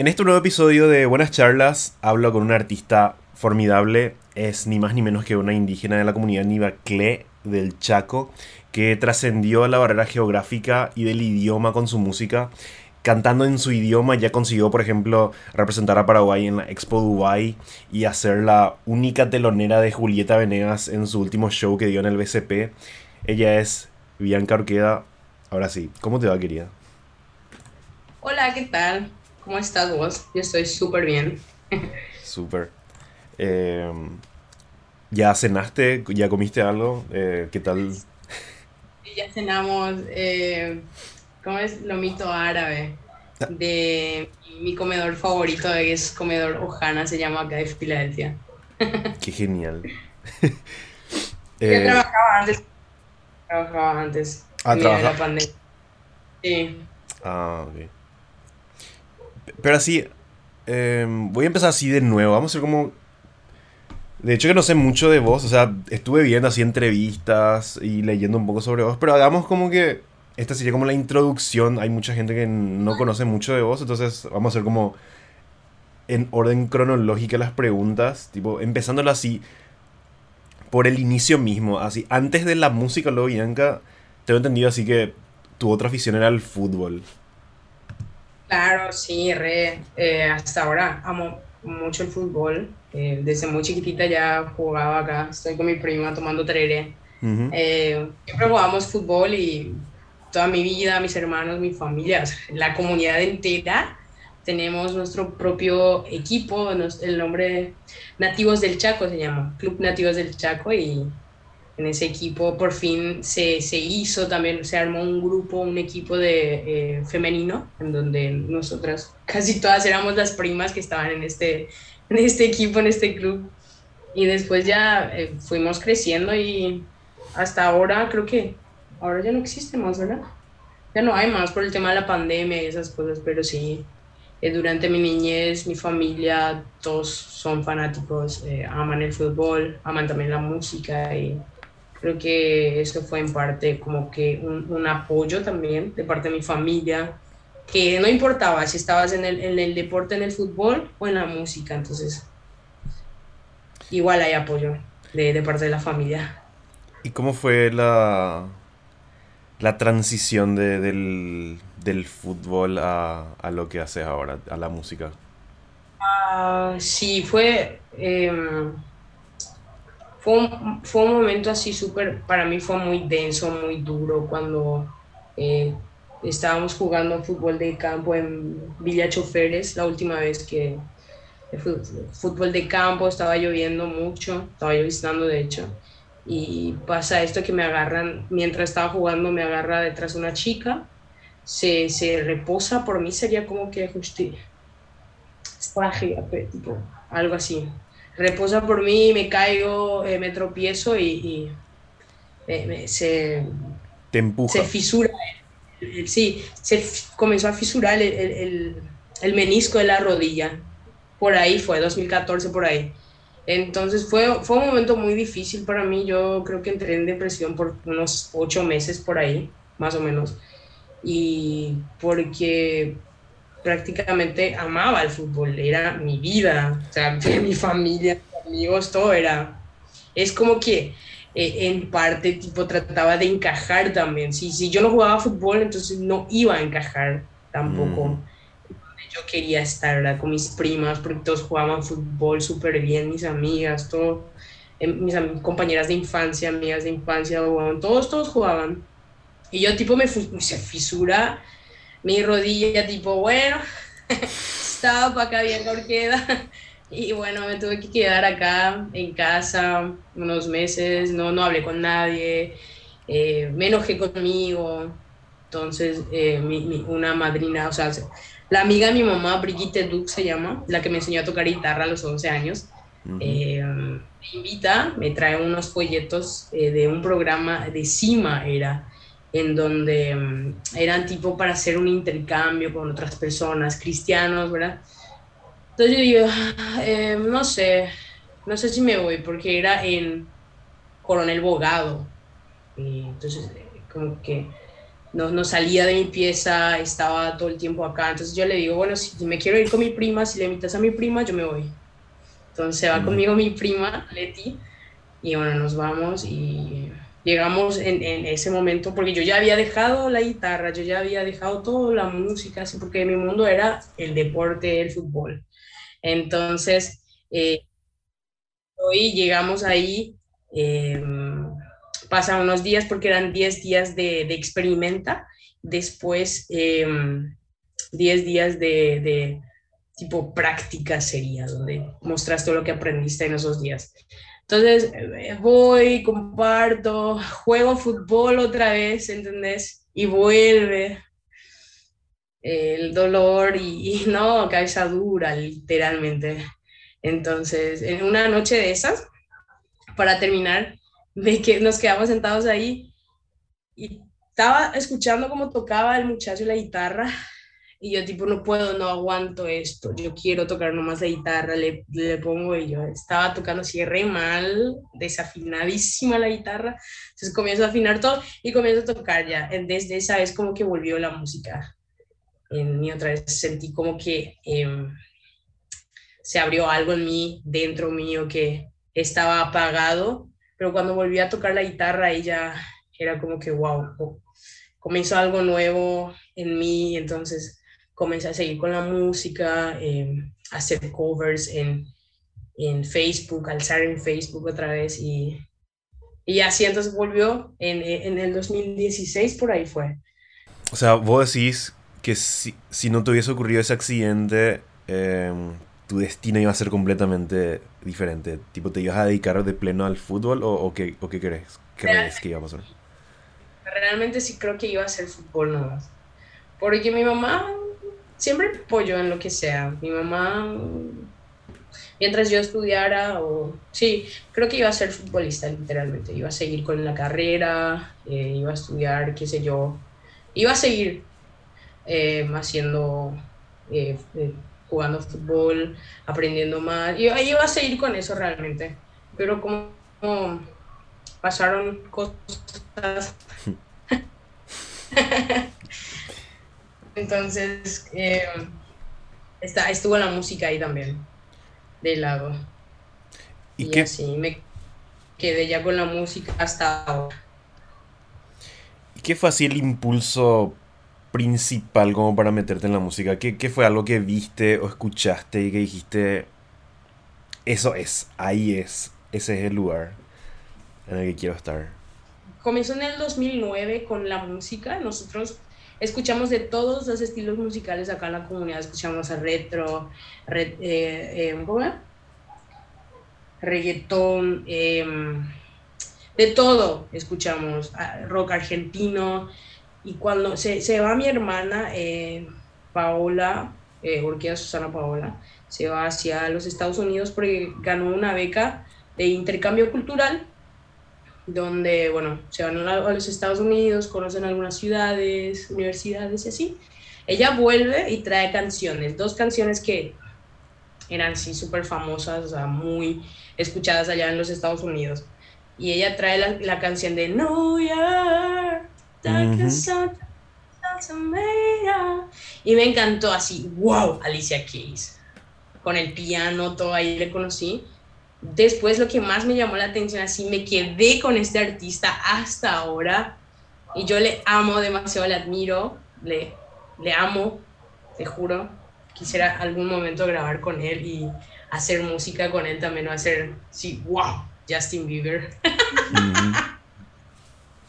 En este nuevo episodio de Buenas Charlas hablo con un artista formidable, es ni más ni menos que una indígena de la comunidad Nivaclé del Chaco, que trascendió la barrera geográfica y del idioma con su música. Cantando en su idioma ya consiguió, por ejemplo, representar a Paraguay en la Expo Dubai y hacer la única telonera de Julieta Venegas en su último show que dio en el BCP. Ella es Bianca Orqueda. Ahora sí, ¿cómo te va, querida? Hola, ¿qué tal? ¿Cómo estás vos? Yo estoy súper bien. Súper. Em, ¿Ya cenaste? ¿Ya comiste algo? Eh, ¿Qué tal? Ya cenamos, eh, ¿cómo es? Lomito árabe. De mi comedor favorito, que es comedor Ojana, se llama acá de Filadelfia. Qué genial. Yo Eh, trabajaba antes. Trabajaba antes. Ah, en la trabaja- pandemia. Sí. Ah, ok. Pero así, em, voy a empezar así de nuevo. Vamos a hacer como... De hecho que no sé mucho de vos, o sea, estuve viendo así entrevistas y leyendo un poco sobre vos, pero hagamos como que esta sería como la introducción. Hay mucha gente que no conoce mucho de vos, entonces vamos a hacer como en orden cronológico las preguntas, tipo empezándolo así por el inicio mismo, así antes de la música, luego Bianca, tengo entendido así que tu otra afición era el fútbol. Claro, sí, re. Eh, hasta ahora amo mucho el fútbol. Eh, desde muy chiquitita ya jugaba acá. Estoy con mi prima tomando tereré. Ujú. Eh, siempre jugamos fútbol y toda mi vida, mis hermanos, mi familia, o sea, la comunidad entera, tenemos nuestro propio equipo, nos- el nombre Nativos del Chaco se llama, Club Nativos del Chaco y en ese equipo por fin se, se hizo también, se armó un grupo, un equipo de eh, femenino, en donde nosotras casi todas éramos las primas que estaban en este, en este equipo, en este club. Y después ya eh, fuimos creciendo y hasta ahora creo que ahora ya no existe más, ¿verdad? Ya no hay más por el tema de la pandemia y esas cosas, pero sí, eh, durante mi niñez, mi familia, todos son fanáticos, eh, aman el fútbol, aman también la música y creo que eso fue en parte como que un, un apoyo también de parte de mi familia, que no importaba si estabas en el, en el deporte, en el fútbol o en la música, entonces igual hay apoyo de, de parte de la familia. ¿Y cómo fue la, la transición de- del, del fútbol a, a lo que haces ahora, a la música? Ah, sí, fue, em, fue, un, fue un momento así súper, para mí fue muy denso, muy duro cuando eh, estábamos jugando fútbol de campo en Villa Choferes, la última vez que fútbol de campo, estaba lloviendo mucho, estaba lloviznando de hecho, y pasa esto que me agarran, mientras estaba jugando me agarra detrás una chica, se, se reposa por mí, sería como que justi Swagia, pe- tipo, algo así. Reposa por mí, me caigo, eh, me tropiezo y, y me- me- se, Te empuja. se fisura. sí, se comenzó a fisurar el, el- el- el menisco de la rodilla. Por ahí fue, 2014 por ahí. Entonces fue, fue un momento muy difícil para mí. Yo creo que entré en depresión por unos ocho meses por ahí, más o menos. Y porque prácticamente amaba el fútbol, era mi vida, o sea, mi familia, mis amigos, todo era. Es como que eh, en parte tipo trataba de encajar también. Si, si yo no jugaba fútbol, entonces no iba a encajar tampoco. Mm. Yo quería estar ¿verdad? con mis primas porque todos jugaban fútbol súper bien, mis amigas, todo, eh, mis am- compañeras de infancia, amigas de infancia, jugaban, todos, todos jugaban. Y yo tipo me se fisura mi rodilla, tipo, bueno, estaba para acá bien Orqueda. Y bueno, me tuve que quedar acá en casa unos meses, no, no hablé con nadie, eh, me enojé conmigo. Entonces, eh, mi- mi- una madrina, o sea, la amiga de mi mamá, Brigitte Duke se llama, la que me enseñó a tocar guitarra a los 11 años, eh, me invita, me trae unos folletos eh, de un programa de CIMA, era, en donde mm, eran tipo para hacer un intercambio con otras personas, cristianos, ¿verdad? Entonces yo digo, "Ah, eh, no sé, no sé si me voy, porque era en Coronel Bogado. Y entonces, eh, como que no, no salía de mi pieza, estaba todo el tiempo acá. Entonces yo le digo, bueno, si me quiero ir con mi prima, si le invitas a mi prima, yo me voy. Entonces va conmigo mi prima, Leti, y bueno, nos vamos y llegamos en, en, ese momento, porque yo ya había dejado la guitarra, yo ya había dejado toda la música, así, porque mi mundo era el deporte, el fútbol. Entonces, eh, hoy llegamos ahí, eh, pasan unos días porque eran 10 días de, de, experimenta, después 10 eh, días de, de, tipo práctica sería, donde mostras todo lo que aprendiste en esos días. Entonces eh, voy, comparto, juego fútbol otra vez, ¿entendés? Y vuelve el dolor y, y no, cabeza dura, literalmente. Entonces, en una noche de esas, para terminar, de que nos quedamos sentados ahí y estaba escuchando cómo tocaba el muchacho la guitarra y yo tipo, no puedo, no aguanto esto, yo quiero tocar nomás la guitarra, le, le pongo y yo estaba tocando así re mal, desafinadísima la guitarra, entonces comienzo a afinar todo y comienzo a tocar ya, desde esa vez como que volvió la música. En mí otra vez, sentí como que eh, se abrió algo en mí, dentro mío, que estaba apagado, pero cuando volví a tocar la guitarra ella era como que, wow, comenzó algo nuevo en mí, entonces comencé a seguir con la música, eh, hacer covers en, en, Facebook, alzar en Facebook otra vez y, y así entonces volvió en, en, el 2016, por ahí fue. O sea, vos decís que si, si no te hubiese ocurrido ese accidente, eh, tu destino iba a ser completamente diferente. Tipo, ¿te ibas a dedicar de pleno al fútbol o, o qué, o qué crees, crees que iba a pasar? Realmente sí creo que iba a ser fútbol nomás. Porque mi mamá siempre apoyó en lo que sea. Mi mamá, mientras yo estudiara, o sí, creo que iba a ser futbolista literalmente. Iba a seguir con la carrera, eh, iba a estudiar, qué sé yo. Iba a seguir eh, haciendo, eh, jugando fútbol, aprendiendo más. Ahí iba a seguir con eso realmente. Pero como, como pasaron cosas. Entonces, eh, está, estuvo la música ahí también, de lado. Y, y qué? así me quedé ya con la música hasta ahora. ¿Y qué fue así el impulso principal como para meterte en la música? ¿Qué, ¿Qué, fue algo que viste o escuchaste y que dijiste, eso es, ahí es, ese es el lugar en el que quiero estar? Comenzó en el 2009 con la música. Nosotros escuchamos de todos los estilos musicales acá en la comunidad. Escuchamos a retro, eh, eh, ¿cómo reggaetón, em, de todo escuchamos, rock argentino. Y cuando se, se va mi hermana, eh, Paola, porque Susana Paola, se va hacia los Estados Unidos porque ganó una beca de intercambio cultural donde, bueno, se van a los Estados Unidos, conocen algunas ciudades, universidades y así. Ella vuelve y trae canciones, dos canciones que eran sí súper famosas, o sea, muy escuchadas allá en los Estados Unidos. Y ella trae la, la canción de New York, y me encantó así, wow, Alicia Keys. Con el piano, todo ahí le conocí. Después lo que más me llamó la atención, así me quedé con este artista hasta ahora y yo le amo demasiado, le admiro, le, le amo, te juro. Quisiera algún momento grabar con él y hacer música con él también, o hacer, sí, wow, Justin Bieber.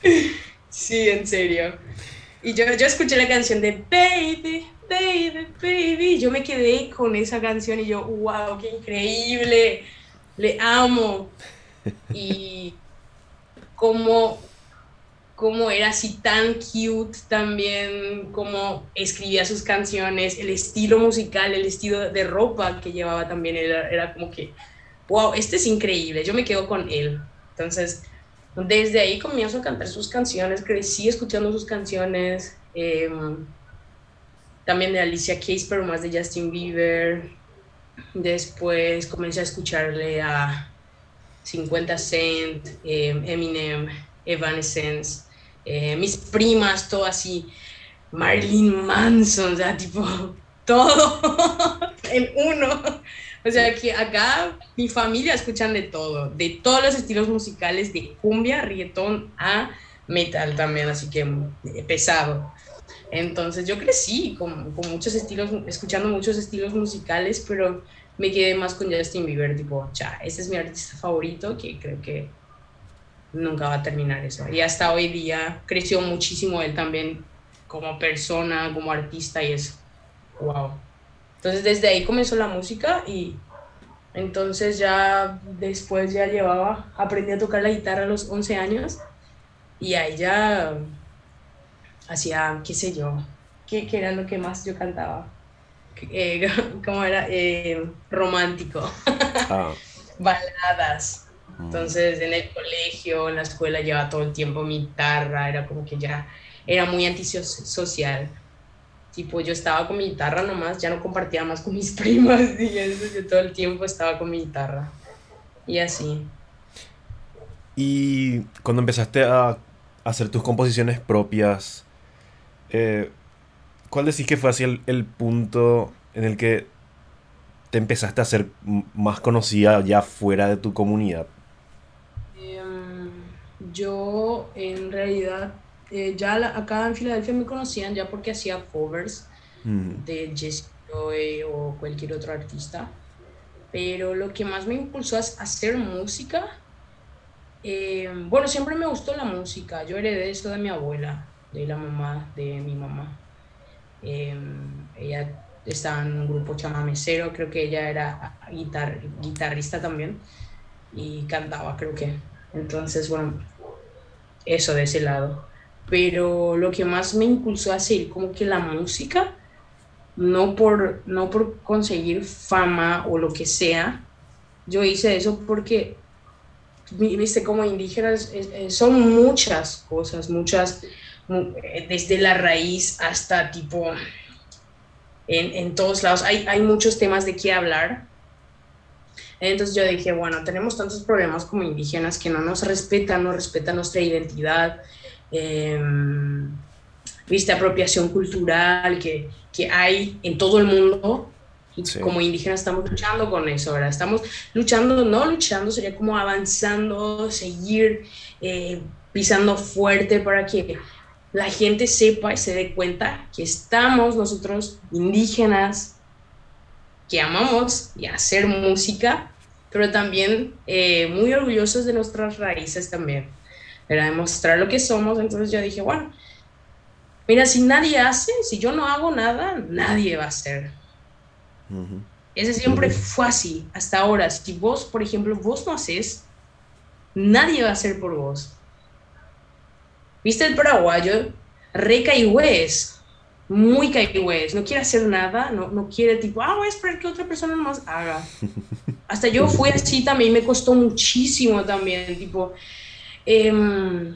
sí, en serio. Y yo, yo escuché la canción de Baby, Baby, Baby, yo me quedé con esa canción y yo, wow, qué increíble le amo. Y como, como era así tan cute también, como escribía sus canciones, el estilo musical, el estilo de ropa que llevaba también, era, era como que, wow, este es increíble, yo me quedo con él. Entonces, desde ahí comienzo a cantar sus canciones, crecí escuchando sus canciones, em, también de Alicia Keys, pero más de Justin Bieber, Después comencé a escucharle a 50 Cent, em, Eminem, Evanescence, eh, mis primas, todo así, Marilyn Manson, o sea, tipo, todo en uno. O sea, que acá mi familia escuchan de todo, de todos los estilos musicales, de cumbia, reggaetón a metal también, así que eh, pesado. Entonces yo crecí con, muchos estilos, escuchando muchos estilos musicales, pero me quedé más con Justin Bieber, tipo, cha, ese es mi artista favorito, que creo que nunca va a terminar eso. Y hasta hoy día creció muchísimo él también como persona, como artista, y es wow. Entonces desde ahí comenzó la música y entonces ya después ya llevaba, aprendí a tocar la guitarra a los 11 años y ahí ya hacía, qué sé yo, qué, qué era lo que más yo cantaba. Eh, ¿Cómo era? Eh, romántico. Ah. Baladas. Mm. Entonces en el colegio, en la escuela llevaba todo el tiempo mi guitarra, era como que ya era muy antisocial. Tipo, yo estaba con mi guitarra nomás, ya no compartía más con mis primas y eso, yo todo el tiempo estaba con mi guitarra. Y así. Y cuando empezaste a hacer tus composiciones propias, eh, ¿cuál decís que fue así el, punto en el que te empezaste a hacer más conocida ya fuera de tu comunidad? Em, yo en realidad eh, ya acá en Filadelfia me conocían ya porque hacía covers mm. de Jesse Joy o cualquier otro artista. Pero lo que más me impulsó a hacer música, eh, bueno, siempre me gustó la música. Yo heredé eso de mi abuela, de la mamá de mi mamá. Eh, ella estaba en un grupo chamamecero, creo que ella era guitar, guitarrista también y cantaba, creo que. Entonces, bueno, eso de ese lado pero lo que más me impulsó a hacer como que la música, no por, no por conseguir fama o lo que sea, yo hice eso porque, viste, como indígenas son muchas cosas, muchas, desde la raíz hasta tipo, en, en todos lados, hay, hay muchos temas de qué hablar. Entonces yo dije, bueno, tenemos tantos problemas como indígenas que no nos respetan, no respetan nuestra identidad, Em, viste, apropiación cultural que, que, hay en todo el mundo. Y como indígenas estamos luchando con eso, ¿verdad? Estamos luchando, no luchando, sería como avanzando, seguir eh, pisando fuerte para que la gente sepa y se dé cuenta que estamos nosotros indígenas, que amamos y hacer música, pero también eh, muy orgullosos de nuestras raíces también era demostrar lo que somos. Entonces yo dije, bueno, mira, si nadie hace, si yo no hago nada, nadie va a hacer. Ese siempre fue así, hasta ahora. Si vos, por ejemplo, vos no haces, nadie va a hacer por vos. ¿Viste el paraguayo? Re caigüez, muy caigüez, no quiere hacer nada, no, no quiere tipo, ah, voy a esperar que otra persona más haga. Hasta yo fui así también, me costó muchísimo también, tipo, Em,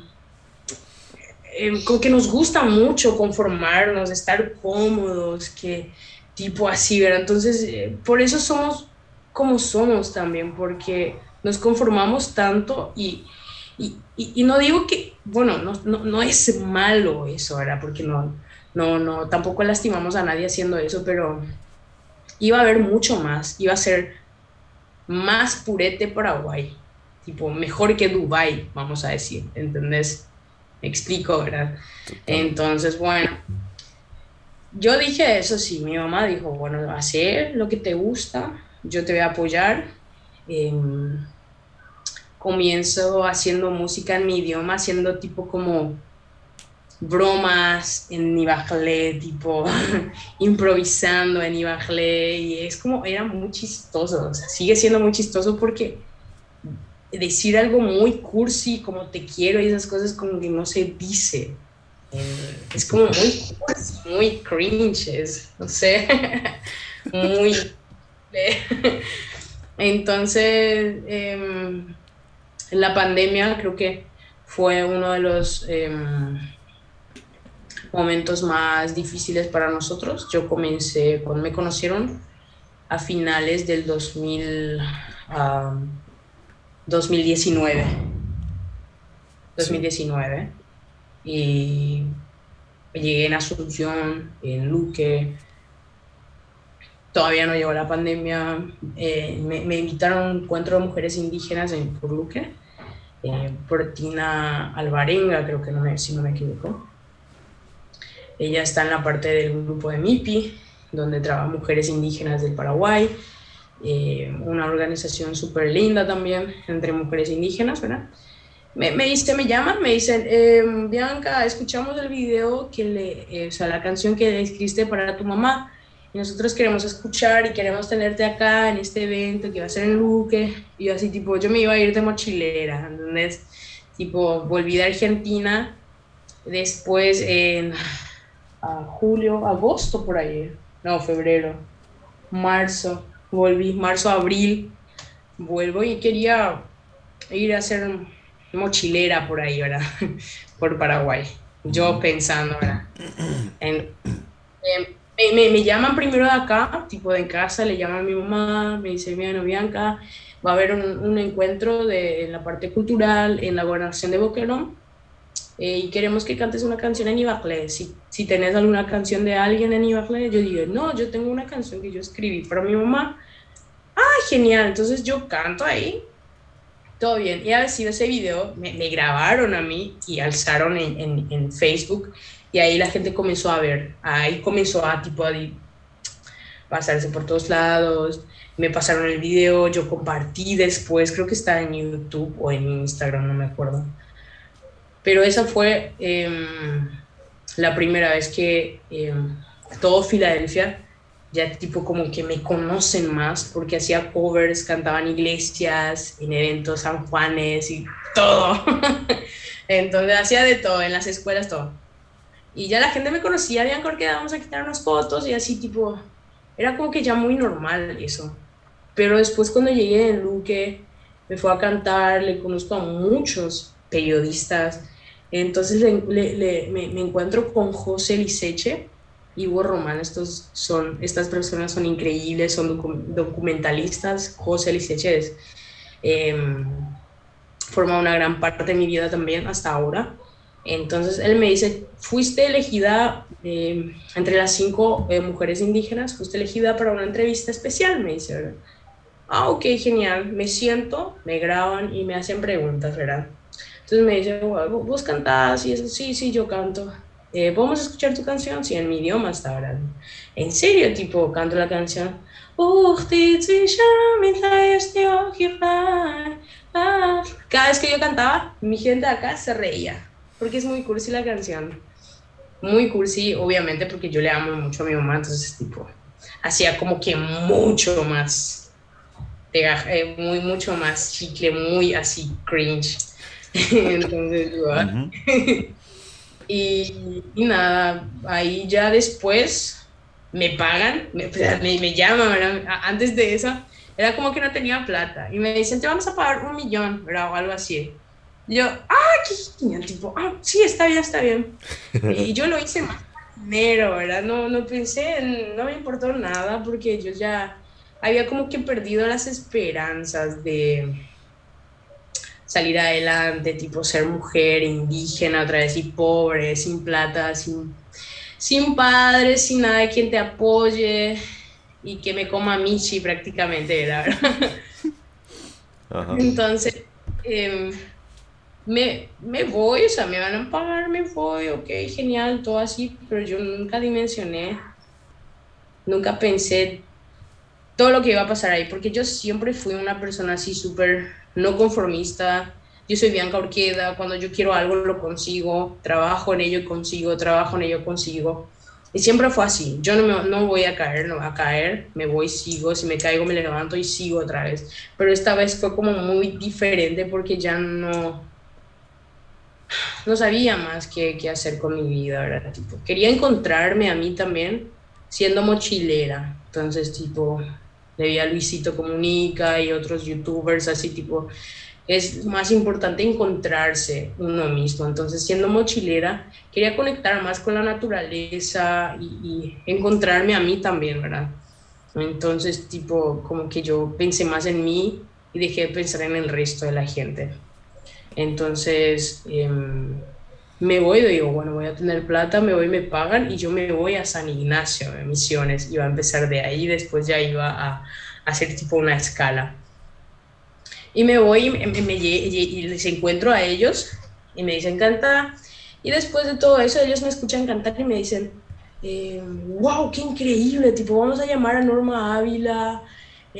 em, con que nos gusta mucho conformarnos, estar cómodos, que tipo así, ¿verdad? Entonces, eh, por eso somos como somos también, porque nos conformamos tanto y, y, y, no digo que, bueno, no, no, no, es malo eso, ¿verdad? Porque no, no, no, tampoco lastimamos a nadie haciendo eso, pero iba a haber mucho más, iba a ser más purete Paraguay tipo mejor que Dubai, vamos a decir, ¿entendés? Me explico, ¿verdad? Entonces, bueno, yo dije eso sí, mi mamá dijo, bueno, hacer lo que te gusta, yo te voy a apoyar. Em, comienzo haciendo música en mi idioma, haciendo tipo como bromas en Nibajalé, tipo improvisando en Nibajalé, y es como, era muy chistoso, o sea, sigue siendo muy chistoso porque decir algo muy cursi, como te quiero y esas cosas como que no se dice. Es como muy muy cringe, no sé, muy... Entonces, em, la pandemia creo que fue uno de los em, momentos más difíciles para nosotros. Yo comencé, cuando me conocieron, a finales del 2000... 2019. 2019. y llegué en Asunción, en Luque, todavía no llegó la pandemia, eh, me, invitaron a un encuentro de mujeres indígenas en, Luque, eh, por Alvarenga, creo que no me, si no me equivoco. Ella está en la parte del grupo de MIPI, donde trabajan mujeres indígenas del Paraguay, eh, una organización súper linda también entre mujeres indígenas, ¿verdad? Me, me, dice, me llaman, me dicen, em, Bianca, escuchamos el video, que le, o sea, la canción que escribiste para tu mamá, y nosotros queremos escuchar y queremos tenerte acá en este evento que va a ser en Luque. Y así, tipo, yo me iba a ir de mochilera, ¿entendés? Tipo, volví de Argentina, después en julio, agosto por ahí, no, febrero, marzo, volví, marzo, abril, vuelvo y quería ir a hacer mochilera por ahí, ¿verdad? por Paraguay. Yo pensando, ¿verdad? En me, me, llaman primero de acá, tipo de en casa, le llaman a mi mamá, me dice, mira, Bianca, va a haber un, un encuentro de, en la parte cultural en la gobernación de Boquerón eh, y queremos que cantes una canción en Ibacle. Si, si tenés alguna canción de alguien en Ibacle, yo digo, no, yo tengo una canción que yo escribí para mi mamá. ¡Ay, genial! Entonces yo canto ahí, todo bien. Y a sido ese video, me, me, grabaron a mí y alzaron en, en, en Facebook y ahí la gente comenzó a ver, ahí comenzó a tipo a pasarse por todos lados, me pasaron el video, yo compartí después, creo que está en YouTube o en Instagram, no me acuerdo. Pero esa fue em, la primera vez que em, todo Filadelfia ya tipo como que me conocen más porque hacía covers, cantaba en iglesias, en eventos San Juanes y todo. Entonces hacía de todo, en las escuelas todo. Y ya la gente me conocía, habían que vamos a quitar unas fotos y así tipo, era como que ya muy normal eso. Pero después cuando llegué en Luque, me fue a cantar, le conozco a muchos periodistas. Entonces le, me, me, encuentro con José Liceche y Hugo Román. Estos son, estas personas son increíbles, son documentalistas. José Liceche es, eh, forma una gran parte de mi vida también hasta ahora. Entonces él me dice, fuiste elegida eh, entre las cinco eh, mujeres indígenas, fuiste elegida para una entrevista especial, me dice, Ah, ok, genial, me siento, me graban y me hacen preguntas, ¿verdad? Entonces me dice, vos cantás y eso, sí, sí, yo canto. Eh, ¿Podemos escuchar tu canción? Sí, en mi idioma está hablando. En serio, tipo, canto la canción. Cada vez que yo cantaba, mi gente acá se reía porque es muy cursi la canción. Muy cursi, obviamente, porque yo le amo mucho a mi mamá, entonces, tipo, hacía como que mucho más, eh, muy, mucho más chicle, muy así cringe. entonces, y, y, nada, ahí ya después me pagan, me, me, llaman, antes de eso, era como que no tenía plata, y me dicen, te vamos a pagar un millón, ¿verdad? O algo así yo, ah, qué genial, tipo, ah, sí, está bien, está bien. Y yo lo hice más dinero, ¿verdad? No, no pensé, no me importó nada porque yo ya había como que perdido las esperanzas de salir adelante, tipo ser mujer, indígena, otra vez y pobre, sin plata, sin, sin padre, sin nada de quien te apoye y que me coma Michi prácticamente, ¿verdad? Entonces, eh, me, me voy, o sea, me van a pagar, me voy, ok, genial, todo así, pero yo nunca dimensioné, nunca pensé todo lo que iba a pasar ahí, porque yo siempre fui una persona así súper no conformista. Yo soy Bianca Orqueda, cuando yo quiero algo lo consigo, trabajo en ello y consigo, trabajo en ello consigo. Y siempre fue así. Yo no, no voy a caer, no voy a caer, me voy, sigo. Si me caigo, me levanto y sigo otra vez. Pero esta vez fue como muy diferente porque ya no, no sabía más qué, qué hacer con mi vida, ¿verdad? Tipo, quería encontrarme a mí también siendo mochilera. Entonces, tipo, le vi a Luisito Comunica y otros youtubers así, tipo, es más importante encontrarse uno mismo. Entonces, siendo mochilera, quería conectar más con la naturaleza y, y encontrarme a mí también, ¿verdad? Entonces, tipo, como que yo pensé más en mí y dejé de pensar en el resto de la gente. Entonces, em, me voy, digo, bueno, voy a tener plata, me voy, me pagan y yo me voy a San Ignacio de Misiones. Iba a empezar de ahí, después ya iba a, hacer tipo una escala. Y me voy y, les encuentro a ellos y me dicen canta. Y después de todo eso, ellos me escuchan cantar y me dicen, wow, qué increíble, tipo, vamos a llamar a Norma Ávila,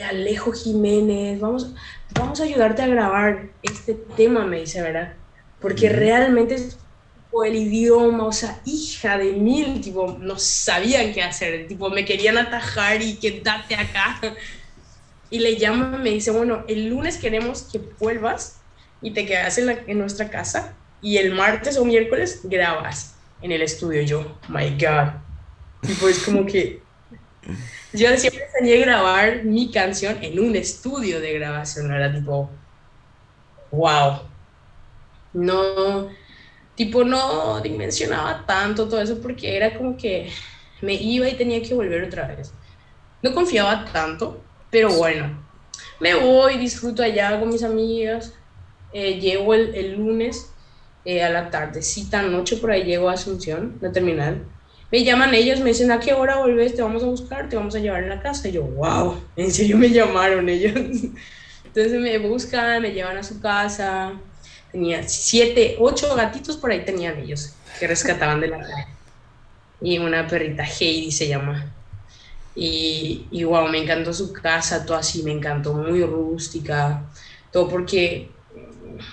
Alejo Jiménez, vamos, vamos a ayudarte a grabar este tema, me dice, ¿verdad? Porque realmente el idioma, o sea, hija de mil, tipo, no sabían qué hacer, tipo, me querían atajar y quédate acá. Y le llaman, me dice, bueno, el lunes queremos que vuelvas y te quedas en, en nuestra casa y el martes o miércoles grabas en el estudio. Yo, my God. Tipo, es como que yo siempre a grabar mi canción en un estudio de grabación, era tipo, wow. No, tipo, no dimensionaba tanto todo eso porque era como que me iba y tenía que volver otra vez. No confiaba tanto, pero bueno, me voy, disfruto allá con mis amigas, eh, llego el, el lunes eh, a la tardecita, noche, por ahí llego a Asunción, la terminal. Me llaman ellos, me dicen, ¿a qué hora volvés? Te vamos a buscar, te vamos a llevar en la casa. Y yo, wow, en serio me llamaron ellos. Entonces me buscan, me llevan a su casa, tenía siete, ocho gatitos por ahí tenían ellos que rescataban de la calle. Y una perrita, Heidi se llama. Y, y wow, me encantó su casa, todo así, me encantó, muy rústica, todo porque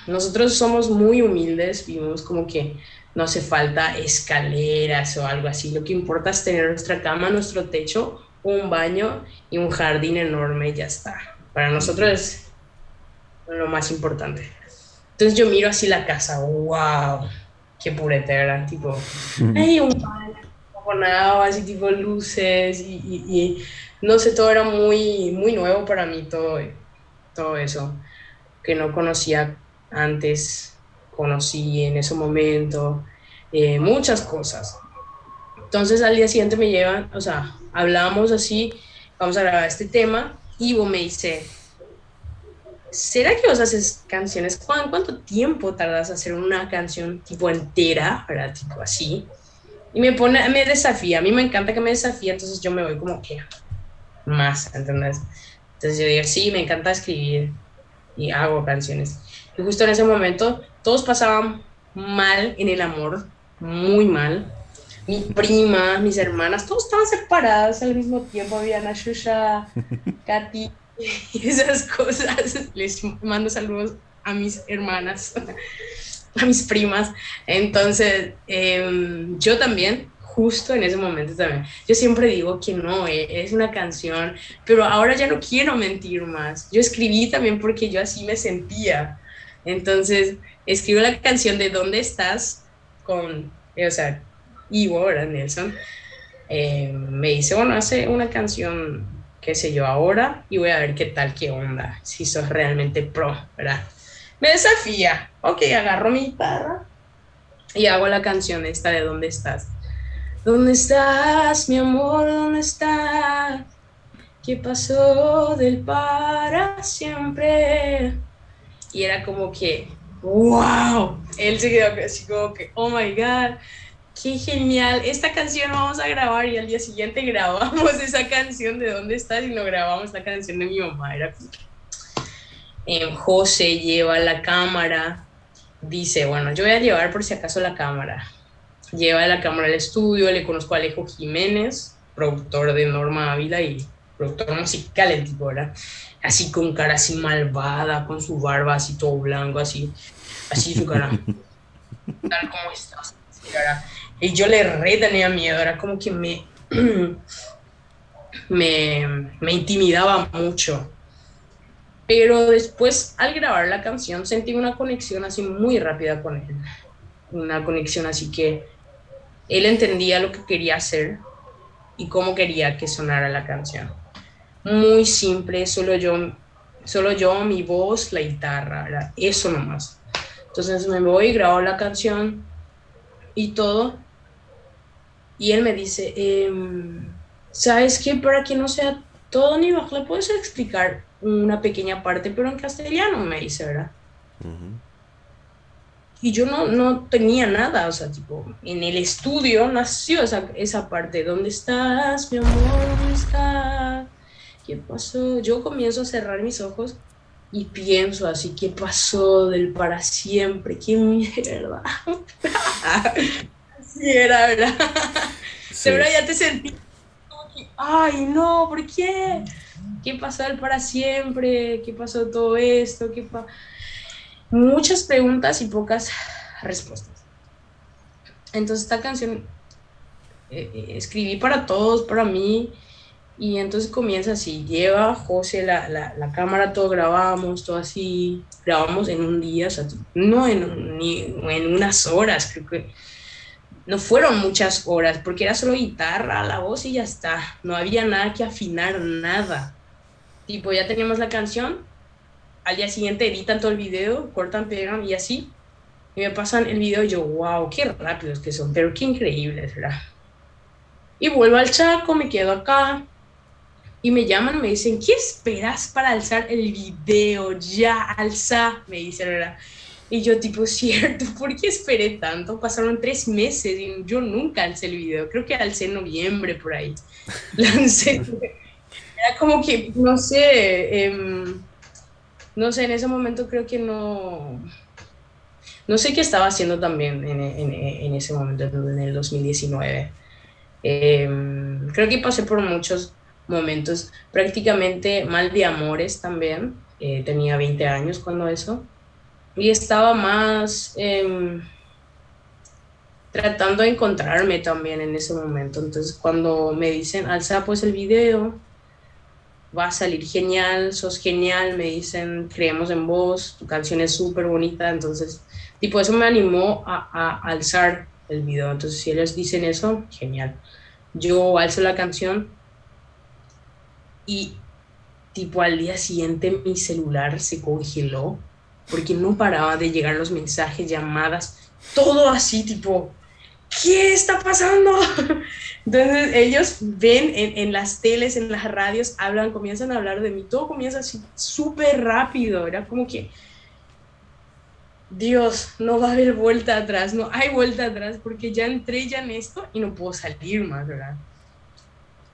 nosotros somos muy humildes, vivimos como que no hace falta escaleras o algo así, lo que importa es tener nuestra cama, nuestro techo, un baño y un jardín enorme y ya está. Para nosotros es lo más importante. Entonces yo miro así la casa, wow, qué puretera, tipo, hay un baño, así tipo luces y, y, no sé, todo era muy, muy nuevo para mí, todo, todo eso, que no conocía antes, conocí en ese momento, eh, muchas cosas. Entonces al día siguiente me llevan, o sea, hablamos así, vamos a grabar este tema, y me dice, ¿será que vos haces canciones? ¿Cuánto tiempo tardas en hacer una canción tipo entera, ¿verdad? Tipo así. Y me pone, me desafía, a mí me encanta que me desafía, entonces yo me voy como que más, ¿entendés? Entonces yo digo, sí, me encanta escribir y hago canciones. Y justo en ese momento todos pasaban mal en el amor, muy mal. Mi prima, mis hermanas, todos estaban separadas al mismo tiempo. Había Ana Shusha, Katy, y esas cosas. Les mando saludos a mis hermanas, a mis primas. Entonces, em, yo también, justo en ese momento también, yo siempre digo que no, eh, es una canción, pero ahora ya no quiero mentir más. Yo escribí también porque yo así me sentía. Entonces, escribo la canción de ¿Dónde estás? con, o sea, Ivo, ¿verdad? Nelson. Eh, me dice, bueno, hace una canción qué sé yo, ahora y voy a ver qué tal, qué onda, si sos realmente pro, ¿verdad? Me desafía, ok, agarro mi guitarra y hago la canción esta de ¿Dónde estás? ¿Dónde estás, mi amor? ¿Dónde estás? ¿Qué pasó del para siempre? Y era como que, wow, él se quedó así como que, oh my god, qué genial, esta canción vamos a grabar y al día siguiente grabamos esa canción de dónde estás y no grabamos la canción de mi mamá. Era eh, José lleva la cámara, dice, bueno, yo voy a llevar por si acaso la cámara. Lleva la cámara al estudio, le conozco a Alejo Jiménez, productor de Norma Ávila y productor musical el tipo, ¿verdad? Así con cara así malvada, con su barba así todo blanco, así, así su cara. Tal como estás. Y yo le re tenía miedo, era como que me, me, intimidaba mucho. Pero después, al grabar la canción, sentí una conexión así muy rápida con él. Una conexión así que él entendía lo que quería hacer y cómo quería que sonara la canción. Muy simple, solo yo, solo yo, mi voz, la guitarra, era eso nomás. Entonces me voy, grabo la canción y todo. Y él me dice, em, ¿sabes qué? Para que no sea todo ni bajo, ¿le puedes explicar una pequeña parte, pero en castellano? Me dice, ¿verdad? y yo no, no tenía nada, o sea, tipo, en el estudio nació esa, esa parte, ¿dónde estás, mi amor? ¿Dónde estás? ¿Qué pasó? Yo comienzo a cerrar mis ojos y pienso así, ¿qué pasó del para siempre? ¿Qué mierda? así era, ¿verdad? De verdad ya te sentí ay, no, ¿por qué? ¿Qué pasó del para siempre? ¿Qué pasó todo esto? ¿Qué pa Muchas preguntas y pocas respuestas. Entonces esta canción eh, eh, escribí para todos, para mí, y entonces comienza así, lleva José la, la, cámara, todo grabamos, todo así, grabamos en un día, no en, ni, en unas horas, creo que no fueron muchas horas, porque era solo guitarra, la voz y ya está, no había nada que afinar, nada. Tipo, ya teníamos la canción, al día siguiente editan todo el video, cortan, pegan y así, y me pasan el video y yo, wow, qué rápidos que son, pero qué increíbles, ¿verdad? Y vuelvo al Chaco, me quedo acá, y me llaman, me dicen, ¿qué esperas para alzar el video? Ya, alza, me dicen, ¿verdad? Y yo tipo, cierto, ¿por qué esperé tanto? Pasaron tres meses y yo nunca alcé el video, creo que alcé en noviembre por ahí. Lancé. Era como que, no sé, eh, no sé, en ese momento creo que no, no sé qué estaba haciendo también en, en, en ese momento, en el 2019. Eh, em, creo que pasé por muchos momentos prácticamente mal de amores también. Eh, tenía 20 años cuando eso. Y estaba más eh, tratando de encontrarme también en ese momento. Entonces cuando me dicen, alza pues el video, va a salir genial, sos genial, me dicen, creemos en vos, tu canción es súper bonita. Entonces, tipo, eso me animó a, a alzar el video. Entonces, si ellos dicen eso, genial. Yo alzo la canción y tipo al día siguiente mi celular se congeló porque no paraba de llegar los mensajes, llamadas, todo así tipo, ¿qué está pasando? Entonces ellos ven en, las teles, en las radios, hablan, comienzan a hablar de mí, todo comienza así súper rápido, era como que, Dios, no va a haber vuelta atrás, no hay vuelta atrás porque ya entré ya en esto y no puedo salir más, ¿verdad?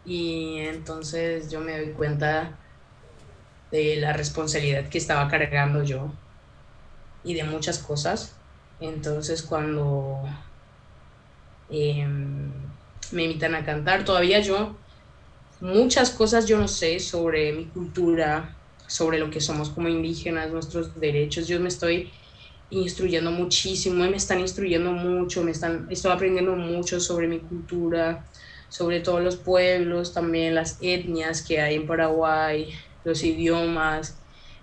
Y entonces yo me doy cuenta de la responsabilidad que estaba cargando yo y de muchas cosas. Entonces cuando eh, me invitan a cantar, todavía yo, muchas cosas yo no sé sobre mi cultura, sobre lo que somos como indígenas, nuestros derechos. Yo me estoy instruyendo muchísimo me están instruyendo mucho, me están, estoy aprendiendo mucho sobre mi cultura, sobre todos los pueblos, también las etnias que hay en Paraguay, los idiomas,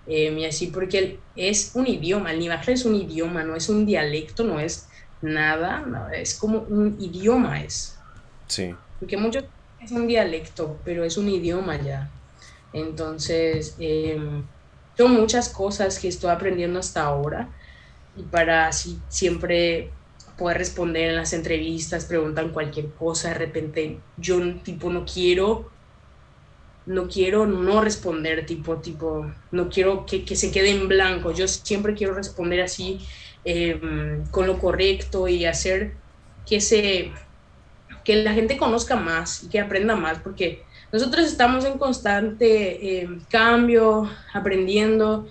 eh, y así, porque es un idioma, el nivaje es un idioma, no es un dialecto, no es nada, no, es como un idioma es. Sí. Porque mucho es un dialecto, pero es un idioma ya. Entonces, eh, son muchas cosas que estoy aprendiendo hasta ahora y para así siempre poder responder en las entrevistas, preguntan cualquier cosa, de repente yo tipo no quiero, no quiero no responder, tipo, tipo, no quiero que, que se quede en blanco, yo siempre quiero responder así eh, con lo correcto y hacer que se que la gente conozca más y que aprenda más, porque nosotros estamos en constante eh, cambio, aprendiendo,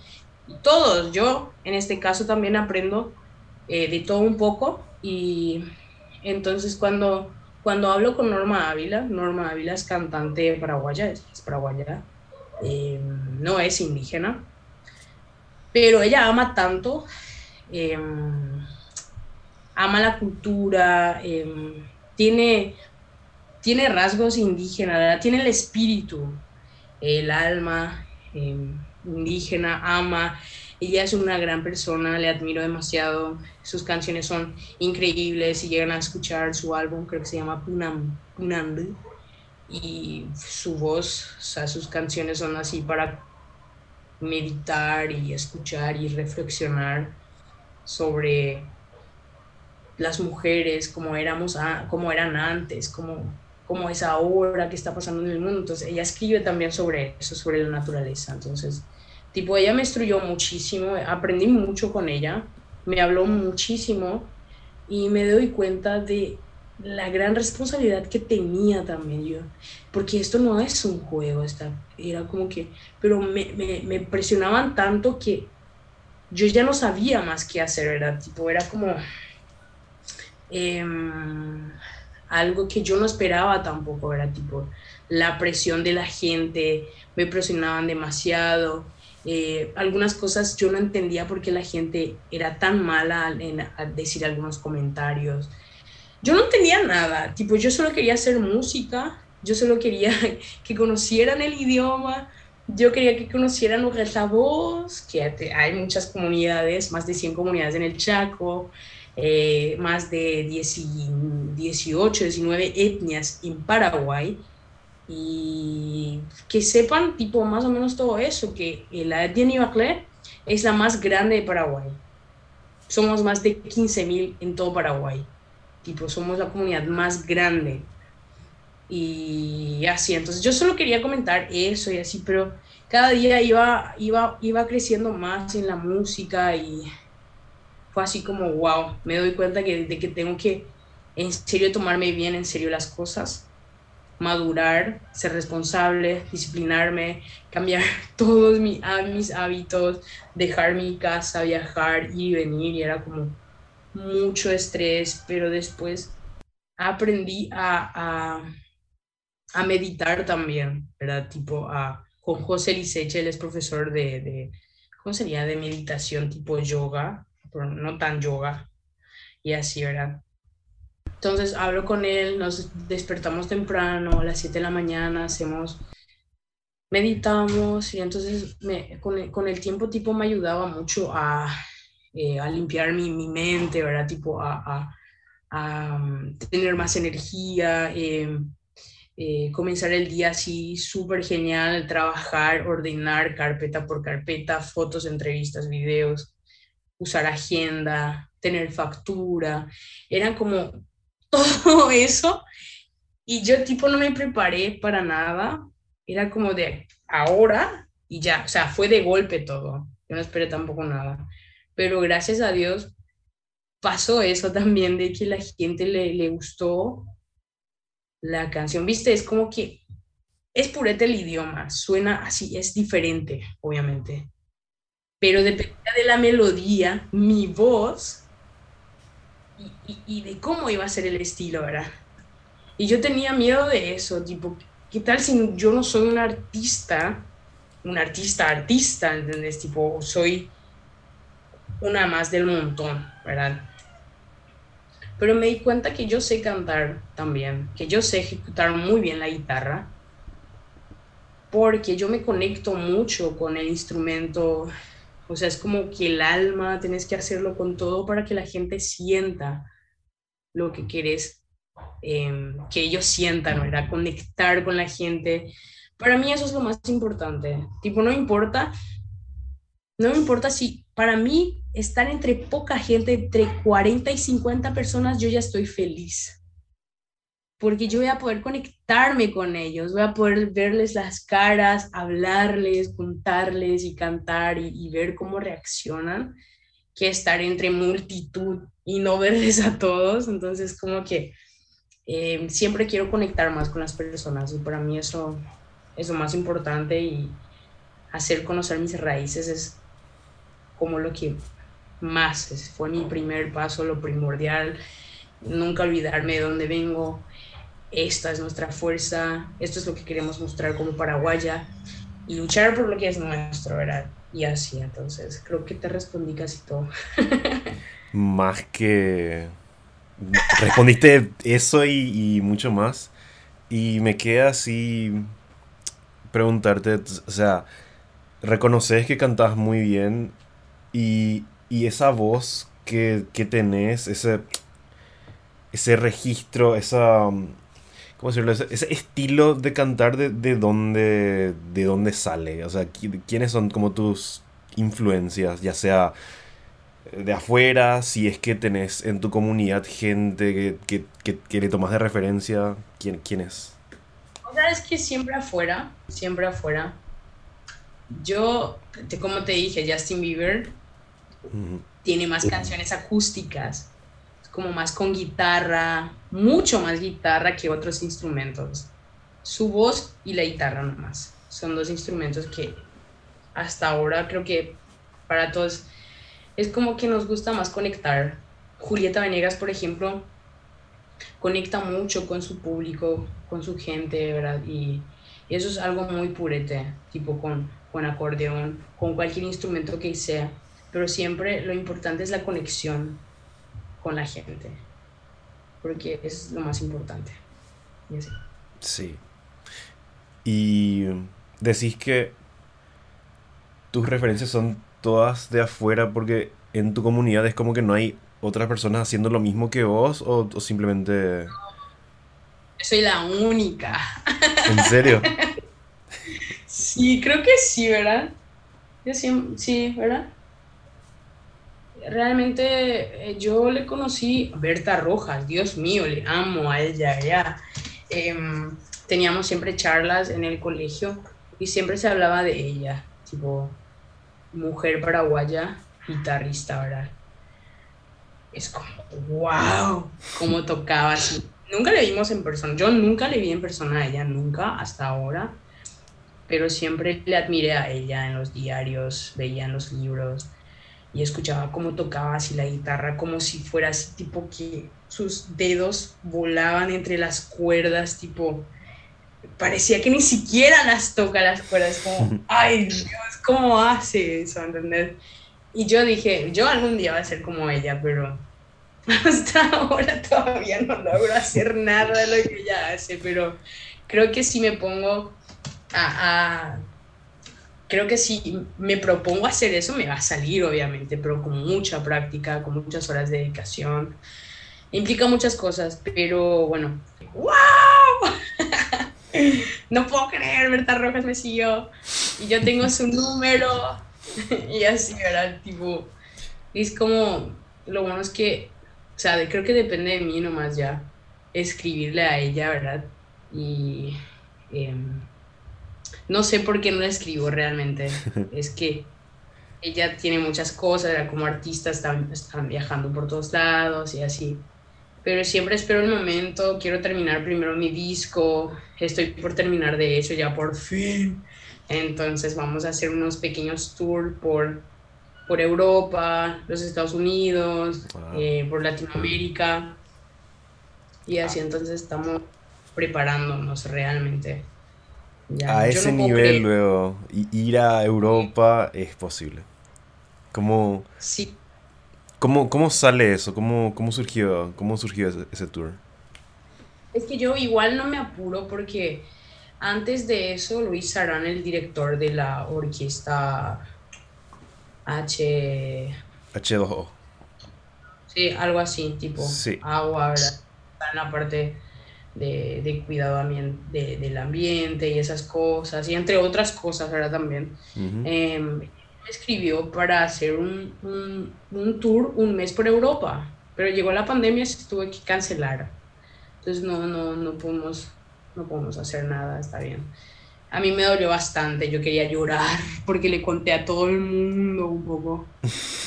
todos, yo en este caso también aprendo eh, de todo un poco y entonces cuando, cuando hablo con Norma Ávila, Norma Ávila es cantante paraguaya, es, paraguaya, eh, no es indígena, pero ella ama tanto, eh, ama la cultura, eh, tiene, tiene rasgos indígenas, tiene el espíritu, el alma eh, indígena, ama ella es una gran persona, le admiro demasiado. Sus canciones son increíbles. Si llegan a escuchar su álbum, creo que se llama Punam, Punand. Y su voz, o sea, sus canciones son así para meditar y escuchar y reflexionar sobre las mujeres, como, éramos como eran antes, como, como es ahora, qué está pasando en el mundo. Entonces, ella escribe también sobre eso, sobre la naturaleza. Entonces, Tipo, ella me instruyó muchísimo, aprendí mucho con ella me habló muchísimo y me doy cuenta de la gran responsabilidad que tenía también yo, porque esto no es un juego, esta, era como que, pero me, presionaban tanto que yo ya no sabía más qué hacer, ¿verdad? Tipo, era como em, algo que yo no esperaba tampoco, era tipo la presión de la gente, me presionaban demasiado. Eh, algunas cosas yo no entendía porque la gente era tan mala en decir algunos comentarios. Yo no entendía nada, tipo, yo solo quería hacer música, yo solo quería que conocieran el idioma, yo quería que conocieran nuestra voz, que hay muchas comunidades, más de 100 comunidades en el Chaco, eh, más de 18, 19 etnias en Paraguay, y que sepan tipo más o menos todo eso, que la etnia Nivaclé es la más grande de Paraguay. Somos más de 15.000 en todo Paraguay. Tipo, somos la comunidad más grande y así, entonces yo solo quería comentar eso y así, pero cada día iba, iba, iba creciendo más en la música y fue así como, wow, me doy cuenta que, de que tengo que en serio tomarme bien en serio las cosas, madurar, ser responsable, disciplinarme, cambiar todos mis, mis hábitos, dejar mi casa, viajar, ir y venir, y era como mucho estrés, pero después aprendí a a meditar también, ¿verdad? Tipo a, con José Liseche, él es profesor de, de, ¿cómo sería? De meditación tipo yoga, pero no tan yoga, y así, ¿verdad? Entonces hablo con él, nos despertamos temprano, a las 7 de la mañana, hacemos, meditamos, y entonces me, con, el, tiempo tipo me ayudaba mucho a, eh, limpiar mi, mente, ¿verdad? Tipo a, um, tener más energía. Eh, eh, comenzar el día así súper genial, trabajar, ordenar carpeta por carpeta, fotos, entrevistas, videos, usar agenda, tener factura, eran como todo eso. Y yo tipo no me preparé para nada, era como de ahora y ya, o sea, fue de golpe todo, yo no esperé tampoco nada, pero gracias a Dios pasó eso también de que la gente le, le gustó la canción, viste, es como que es purete el idioma, suena así, es diferente, obviamente, pero depende de la melodía, mi voz y, y, de cómo iba a ser el estilo, ¿verdad? Y yo tenía miedo de eso, tipo, ¿qué tal si yo no soy un artista, un artista, artista, ¿entendés? Tipo, soy una más del montón, ¿verdad? pero me di cuenta que yo sé cantar también, que yo sé ejecutar muy bien la guitarra, porque yo me conecto mucho con el instrumento, o sea, es como que el alma, tienes que hacerlo con todo para que la gente sienta lo que quieres em, que ellos sientan, ¿verdad? Conectar con la gente. Para mí eso es lo más importante. Tipo, no importa, no me importa si para mí estar entre poca gente, entre 40 y 50 personas, yo ya estoy feliz. Porque yo voy a poder conectarme con ellos, voy a poder verles las caras, hablarles, contarles y cantar y, ver cómo reaccionan, que estar entre multitud y no verles a todos. Entonces, como que eh, siempre quiero conectar más con las personas y para mí eso es lo más importante y hacer conocer mis raíces es como lo que más fue mi primer paso, lo primordial, nunca olvidarme de dónde vengo, esta es nuestra fuerza, esto es lo que queremos mostrar como paraguaya y luchar por lo que es nuestro, ¿verdad? Y así, entonces, creo que te respondí casi todo. más que... Respondiste eso y, y mucho más. Y me queda así preguntarte, o sea, reconoces que cantas muy bien y, esa voz que, tenés, ese, ese registro, esa... ¿Cómo decirlo? Ese, estilo de cantar, de, de, dónde, de dónde sale? O sea, ¿quiénes son como tus influencias? Ya sea de afuera, si es que tenés en tu comunidad gente que, le tomas de referencia, ¿quién, quién es? O sea, es que siempre afuera, siempre afuera. Yo, como te dije, Justin Bieber tiene más canciones acústicas, como más con guitarra, mucho más guitarra que otros instrumentos. Su voz y la guitarra nomás. Son dos instrumentos que hasta ahora creo que para todos es como que nos gusta más conectar. Julieta Venegas, por ejemplo, conecta mucho con su público, con su gente, ¿verdad? Y, eso es algo muy purete, tipo con, con acordeón, con cualquier instrumento que sea. Pero siempre lo importante es la conexión con la gente, porque es lo más importante. Y así. Sí. Y decís que tus referencias son todas de afuera porque en tu comunidad es como que no hay otras personas haciendo lo mismo que vos o, simplemente... Soy la única. ¿En serio? sí, creo que sí, ¿verdad? Yo sí, sí, ¿verdad? Realmente eh, yo le conocí a Berta Rojas, Dios mío, le amo a ella, ya. Em, teníamos siempre charlas en el colegio y siempre se hablaba de ella, tipo, mujer paraguaya, guitarrista, ¿verdad? Es como, wow, cómo tocaba así. Nunca le vimos en persona, yo nunca le vi en persona a ella, nunca, hasta ahora, pero siempre le admiré a ella en los diarios, veía en los libros y escuchaba cómo tocaba así la guitarra, como si fuera así, tipo que sus dedos volaban entre las cuerdas, tipo, parecía que ni siquiera las toca las cuerdas, como, ay Dios, ¿cómo hace eso? ¿Entendés? Y yo dije, yo algún día voy a ser como ella, pero hasta ahora todavía no logro hacer nada de lo que ella hace, pero creo que si me pongo a, a creo que si me propongo hacer eso me va a salir obviamente, pero con mucha práctica, con muchas horas de dedicación. Implica muchas cosas, pero bueno, ¡wow! no puedo creer, Berta Rojas me siguió y yo tengo su número y así, ¿verdad? Tipo, es como, lo bueno es que, o sea, creo que depende de mí nomás ya escribirle a ella, ¿verdad? Y em, no sé por qué no la escribo realmente, es que ella tiene muchas cosas, como artista están, están viajando por todos lados y así. Pero siempre espero el momento, quiero terminar primero mi disco, estoy por terminar de hecho ya por fin, entonces vamos a hacer unos pequeños tours por, por Europa, los Estados Unidos, eh, por Latinoamérica, y así entonces estamos preparándonos realmente. A ese nivel luego, ir a Europa es posible. Como... Sí ¿Cómo, cómo sale eso? ¿Cómo, cómo surgió, cómo surgió ese, tour? Es que yo igual no me apuro porque antes de eso Luis Arán, el director de la orquesta H... H2O. Sí, algo así, tipo agua, ¿verdad? en la parte de, de cuidado de, del ambiente y esas cosas, y entre otras cosas, ¿verdad? También escribió para hacer un, un, un, tour un mes por Europa, pero llegó la pandemia y se tuvo que cancelar. Entonces no, no, no, podemos, no podemos hacer nada, está bien. A mí me dolió bastante, yo quería llorar porque le conté a todo el mundo un poco.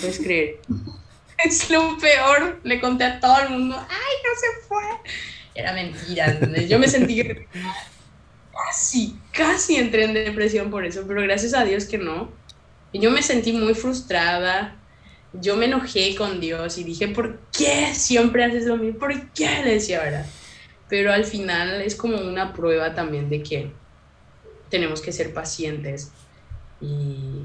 ¿Puedes creer? Es lo peor, le conté a todo el mundo, ¡ay, no se fue! Era mentira, yo me sentí casi, casi entré en depresión por eso, pero gracias a Dios que no y yo me sentí muy frustrada, yo me enojé con Dios y dije, ¿por qué siempre haces lo mismo? ¿Por qué? Le decía, ¿verdad? Pero al final es como una prueba también de que tenemos que ser pacientes y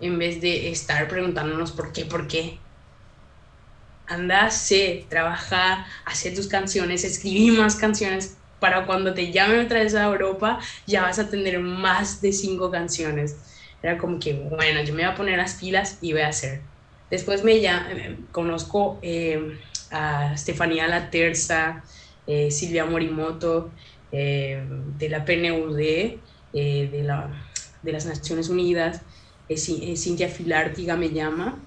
en vez de estar preguntándonos por qué, por qué, anda, sé, trabaja, hace tus canciones, escribí más canciones. Para cuando te llamen otra vez a Europa ya vas a tener más de cinco canciones. Era como que, bueno, yo me voy a poner las pilas y voy a hacer. Después me ya, conozco eh, a Estefanía La Terza, eh, Silvia Morimoto, eh, de la PNUD, de, de las Naciones Unidas, Cintia Filártiga me llama,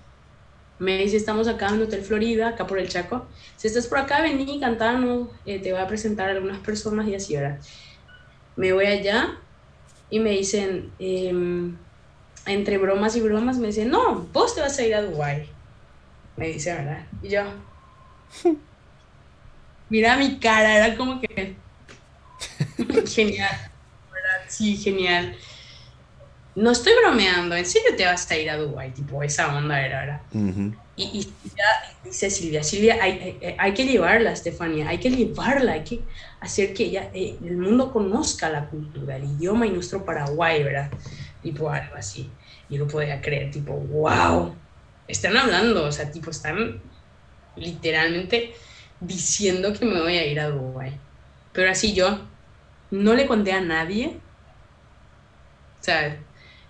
me dice, estamos acá en Hotel Florida, acá por el Chaco. Si estás por acá, vení, cantanos, te voy a presentar algunas personas y así, ahora Me voy allá y me dicen, em, entre bromas y bromas me dicen, no, vos te vas a ir a Dubái. me dice, ¿verdad? Y yo, mira mi cara, era como que genial, ¿verdad? Sí, genial. No estoy bromeando, en serio te vas a ir a Dubai, tipo esa onda era, ¿verdad? y, y, ya dice Silvia, Silvia, hay, hay, hay, que llevarla, Estefanía, hay que llevarla, hay que hacer que ella, eh, el mundo conozca la cultura, el idioma y nuestro Paraguay, ¿verdad? Tipo algo así. Yo no podía creer, tipo, wow, están hablando, o sea, tipo, están literalmente diciendo que me voy a ir a Dubái. Pero así yo no le conté a nadie. O sea,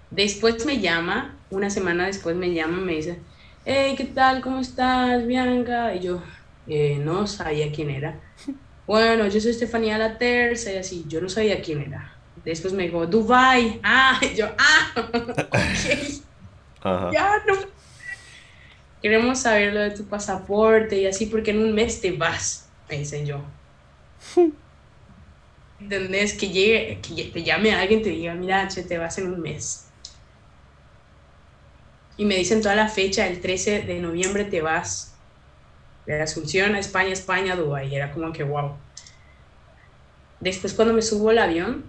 después me llama, una semana después me llama, me dice, hey, ¿qué tal? ¿Cómo estás, Bianca? Y yo, eh, no sabía quién era. Bueno, yo soy Estefanía La Terza y así, yo no sabía quién era. Después me dijo, Dubai. Ah, y yo, ah, ok. Ya no queremos saber lo de tu pasaporte y así, porque en un mes te vas, me dicen yo. ¿Entendés? Que llegue, que te llame a alguien y te diga, mira, che, te vas en un mes. Y me dicen toda la fecha, el 13 de noviembre te vas de Asunción a España, España, Dubái. Era como que, wow. Después cuando me subo al avión,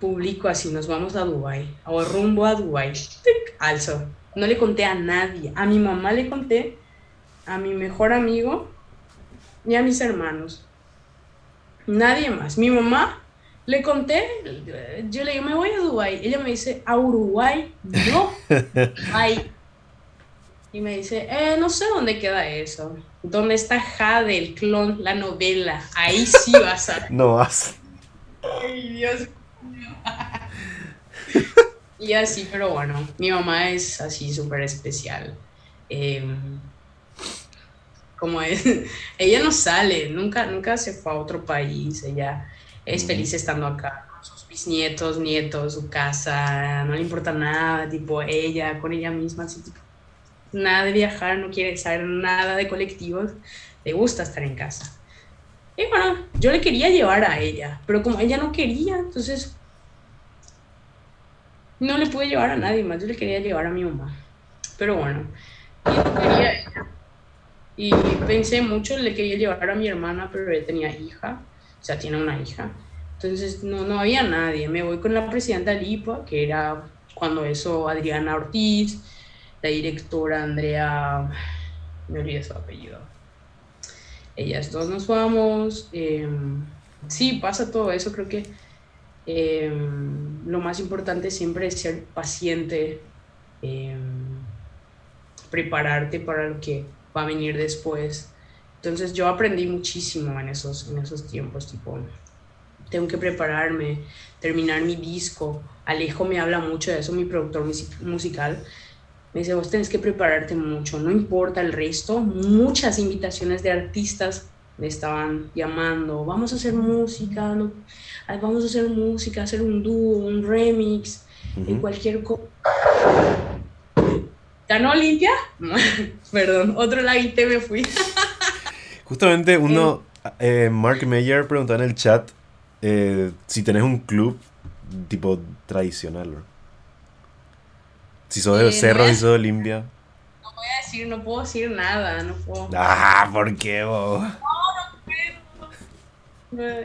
publico así, nos vamos a Dubái, o rumbo a Dubái. Alzo no le conté a nadie. A mi mamá le conté, a mi mejor amigo y a mis hermanos. Nadie más. Mi mamá le conté, yo le digo, me voy a Dubái. Ella me dice, a Uruguay, no. Ay. Y me dice, eh, no sé dónde queda eso. ¿Dónde está Jade, el clon, la novela? Ahí sí vas a. no vas. Ay, Dios mío. Y así, pero bueno, mi mamá es así súper especial. Em, como es, ella no sale, nunca, nunca se fue a otro país, ella es feliz estando acá, con sus bisnietos, nietos, su casa, no le importa nada, tipo ella, con ella misma, así, tipo, nada de viajar, no quiere saber nada de colectivos, le gusta estar en casa. Y bueno, yo le quería llevar a ella, pero como ella no quería, entonces no le pude llevar a nadie más, yo le quería llevar a mi mamá. Pero bueno, y, pensé mucho, le quería llevar a mi hermana, pero ella tenía hija, o sea, tiene una hija. Entonces no, no había nadie. Me voy con la presidenta Lipa, que era cuando eso Adriana Ortiz, la directora Andrea, me olvidé su apellido. Ellas dos nos vamos. Em, sí, pasa todo eso, creo que Em, lo más importante siempre es ser paciente, em, prepararte para lo que va a venir después. Entonces yo aprendí muchísimo en esos, en esos tiempos, tipo, tengo que prepararme, terminar mi disco. Alejo me habla mucho de eso, mi productor musical. Me dice, vos tenés que prepararte mucho, no importa el resto. Muchas invitaciones de artistas me estaban llamando, vamos a hacer música, ¿no? vamos a hacer música, hacer un dúo, un remix, en cualquier cosa. ¿Ganó Olimpia? Perdón, otro laguite me fui. Justamente uno, eh, Mark Meyer preguntó en el chat eh, si tenés un club tipo tradicional. Si sos de eh, Cerro, si sos de Olimpia. No voy a decir, no puedo decir nada, no puedo. Ah, ¿por qué vos?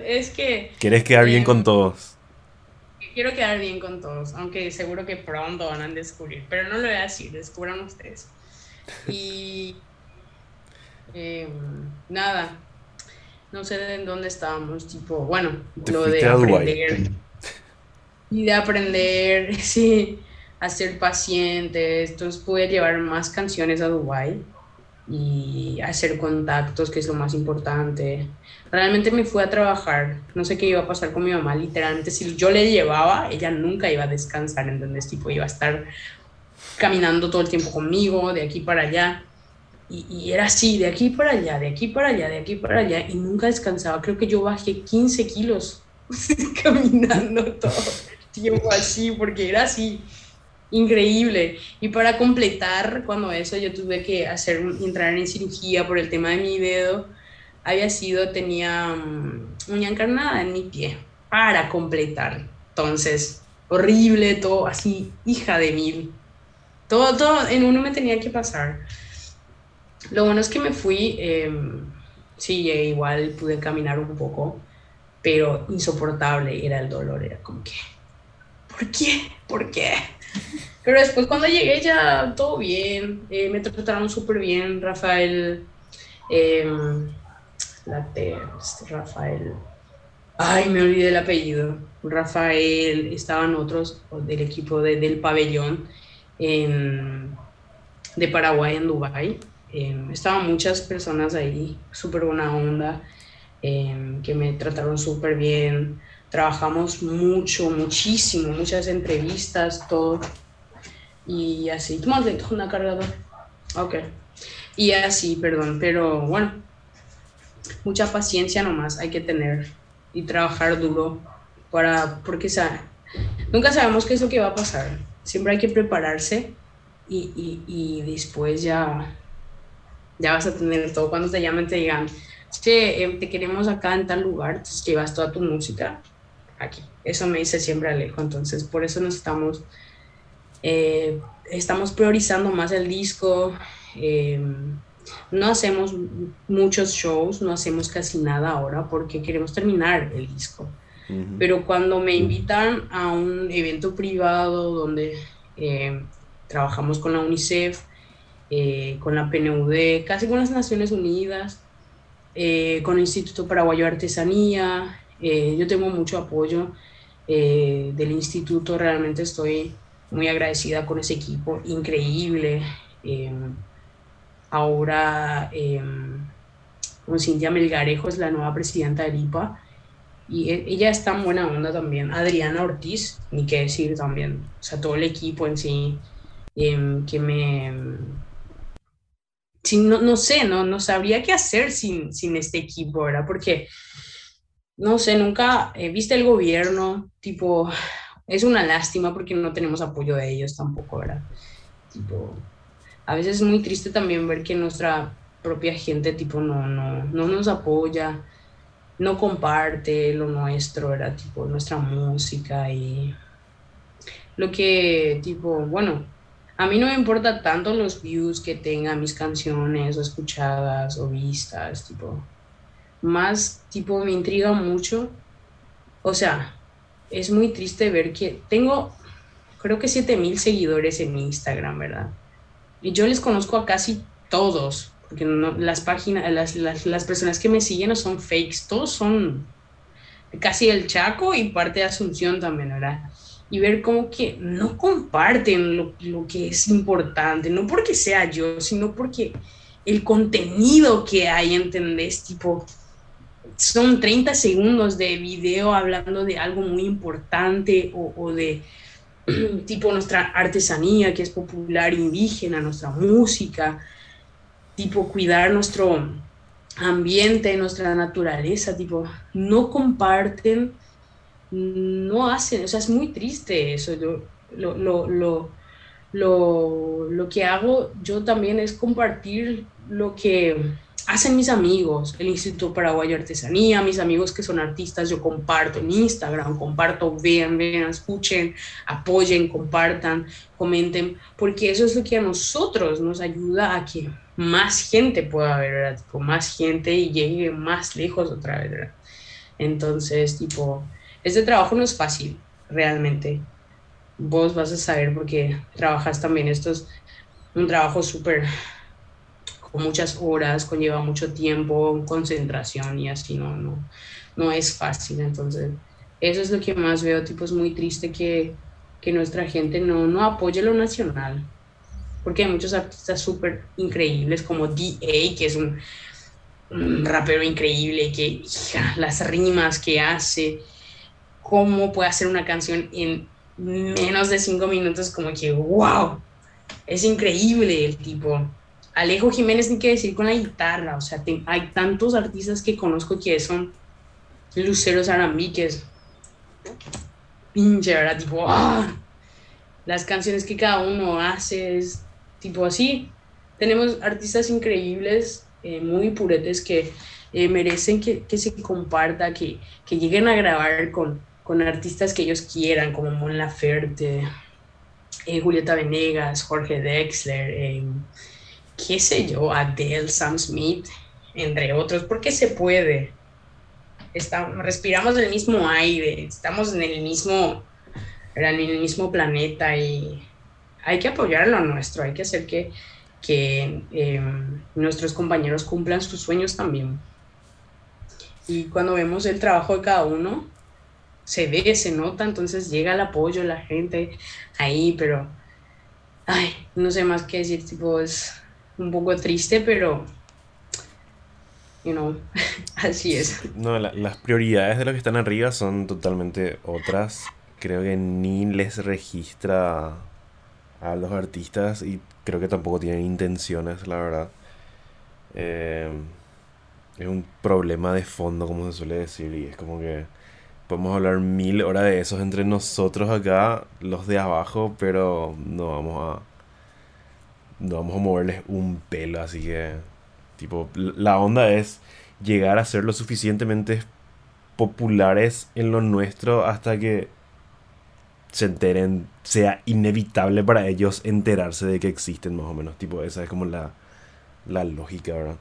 Es que... ¿Quieres quedar bien con em, todos? Quiero quedar bien con todos, aunque seguro que pronto van a descubrir, pero no lo voy a decir, descubran ustedes. Y... Em, nada, no sé de dónde estábamos, tipo, bueno, lo de aprender. Y de aprender, sí, a ser paciente. Entonces pude llevar más canciones a Dubai y hacer contactos, que es lo más importante. Realmente me fui a trabajar, no sé qué iba a pasar con mi mamá, literalmente si yo le llevaba, ella nunca iba a descansar, ¿entendés? Tipo, iba a estar caminando todo el tiempo conmigo, de aquí para allá. Y, y, era así, de aquí para allá, de aquí para allá, de aquí para allá, y nunca descansaba. Creo que yo bajé 15 kilos caminando todo el tiempo así, porque era así increíble. Y para completar, cuando eso yo tuve que hacer, entrar en cirugía por el tema de mi dedo, había sido, tenía um, uña encarnada en mi pie, para completar. Entonces, horrible, todo así, hija de mil. Todo, todo en uno me tenía que pasar. Lo bueno es que me fui, em, sí, igual pude caminar un poco, pero insoportable era el dolor, era como que, ¿por qué? ¿Por qué? Pero después cuando llegué ya todo bien, eh, me trataron súper bien, Rafael, eh, la este, Rafael, ay, me olvidé el apellido, Rafael, estaban otros del equipo de, del pabellón de Paraguay en Dubái, eh, estaban muchas personas ahí, súper buena onda, eh, que me trataron súper bien, trabajamos mucho, muchísimo, muchas entrevistas, todo. Y así, toma una cargador. Ok. Y así, perdón, pero bueno, mucha paciencia nomás hay que tener y trabajar duro para, porque nunca sabemos qué es lo que va a pasar. Siempre hay que prepararse y, y, y después ya, ya vas a tener todo. Cuando te llamen te digan, che, eh, te queremos acá en tal lugar, entonces llevas toda tu música aquí. Eso me dice siempre Alejo, entonces por eso nos estamos, eh, estamos priorizando más el disco. Eh, no hacemos muchos shows, no hacemos casi nada ahora porque queremos terminar el disco. Pero cuando me invitan a un evento privado donde eh, trabajamos con la UNICEF, con la PNUD, casi con las Naciones Unidas, con el Instituto Paraguayo de Artesanía, eh, yo tengo mucho apoyo eh, del instituto, realmente estoy muy agradecida con ese equipo, increíble. Eh, ahora, con Cintia Melgarejo es la nueva presidenta del IPA y e, ella está en buena onda también. Adriana Ortiz, ni qué decir también. O sea, todo el equipo en sí, que me... no, no, sé, no, no sabría qué hacer sin, sin este equipo, ¿verdad? Porque no sé, nunca eh, viste el gobierno, tipo, es una lástima porque no tenemos apoyo de ellos tampoco, ¿verdad? Tipo, a veces es muy triste también ver que nuestra propia gente, tipo, no, no, no nos apoya, no comparte lo nuestro, ¿verdad? Tipo, nuestra música y lo que, tipo, bueno, a mí no me importa tanto los views que tengan mis canciones o escuchadas o vistas, tipo, más tipo me intriga mucho. O sea, es muy triste ver que tengo, creo que 7000 seguidores en Instagram, ¿verdad? Y yo les conozco a casi todos, porque las páginas, las, las, personas que me siguen no son fakes, todos son casi el Chaco y parte de Asunción también, ¿verdad? Y ver como que no comparten lo, lo que es importante, no porque sea yo, sino porque el contenido que hay, ¿entendés? Tipo, son 30 segundos de video hablando de algo muy importante o, de tipo nuestra artesanía que es popular indígena, nuestra música, tipo cuidar nuestro ambiente, nuestra naturaleza, tipo, no comparten, no hacen, o sea, es muy triste eso. Yo, lo, lo, lo, lo, lo que hago yo también es compartir lo que hacen mis amigos, el Instituto Paraguayo de Artesanía, mis amigos que son artistas, yo comparto en Instagram, comparto, vean, vean, escuchen, apoyen, compartan, comenten, porque eso es lo que a nosotros nos ayuda a que más gente pueda ver, ¿verdad? Tipo, más gente y llegue más lejos otra vez, ¿verdad? Entonces, tipo, este trabajo no es fácil, realmente. Vos vas a saber porque trabajas también, esto es un trabajo súper muchas horas, conlleva mucho tiempo, concentración y así no, no, no es fácil. Entonces, eso es lo que más veo, tipo, es muy triste que, que nuestra gente no, no apoye lo nacional, porque hay muchos artistas súper increíbles como D.A., que es un, rapero increíble, que las rimas que hace, cómo puede hacer una canción en menos de cinco minutos, como que, wow, es increíble el tipo. Alejo Jiménez, ni que decir con la guitarra, o sea, hay tantos artistas que conozco que son luceros arambiques, pinche, ¿verdad? Tipo, ¡ah! las canciones que cada uno hace es tipo así. Tenemos artistas increíbles, eh, muy puretes, que eh, merecen que, que, se comparta, que, que, lleguen a grabar con, con artistas que ellos quieran, como Mon Laferte, eh, Julieta Venegas, Jorge Dexler, qué sé yo, Adele, Sam Smith, entre otros, porque se puede. Estamos, respiramos el mismo aire, estamos en el mismo, en el mismo planeta y hay que apoyar lo nuestro, hay que hacer que, que em, nuestros compañeros cumplan sus sueños también. Y cuando vemos el trabajo de cada uno, se ve, se nota, entonces llega el apoyo la gente ahí, pero, ay, no sé más qué decir, tipo, es un poco triste, pero, you know, así es. No, las prioridades de los que están arriba son totalmente otras. Creo que ni les registra a los artistas y creo que tampoco tienen intenciones, la verdad. Eh, es un problema de fondo, como se suele decir, y es como que podemos hablar mil horas de esos entre nosotros acá, los de abajo, pero no vamos a no vamos a moverles un pelo, así que tipo la onda es llegar a ser lo suficientemente populares en lo nuestro hasta que se enteren, sea inevitable para ellos enterarse de que existen más o menos, tipo esa es como la, la lógica, ¿verdad?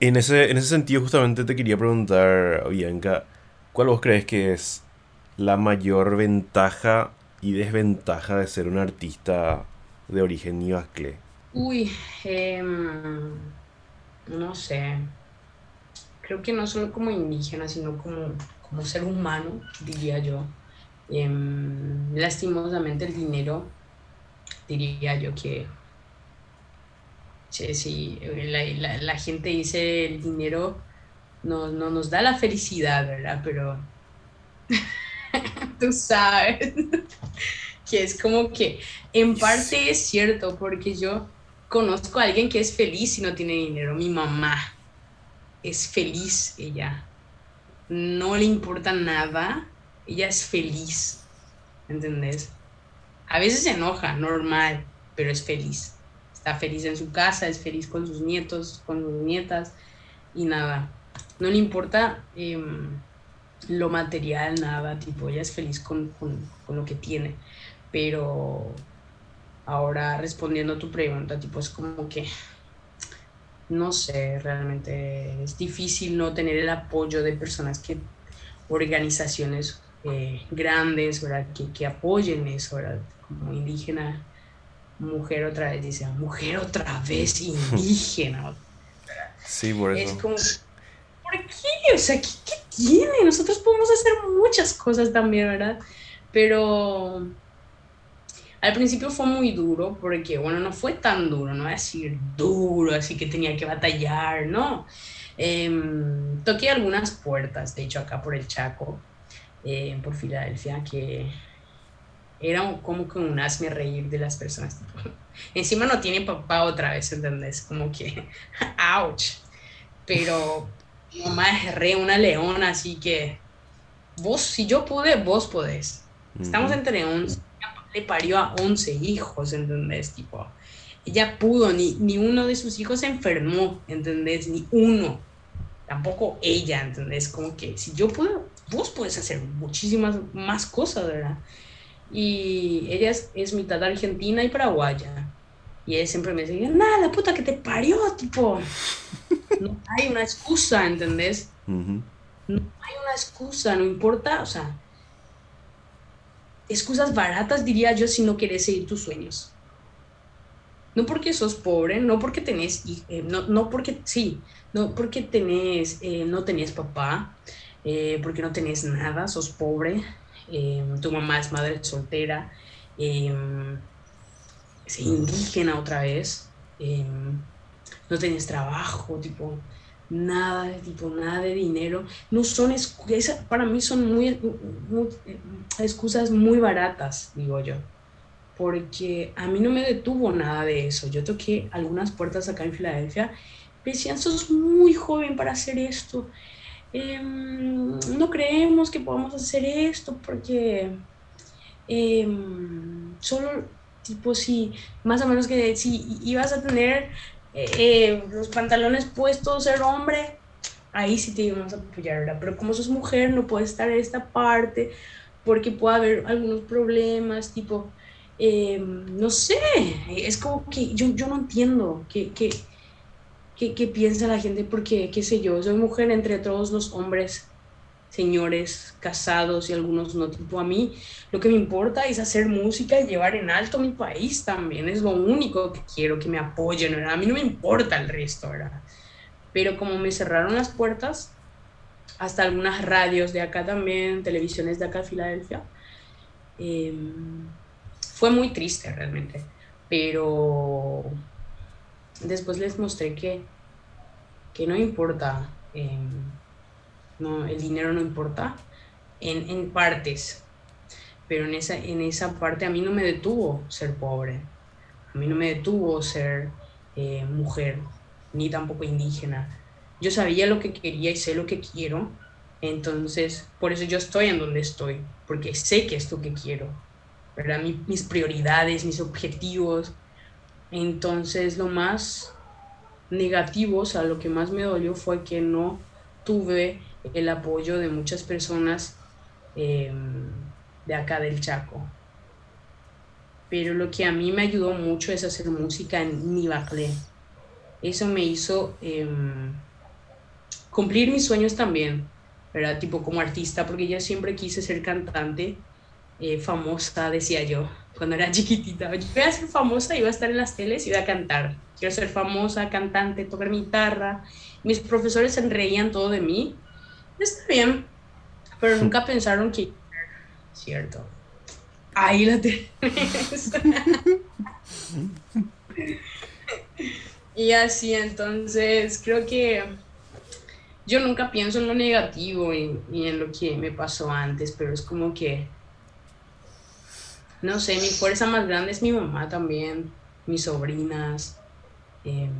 En ese, en ese sentido justamente te quería preguntar, Bianca, ¿Cuál vos crees que es la mayor ventaja y desventaja de ser un artista de origen ibasclé? Uy, em, no sé. Creo que no solo como indígena, sino como, como ser humano, diría yo. Em, lastimosamente el dinero, diría yo que sí, la, la, gente dice el dinero no, no nos da la felicidad, ¿verdad? Pero tú sabes que es como que en parte es cierto, porque yo conozco a alguien que es feliz y no tiene dinero, mi mamá es feliz, ella no le importa nada, ella es feliz, ¿entendés? A veces se enoja, normal, pero es feliz. Está feliz en su casa, es feliz con sus nietos, con sus nietas y nada no le importa em, lo material, nada, tipo, ella es feliz con, lo que tiene. Pero ahora respondiendo a tu pregunta, tipo, es como que, no sé, realmente es difícil no tener el apoyo de personas que, organizaciones eh, grandes, ¿verdad? Que, que apoyen eso, ¿verdad? Como indígena, mujer otra vez, dice, mujer otra vez indígena. Sí, por eso. Es como ¿por qué? O sea, ¿qué, tiene? Nosotros podemos hacer muchas cosas también, ¿verdad? Pero al principio fue muy duro porque, bueno, no fue tan duro, no voy a decir duro, así que tenía que batallar, no. Em, toqué algunas puertas, de hecho, acá por el Chaco, eh, por Filadelfia, que era como que un hazme reír de las personas. Encima no tiene papá otra vez, ¿entendés? Como que, ouch. Pero mi mamá es re una leona, así que vos, si yo pude, vos podés. Estamos entre 11, le parió a 11 hijos, ¿entendés? Tipo, ella pudo, ni, ni uno de sus hijos se enfermó, ¿entendés? Ni uno. Tampoco ella, ¿entendés? Como que si yo pude, vos podés hacer muchísimas más cosas, ¿verdad? Y ella es, es mitad argentina y paraguaya. Y él siempre me decía, nada, la puta que te parió, tipo. No hay una excusa, ¿entendés? No hay una excusa, no importa, o sea, excusas baratas diría yo si no quieres seguir tus sueños. No porque sos pobre, no porque tenés, eh, no, no, porque, sí, no porque tenés, eh, no tenés papá, eh, porque no tenés nada, sos pobre, tu mamá es madre soltera, es indígena otra vez, no tienes trabajo, tipo, nada, tipo, nada de dinero. No son excusas, para mí son muy, excusas muy baratas, digo yo. Porque a mí no me detuvo nada de eso. Yo toqué algunas puertas acá en Filadelfia. Me decían, sos muy joven para hacer esto. Em, no creemos que podamos hacer esto porque em, solo tipo si más o menos que si ibas a tener eh, eh, los pantalones puestos, ser hombre, ahí sí te íbamos a apoyar. Pero como sos mujer no puedes estar en esta parte porque puede haber algunos problemas, tipo, em, no sé, es como que yo, yo no entiendo qué, qué, qué piensa la gente porque, qué sé yo, soy mujer entre todos los hombres señores casados y algunos no. Tipo, a mí lo que me importa es hacer música y llevar en alto mi país también. Es lo único que quiero, que me apoyen, ¿verdad? A mí no me importa el resto, ¿verdad? Pero como me cerraron las puertas, hasta algunas radios de acá también, televisiones de acá de Filadelfia, em, fue muy triste realmente. Pero después les mostré que, que no importa. Eh, no, el dinero no importa, en, en partes, pero en esa, en esa parte a mí no me detuvo ser pobre, a mí no me detuvo ser eh, mujer, ni tampoco indígena. Yo sabía lo que quería y sé lo que quiero, entonces por eso yo estoy en donde estoy, porque sé que es lo que quiero, ¿verdad? mis prioridades, mis objetivos. Entonces lo más negativo, o sea, lo que más me dolió fue que no tuve el apoyo de muchas personas em, de acá del Chaco. Pero lo que a mí me ayudó mucho es hacer música en Nibacle. Eso me hizo em, cumplir mis sueños también, ¿verdad? Tipo como artista, porque yo siempre quise ser cantante eh, famosa, decía yo, cuando era chiquitita. Yo voy a ser famosa, iba a estar en las teles y iba a cantar. Quiero ser famosa, cantante, tocar mi guitarra. Mis profesores se reían todo de mí, Está bien, pero nunca pensaron que... Cierto. Ahí la tenés. y así, entonces, creo que yo nunca pienso en lo negativo y, en lo que me pasó antes, pero es como que, no sé, mi fuerza más grande es mi mamá también, mis sobrinas, em,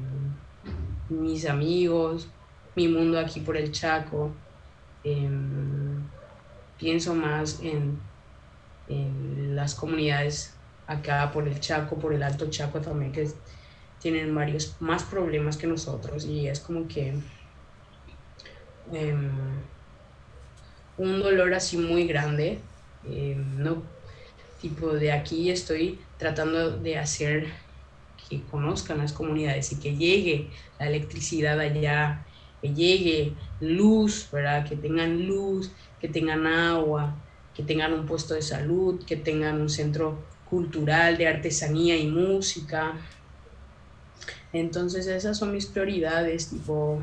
mis amigos, mi mundo aquí por el Chaco. Em, pienso más en, las comunidades acá por el Chaco, por el Alto Chaco también, que tienen varios más problemas que nosotros y es como que em, un dolor así muy grande. Em, no, tipo de aquí estoy tratando de hacer que conozcan las comunidades y que llegue la electricidad allá que llegue luz, ¿verdad? Que tengan luz, que tengan agua, que tengan un puesto de salud, que tengan un centro cultural de artesanía y música. Entonces esas son mis prioridades, tipo,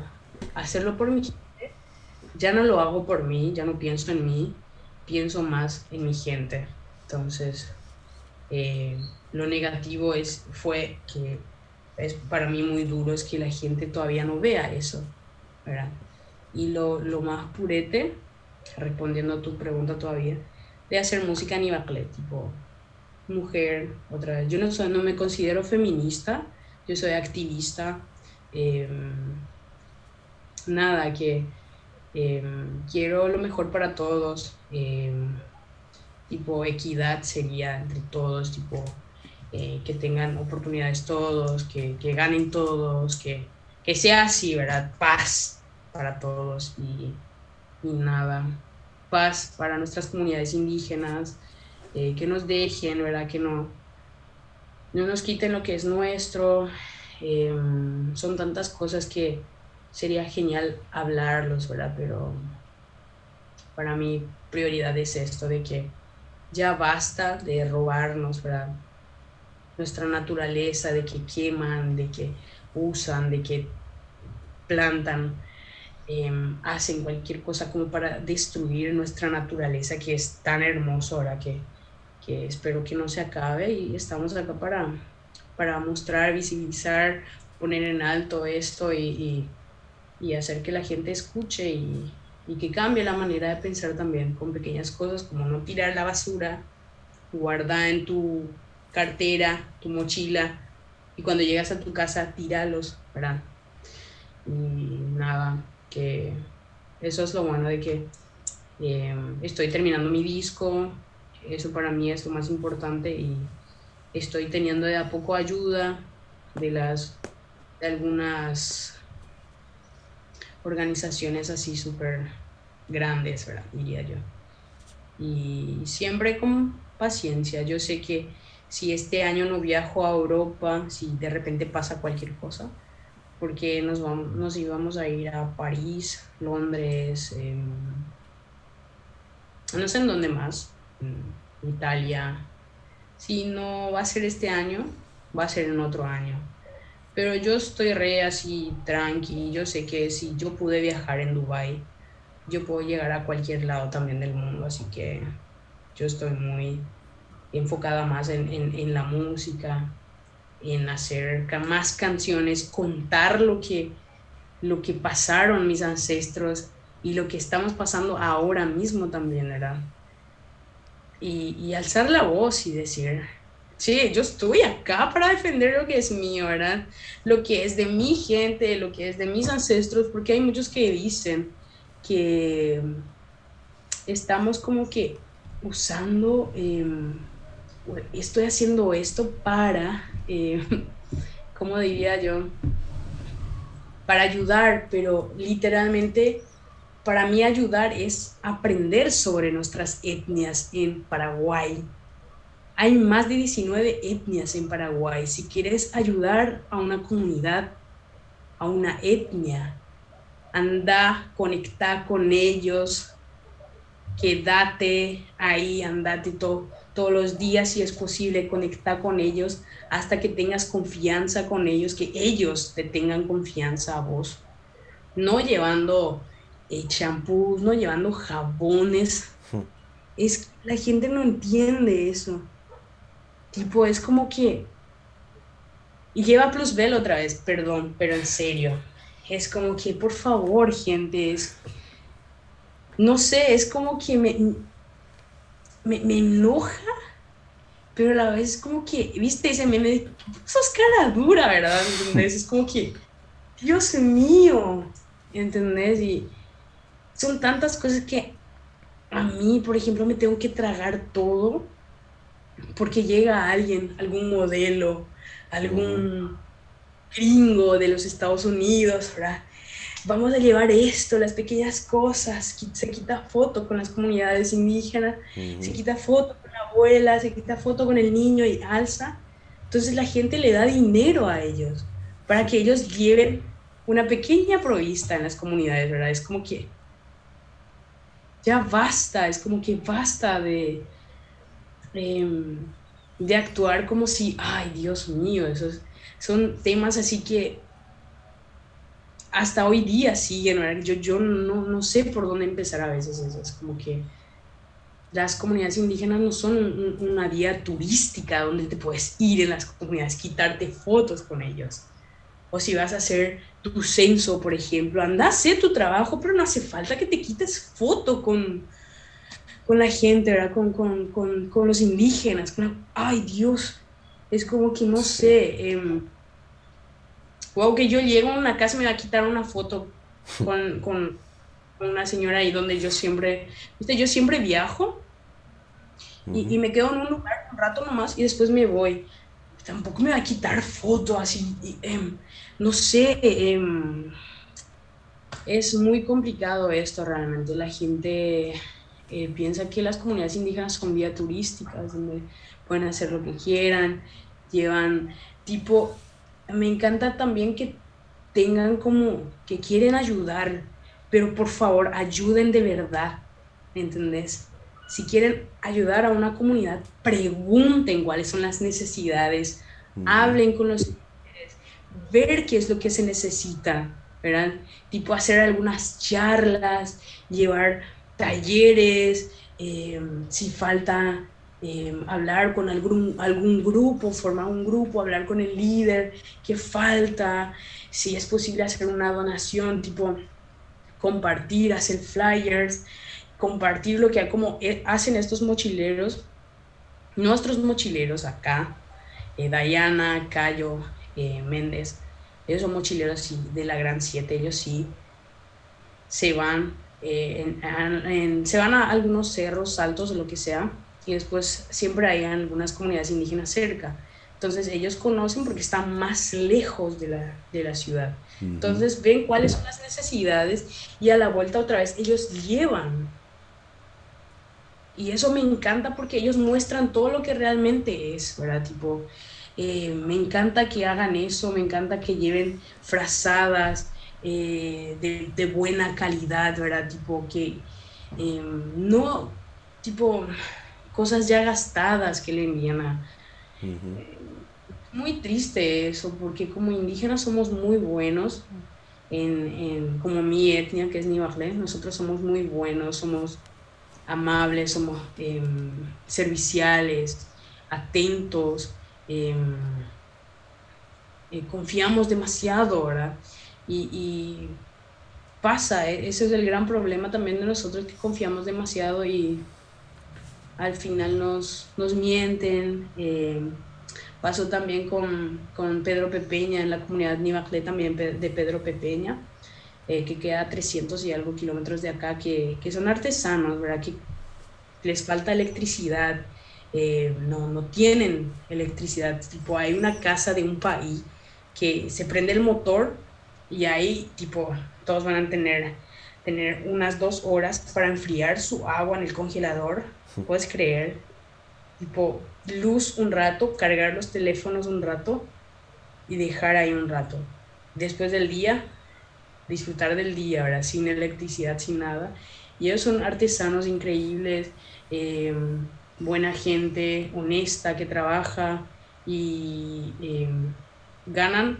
hacerlo por mi gente. Ya no lo hago por mí, ya no pienso en mí, pienso más en mi gente. Entonces, eh, lo negativo es, fue que es para mí muy duro, es que la gente todavía no vea eso. Y lo, lo, más purete, respondiendo a tu pregunta todavía, de hacer música en Ibacle, tipo mujer, otra vez. Yo no, soy, no me considero feminista, yo soy activista. Em, nada, que em, quiero lo mejor para todos. Em, tipo equidad sería entre todos, tipo eh, que tengan oportunidades todos, que, que ganen todos, que, que sea así, ¿verdad? Paz, para todos y, nada, paz para nuestras comunidades indígenas, eh, que nos dejen, ¿verdad? Que no, no nos quiten lo que es nuestro. Em, son tantas cosas que sería genial hablarlos, ¿verdad? Pero para mí prioridad es esto de que ya basta de robarnos, ¿verdad? Nuestra naturaleza, de que queman, de que usan, de que plantan Em, hacen cualquier cosa como para destruir nuestra naturaleza que es tan hermosa ahora que, que espero que no se acabe y estamos acá para, para mostrar, visibilizar, poner en alto esto y, y, hacer que la gente escuche y, y, que cambie la manera de pensar también con pequeñas cosas como no tirar la basura, guarda en tu cartera, tu mochila y cuando llegas a tu casa tíralos, ¿verdad? Y nada, que eso es lo bueno de que em, estoy terminando mi disco, eso para mí es lo más importante y estoy teniendo de a poco ayuda de las de algunas organizaciones así súper grandes, ¿verdad? diría yo. Y siempre con paciencia, yo sé que si este año no viajo a Europa, si de repente pasa cualquier cosa, porque nos, vamos, nos íbamos a ir a París, Londres, em, no sé en dónde más, Italia. Si no va a ser este año, va a ser en otro año. Pero yo estoy re así tranqui, yo sé que si yo pude viajar en Dubai, yo puedo llegar a cualquier lado también del mundo, así que yo estoy muy enfocada más en, en, la música, en hacer más canciones, contar lo que, lo que pasaron mis ancestros y lo que estamos pasando ahora mismo también, ¿verdad? Y, alzar la voz y decir, sí, yo estoy acá para defender lo que es mío, ¿verdad? Lo que es de mi gente, lo que es de mis ancestros, porque hay muchos que dicen que estamos como que usando, em, estoy haciendo esto para, eh, ¿cómo diría yo? Para ayudar, pero literalmente para mí ayudar es aprender sobre nuestras etnias en Paraguay. Hay más de 19 etnias en Paraguay. Si quieres ayudar a una comunidad, a una etnia, anda, conecta con ellos, quédate ahí, andate todos los días si es posible, conecta con ellos hasta que tengas confianza con ellos, que ellos te tengan confianza a vos. No llevando eh, champús, no llevando jabones. Es, la gente no entiende eso. Tipo, es como que... Y lleva Plusbel otra vez, perdón, pero en serio. Es como que, por favor, gente, es no sé, es como que me, me, enoja, pero a la vez es como que, viste ese meme de, sos cara dura, ¿verdad? ¿Entendés? Es como que, Dios mío, ¿entendés? Y son tantas cosas que a mí, por ejemplo, me tengo que tragar todo porque llega alguien, algún modelo, algún gringo de los Estados Unidos, ¿verdad? Vamos a llevar esto, las pequeñas cosas, se quita foto con las comunidades indígenas, se quita foto con la abuela, se quita foto con el niño y alza. Entonces la gente le da dinero a ellos para que ellos lleven una pequeña provista en las comunidades, ¿verdad? Es como que ya basta, es como que basta de, em, de actuar como si, ay Dios mío, esos son temas así que hasta hoy día siguen, yo, yo no, no, sé por dónde empezar a veces, es como que las comunidades indígenas no son una vía turística donde te puedes ir en las comunidades, quitarte fotos con ellos. O si vas a hacer tu censo, por ejemplo, anda a hacer tu trabajo, pero no hace falta que te quites foto con, con la gente, ¿verdad? Con, con, con, con los indígenas. ay, Dios, es como que no sé. Eh, wow, que yo llego a una casa y me va a quitar una foto con, con, una señora ahí donde yo siempre, ¿viste? yo siempre viajo y, y, me quedo en un lugar un rato nomás y después me voy. Tampoco me va a quitar foto así, em, no sé, em, es muy complicado esto realmente. La gente eh, piensa que las comunidades indígenas son vía turísticas, donde pueden hacer lo que quieran, llevan tipo me encanta también que tengan como que quieren ayudar, pero por favor ayuden de verdad, ¿me entendés? Si quieren ayudar a una comunidad, pregunten cuáles son las necesidades, hablen con los ver qué es lo que se necesita, ¿verdad? Tipo hacer algunas charlas, llevar talleres, eh, si falta Em, hablar con algún, algún grupo, formar un grupo, hablar con el líder, qué falta, si es posible hacer una donación, tipo compartir, hacer flyers, compartir lo que como eh, hacen estos mochileros, nuestros mochileros acá, eh, Diana, Cayo, eh, Méndez, ellos son mochileros de la Gran 7, ellos sí se van, se van a algunos cerros altos o lo que sea, y después siempre hay algunas comunidades indígenas cerca. Entonces ellos conocen porque están más lejos de la, de la ciudad. Entonces ven cuáles son las necesidades y a la vuelta otra vez ellos llevan. y eso me encanta porque ellos muestran todo lo que realmente es, ¿verdad? Tipo, eh, me encanta que hagan eso, me encanta que lleven frazadas eh, de, buena calidad, ¿verdad? Tipo, que eh, no, tipo, cosas ya gastadas que le envían a... Muy triste eso, porque como indígenas somos muy buenos, en, como mi etnia, que es Nibagle, nosotros somos muy buenos, somos amables, somos em, serviciales, atentos, em, eh, confiamos demasiado, ¿verdad? Y, pasa, e, ese es el gran problema también de nosotros, que confiamos demasiado y al final nos, nos mienten. Em, pasó también con, con, Pedro Pepeña, en la comunidad Nivaclé también de Pedro Pepeña eh, que queda a 300 y algo kilómetros de acá, que, que son artesanos, ¿verdad? Que les falta electricidad, eh, no, no tienen electricidad. Tipo, hay una casa de un país que se prende el motor y ahí, tipo, todos van a tener, tener unas dos horas para enfriar su agua en el congelador. ¿Puedes creer? Tipo, luz un rato, cargar los teléfonos un rato y dejar ahí un rato. Después del día, disfrutar del día, ¿verdad? Sin electricidad, sin nada. Y ellos son artesanos increíbles, eh, buena gente, honesta, que trabaja y eh, ganan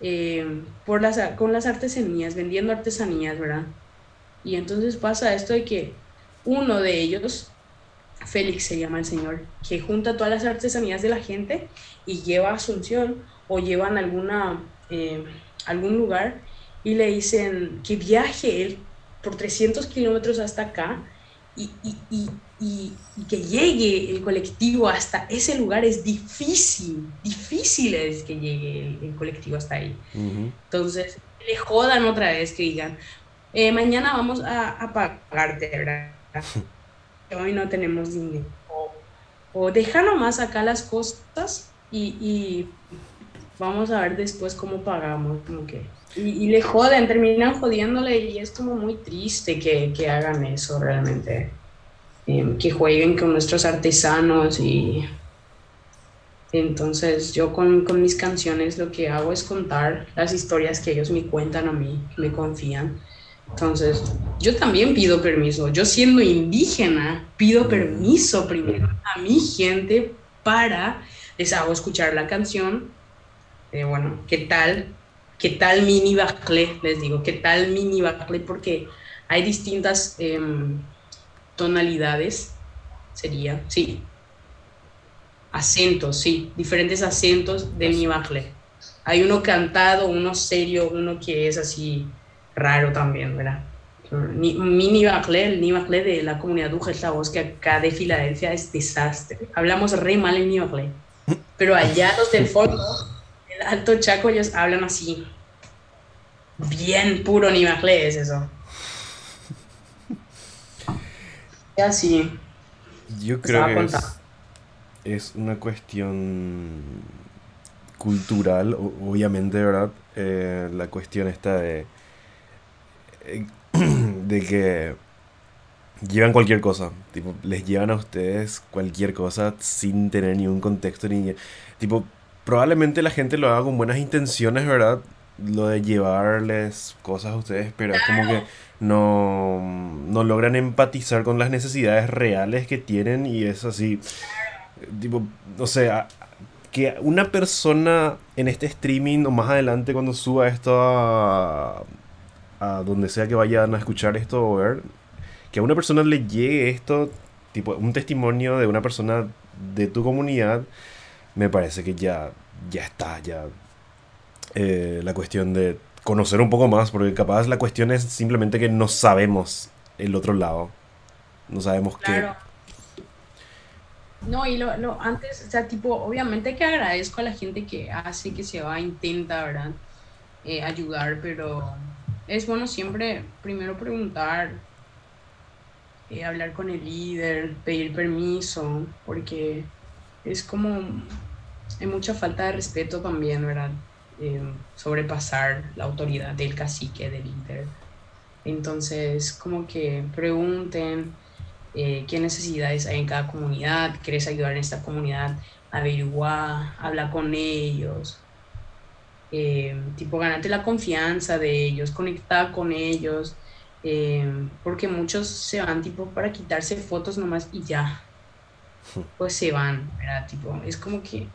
eh, por las, con las artesanías, vendiendo artesanías, ¿verdad? Y entonces pasa esto de que uno de ellos, Félix se llama el señor, que junta todas las artesanías de la gente y lleva a Asunción o llevan alguna, algún lugar y le dicen que viaje él por 300 kilómetros hasta acá y, y, y, y, que llegue el colectivo hasta ese lugar es difícil, difícil es que llegue el, colectivo hasta ahí. Entonces, le jodan otra vez que digan, eh, mañana vamos a, a pagarte, ¿verdad? Hoy no tenemos dinero. O, o deja nomás acá las costas y, vamos a ver después cómo pagamos, como que y, le joden, terminan jodiéndole y es como muy triste que, que hagan eso realmente. Em, que jueguen con nuestros artesanos y entonces yo con, con, mis canciones lo que hago es contar las historias que ellos me cuentan a mí, me confían. Entonces yo también pido permiso, yo siendo indígena pido permiso primero a mi gente para les hago escuchar la canción. Eh, bueno, ¿qué tal? ¿Qué tal mini baclé? Les digo, ¿qué tal mini baclé? Porque hay distintas em, tonalidades, sería, sí. Acentos, sí, diferentes acentos de mi baclé. Hay uno cantado, uno serio, uno que es así raro también, ¿verdad? Mini baclé, el ni baclé de la comunidad Uja es la voz que acá de Filadelfia es desastre. Hablamos re mal el ni baclé. Pero allá los del fondo el Alto Chaco ellos hablan así. Bien puro Nimacle es eso. Así. Yo creo que es, una cuestión cultural, obviamente, ¿verdad? Eh, la cuestión está de, eh, de que llevan cualquier cosa, tipo, les llevan a ustedes cualquier cosa sin tener ningún contexto ni tipo probablemente la gente lo haga con buenas intenciones, ¿verdad? Lo de llevarles cosas a ustedes, pero es como que no, no logran empatizar con las necesidades reales que tienen y es así, tipo, o sea, que una persona en este streaming o más adelante cuando suba esto a, a donde sea que vayan a escuchar esto o ver, que a una persona le llegue esto, tipo un testimonio de una persona de tu comunidad, me parece que ya, ya está, ya eh, la cuestión de conocer un poco más, porque capaz la cuestión es simplemente que no sabemos el otro lado, no sabemos qué... No, y lo, lo, antes, o sea, tipo, obviamente que agradezco a la gente que hace, que se va, intenta, ¿verdad? Eh, ayudar, pero es bueno siempre primero preguntar, eh, hablar con el líder, pedir permiso, porque es como hay mucha falta de respeto también, ¿verdad? Eh, sobrepasar la autoridad del cacique, del líder. Entonces, como que pregunten, eh, qué necesidades hay en cada comunidad, quieres ayudar en esta comunidad, averiguar, habla con ellos, eh, tipo ganarte la confianza de ellos, conectar con ellos, eh, porque muchos se van tipo para quitarse fotos nomás y ya, pues se van, ¿verdad? Tipo, es como que,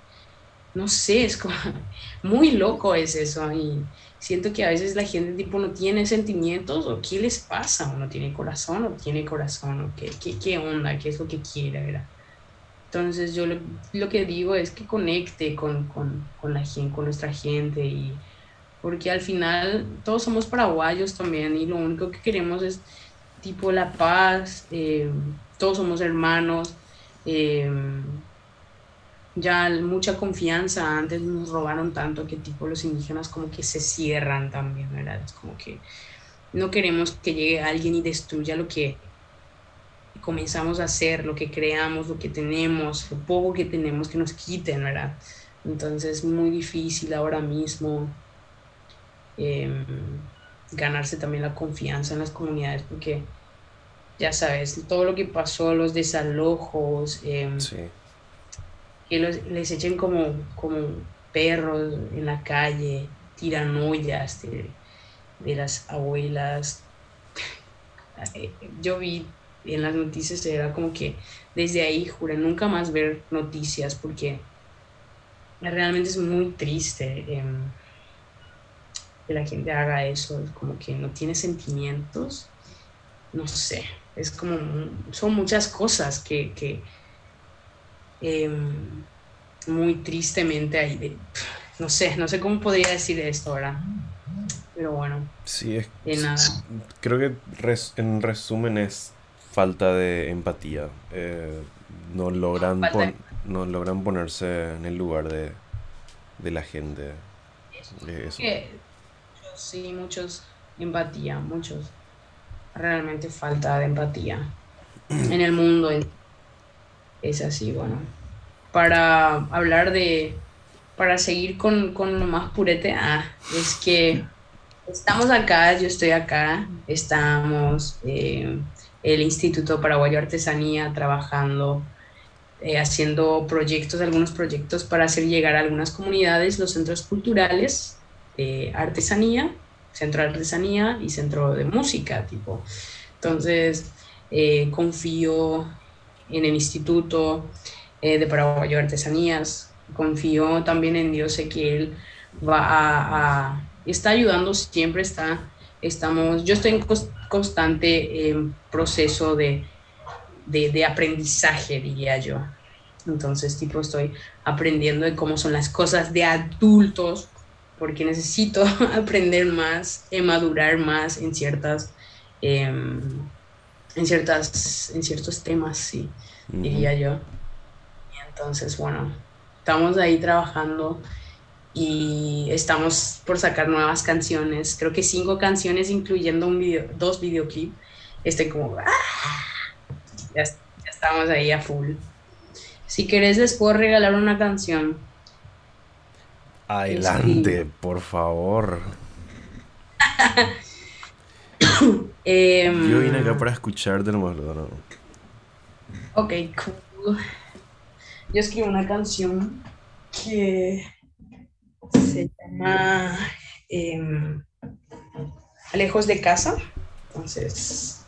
no sé, es como muy loco es eso y siento que a veces la gente tipo no tiene sentimientos o qué les pasa, o no tiene corazón o tiene corazón, o qué, qué, qué onda, qué es lo que quiere, ¿verdad? Entonces yo lo, que digo es que conecte con, con, con, la gente, con nuestra gente y porque al final todos somos paraguayos también y lo único que queremos es tipo la paz, eh, todos somos hermanos, eh, ya mucha confianza, antes nos robaron tanto que tipo los indígenas como que se cierran también, ¿verdad? Es como que no queremos que llegue alguien y destruya lo que comenzamos a hacer, lo que creamos, lo que tenemos, lo poco que tenemos que nos quiten, ¿verdad? Entonces es muy difícil ahora mismo em, ganarse también la confianza en las comunidades porque ya sabes, todo lo que pasó, los desalojos, em, que les echen como, como perros en la calle, tiran ollas de, de las abuelas. Eh, yo vi en las noticias era como que desde ahí juré nunca más ver noticias porque realmente es muy triste em, que la gente haga eso, como que no tiene sentimientos, no sé, es como, son muchas cosas que, que em, muy tristemente ahí, no sé, no sé cómo podría decir esto ahora, pero bueno. Sí, es, creo que en resumen es falta de empatía. Eh, no, logran no logran ponerse en el lugar de, de la gente. sí, muchos empatía, muchos. Realmente falta de empatía en el mundo. Es así, bueno. Para hablar de. Para seguir con, con lo más purete, ah, es que estamos acá, yo estoy acá, estamos. Eh, el Instituto Paraguayo Artesanía trabajando, eh, haciendo proyectos, algunos proyectos para hacer llegar a algunas comunidades los centros culturales de artesanía, centro de artesanía y centro de música, tipo. Entonces, eh, confío en el Instituto eh, de Paraguayo Artesanías, confío también en Dios, sé que Él va a, a está ayudando siempre, está estamos, yo estoy en constante em, proceso de, de, aprendizaje, diría yo. Entonces, tipo, estoy aprendiendo de cómo son las cosas de adultos, porque necesito aprender más, madurar más en ciertas, em, en ciertas, en ciertos temas, sí, diría yo. Y entonces, bueno, estamos ahí trabajando y estamos por sacar nuevas canciones, creo que cinco canciones incluyendo un video, dos videoclips. Este como, ¡ah! ya, estamos ahí a full. Si querés les puedo regalar una canción. Adelante, por favor. Em, Yo vine acá para escucharte nomás, ¿no? Ok, cool. Yo escribo una canción que se llama em, Lejos de casa. Entonces.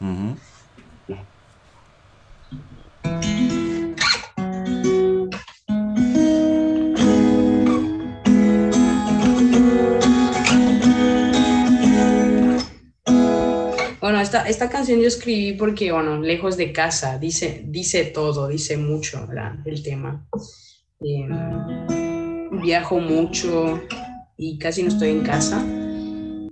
Bueno, esta, esta canción yo escribí porque, bueno, lejos de casa, dice, dice todo, dice mucho el tema. Em, viajo mucho y casi no estoy en casa.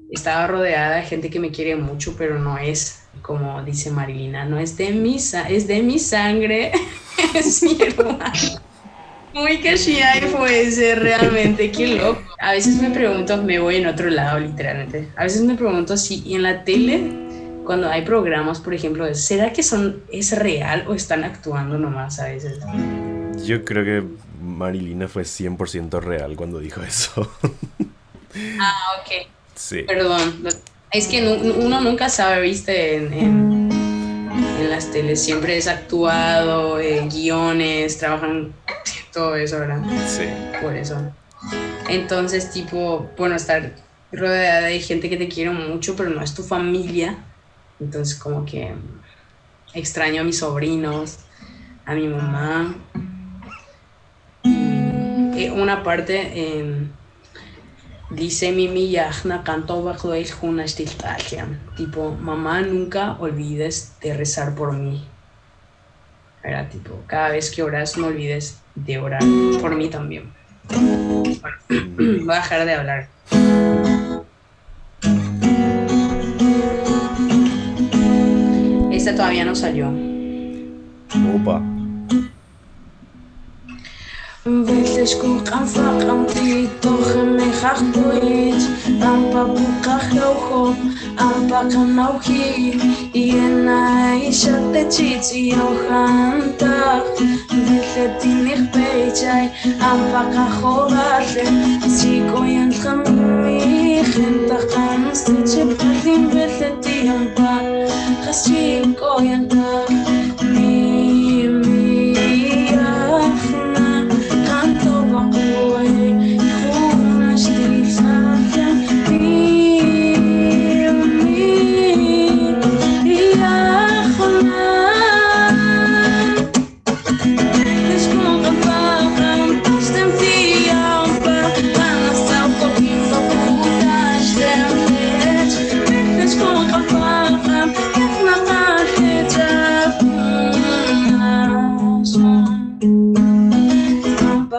Estaba rodeada de gente que me quiere mucho, pero no es, como dice Marilina, no es de mi, es de mi sangre, es mi hermano. Muy y fue ese, realmente, qué loco. A veces me pregunto, me voy en otro lado, literalmente. A veces me pregunto si en la tele, cuando hay programas, por ejemplo, ¿será que son, es real o están actuando nomás a veces? Yo creo que Marilina fue 100% real cuando dijo eso. ah, ok. Sí. Perdón. Es que uno nunca sabe, viste, en, en las teles siempre es actuado, eh, guiones, trabajan todo eso, ¿verdad? Sí. Por eso. Entonces, tipo, bueno, estar rodeada de gente que te quiere mucho, pero no es tu familia. Entonces, como que extraño a mis sobrinos, a mi mamá. Una parte eh, dice Mimi Yahna canto bajo el Tipo, mamá, nunca olvides de rezar por mí. Era tipo, cada vez que oras, no olvides de orar por mí también. voy a dejar de hablar. Esta todavía no salió. Opa. Bundeskuch am Fach am Titoch mich ach Deutsch. Am Papukach Locho Am Pakanochi Iena Isha Techitzi Yochantach Vileti mich Pechai Am Pakachorate Zikoyen Chamich Entach Kanistet Shepatim Vileti Am Pakachorate Zikoyen Chamich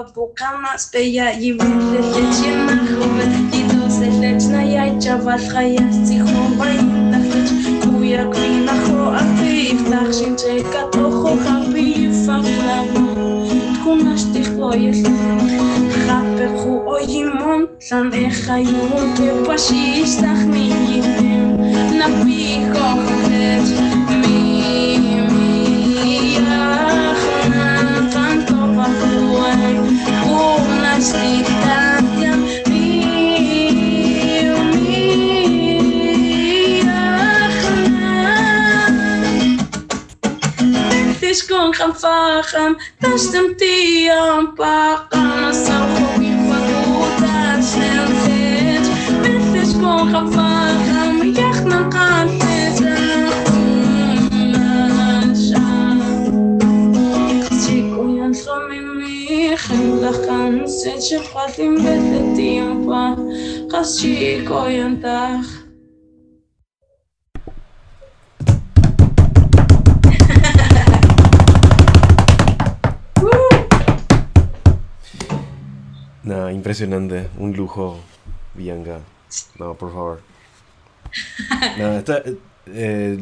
Δεν μπορώ να σπεύσω για να συναντήσω και το συναντώ να αγάπη μου είναι στη χώρα μου. Το μόνο που έχω είναι να πείτε μαχητής. Το μόνο που έχω είναι να πείτε μαχητής. Το μόνο που έχω είναι να πείτε μαχητής. Το μόνο που έχω είναι να πείτε μαχητής. una distancia mía, Het is gewoon gaan vragen, dat stemt die aanpakken. Als zou gewoon je verloren zijn, het is gaan. שפרטים בלתים בה, חשי קוינתך. No, impresionante. Un lujo, Bianca. No, por favor. No, esta, eh,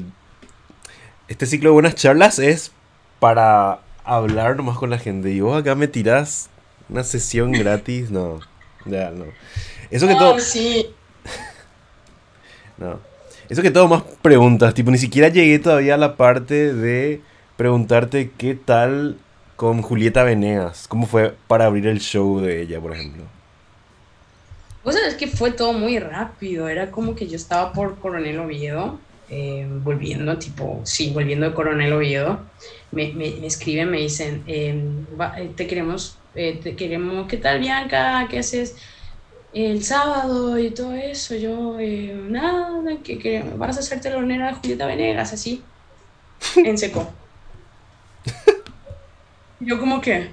este ciclo de buenas charlas es para hablar nomás con la gente. Y vos acá me tirás una sesión gratis. No, ya, no. Eso que todo. Oh, sí. No. Eso que todo más preguntas. Tipo, ni siquiera llegué todavía a la parte de preguntarte qué tal con Julieta Venegas. ¿Cómo fue para abrir el show de ella, por ejemplo? Vos sabés que fue todo muy rápido. Era como que yo estaba por Coronel Oviedo, eh, volviendo, tipo, sí, volviendo de Coronel Oviedo. Me, me, me escriben, me dicen, eh, va- eh, te queremos, eh, te queremos, ¿qué tal Bianca? ¿Qué haces el sábado y todo eso? Yo, eh, nada, que, que vas a ser telonera de Julieta Venegas, así, en seco. Yo como que,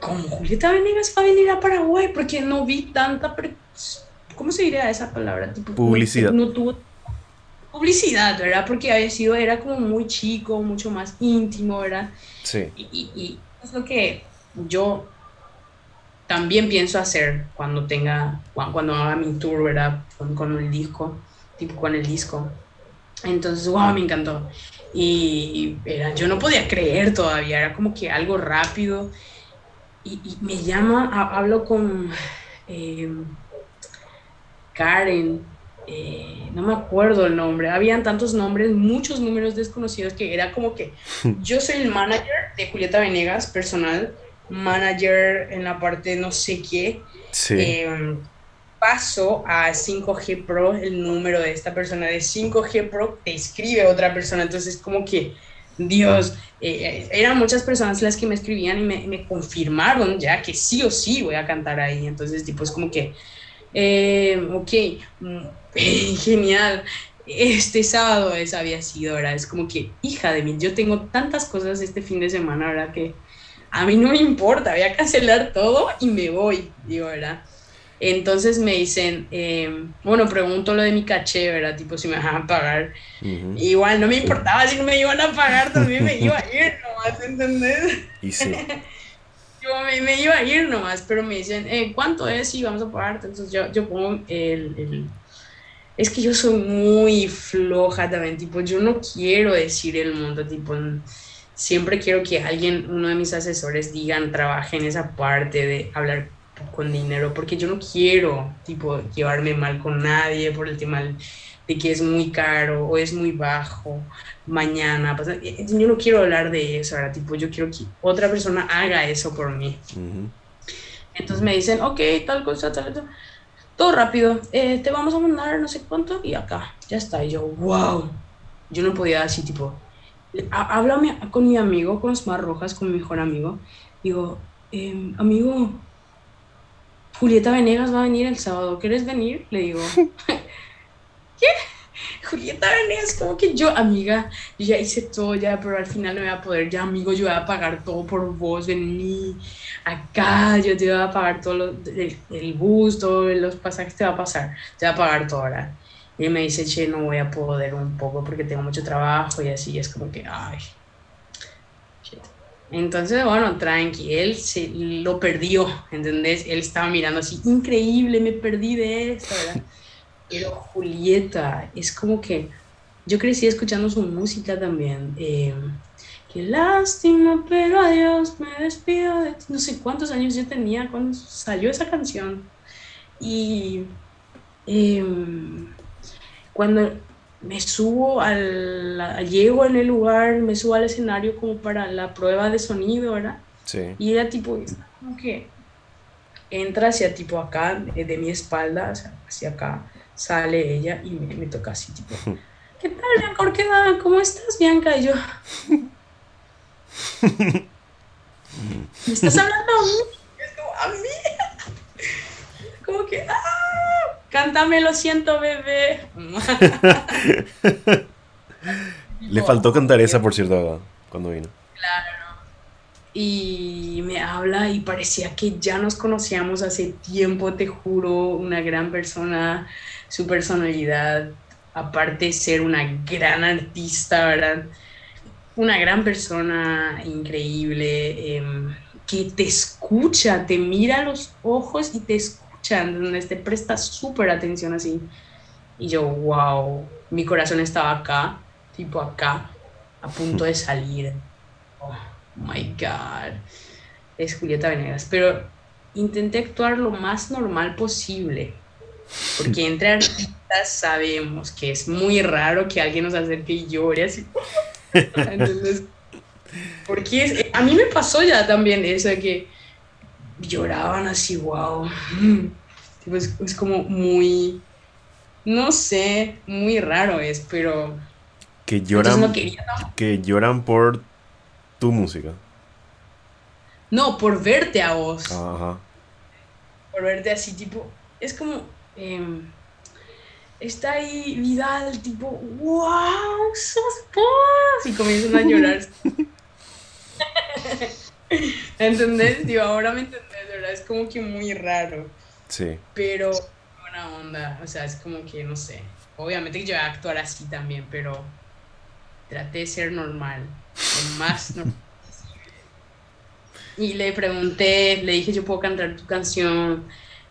¿cómo Julieta Venegas va a venir a Paraguay? Porque no vi tanta, ¿cómo se diría esa palabra? Tipo, Publicidad. No, tuvo publicidad, ¿verdad? Porque había sido, era como muy chico, mucho más íntimo, ¿verdad? Sí. Y, y- y es lo que yo también pienso hacer cuando tenga, cuando, haga mi tour, ¿verdad? Con, con el disco, tipo con el disco. Entonces, wow, me encantó. Y era, yo no podía creer todavía, era como que algo rápido. Y, y me llama, ha- hablo con eh, Karen, eh, no me acuerdo el nombre, habían tantos nombres, muchos números desconocidos que era como que yo soy el manager de Julieta Venegas, personal, manager en la parte no sé qué, Sí. eh, paso a 5G Pro el número de esta persona de 5G Pro te escribe otra persona entonces como que Dios, eh, eran muchas personas las que me escribían y me, me, confirmaron ya que sí o sí voy a cantar ahí. Entonces, tipo, es como que, eh, ok, mm, genial. Este sábado esa había sido, ¿verdad? Es como que, hija de mí, yo tengo tantas cosas este fin de semana, ¿verdad? Que a mí no me importa, voy a cancelar todo y me voy, digo, ¿verdad? Entonces me dicen, em, bueno, pregunto lo de mi caché, ¿verdad? Tipo, si me van a pagar. Igual no me importaba si no me iban a pagar, también me iba a ir nomás, ¿entendés? Y sí. yo me, iba a ir nomás, pero me dicen, eh, ¿cuánto es? Sí, vamos a pagarte. Entonces yo, yo pongo el, el, Es que yo soy muy floja también, tipo, yo no quiero decir el mundo, tipo, siempre quiero que alguien, uno de mis asesores, digan, trabaje en esa parte de hablar con dinero, porque yo no quiero, tipo, llevarme mal con nadie por el tema de que es muy caro o es muy bajo mañana. Eh, yo no quiero hablar de eso, ahora, tipo, yo quiero que otra persona haga eso por mí. Entonces me dicen, ok, tal cosa, tal, tal. Todo rápido, eh, te vamos a mandar no sé cuánto y acá, ya está. Y yo, wow. Yo no podía así, tipo, háblame con mi amigo, con Smart Rojas, con mi mejor amigo. Digo, eh, amigo, Julieta Venegas va a venir el sábado, ¿quieres venir? Le digo, ¿qué? Julieta Venegas, como que yo, amiga, yo ya hice todo ya, pero al final no voy a poder, ya amigo, yo voy a pagar todo por vos, vení acá, yo te voy a pagar todo el, bus, todos los pasajes te va a pasar, te voy a pagar todo ahora. Y me dice, che, no voy a poder un poco porque tengo mucho trabajo y así, es como que, ay, entonces, bueno, tranqui, él se lo perdió, ¿entendés? Él estaba mirando así, increíble, me perdí de esto, ¿verdad? Pero Julieta, es como que yo crecí escuchando su música también. Eh, qué lástima, pero adiós, me despido de ti. No sé cuántos años yo tenía cuando salió esa canción. Y em, cuando me subo al, llego en el lugar, me subo al escenario como para la prueba de sonido, ¿verdad? Sí. Y ella tipo, como que entra hacia tipo acá, de, mi espalda, hacia acá, sale ella y me, toca así, tipo, ¿qué tal, Bianca? ¿Qué tal? ¿Cómo estás, Bianca? Y yo, ¿me estás hablando a mí? a mí. como que, ¡ah! Cántame, lo siento, bebé. Le faltó cantar esa, por cierto, cuando vino. Claro. Y me habla y parecía que ya nos conocíamos hace tiempo, te juro, una gran persona, su personalidad, aparte de ser una gran artista, ¿verdad? Una gran persona increíble, em, que te escucha, te mira a los ojos y te escucha donde te presta súper atención así. Y yo, wow, mi corazón estaba acá, tipo acá, a punto de salir. Oh my God. Es Julieta Venegas. Pero intenté actuar lo más normal posible. Porque entre artistas sabemos que es muy raro que alguien nos acerque y llore así. Entonces, porque a mí me pasó ya también eso de que lloraban así, wow. es, como muy, no sé, muy raro es, pero... Que lloran, que lloran por tu música. No, por verte a vos. Ajá. Por verte así, tipo, es como... Em, está ahí Vidal, tipo, wow, sos vos. Y comienzan a llorar. ¿Entendés? Digo, ahora me entendés, ¿verdad? Es como que muy raro. Sí. Pero buena onda, o sea, es como que, no sé, obviamente que yo voy a actuar así también, pero traté de ser normal, lo más normal Y le pregunté, le dije, yo puedo cantar tu canción,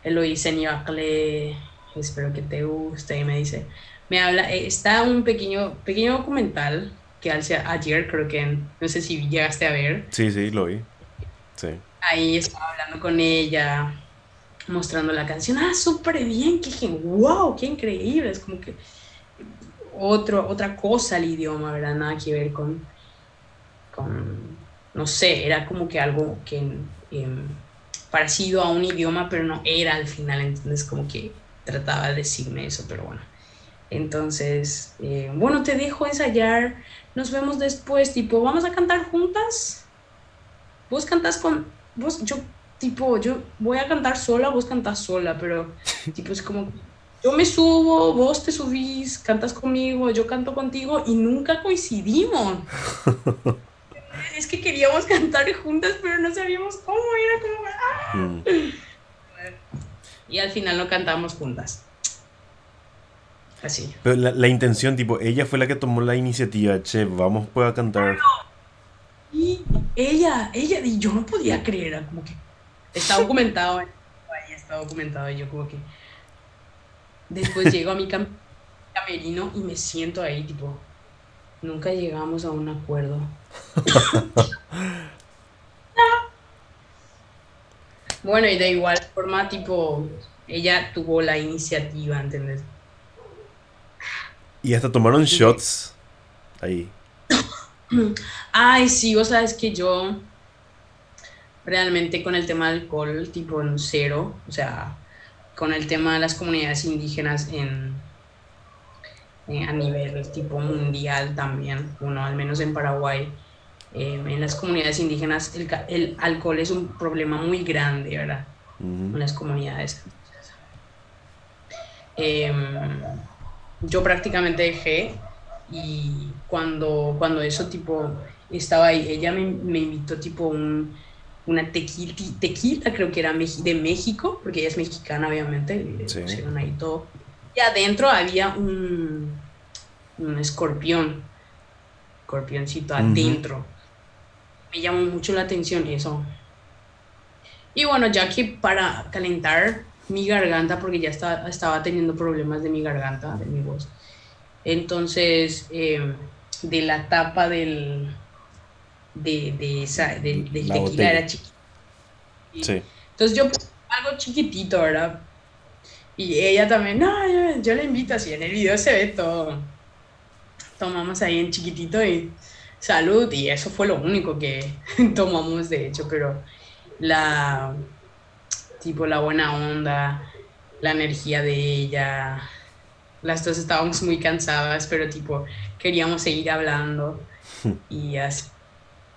él lo hice en Ibacle, espero que te guste, y me dice, me habla, eh, está un pequeño, pequeño documental que hace ayer, creo que, no sé si llegaste a ver. Sí, sí, lo vi. Sí. Ahí estaba hablando con ella, mostrando la canción, ah, súper bien, que wow, qué increíble, es como que otro, otra cosa el idioma, ¿verdad? Nada que ver con, con no sé, era como que algo que em, parecido a un idioma, pero no era al final, entonces como que trataba de decirme eso, pero bueno. Entonces, eh, bueno, te dejo ensayar, nos vemos después, tipo, vamos a cantar juntas. Vos cantas con, vos, yo, tipo, yo voy a cantar sola, vos cantas sola, pero, tipo, es como, yo me subo, vos te subís, cantas conmigo, yo canto contigo y nunca coincidimos. es que queríamos cantar juntas, pero no sabíamos cómo, era como, ¡ah! Mm. Y al final no cantamos juntas. Así. Pero la, intención, tipo, ella fue la que tomó la iniciativa, che, vamos pues a cantar. Y ella, ella, y yo no podía creer, como que está documentado, está documentado, y yo como que después llego a mi camerino y me siento ahí, tipo, nunca llegamos a un acuerdo. Bueno, y de igual forma, tipo, ella tuvo la iniciativa, ¿entendés? Y hasta tomaron shots ahí. Ay, sí, vos sabes que yo realmente con el tema del alcohol, tipo en cero, o sea, con el tema de las comunidades indígenas en, eh, a nivel tipo mundial también, bueno, al menos en Paraguay, eh, en las comunidades indígenas el, el, alcohol es un problema muy grande, ¿verdad? En las comunidades. Eh, yo prácticamente dejé y cuando, cuando eso tipo estaba ahí, ella me, me invitó tipo un, una tequila, tequila, creo que era de México, porque ella es mexicana obviamente, y pusieron ahí todo. Y adentro había un, un escorpión, escorpioncito adentro. Me llamó mucho la atención eso. Y bueno, ya que para calentar mi garganta porque ya estaba, estaba teniendo problemas de mi garganta, de mi voz. Entonces, em, de la tapa del, de, de esa, del, tequila era chiquito. Sí. Entonces yo algo chiquitito, ¿verdad? Y ella también, no, yo, yo, le invito así, en el video se ve todo. Tomamos ahí en chiquitito y salud, y eso fue lo único que tomamos de hecho, pero la tipo la buena onda, la energía de ella. Las dos estábamos muy cansadas, pero tipo queríamos seguir hablando y así.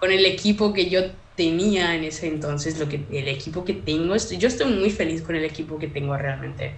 Con el equipo que yo tenía en ese entonces, lo que, el equipo que tengo, yo estoy muy feliz con el equipo que tengo realmente.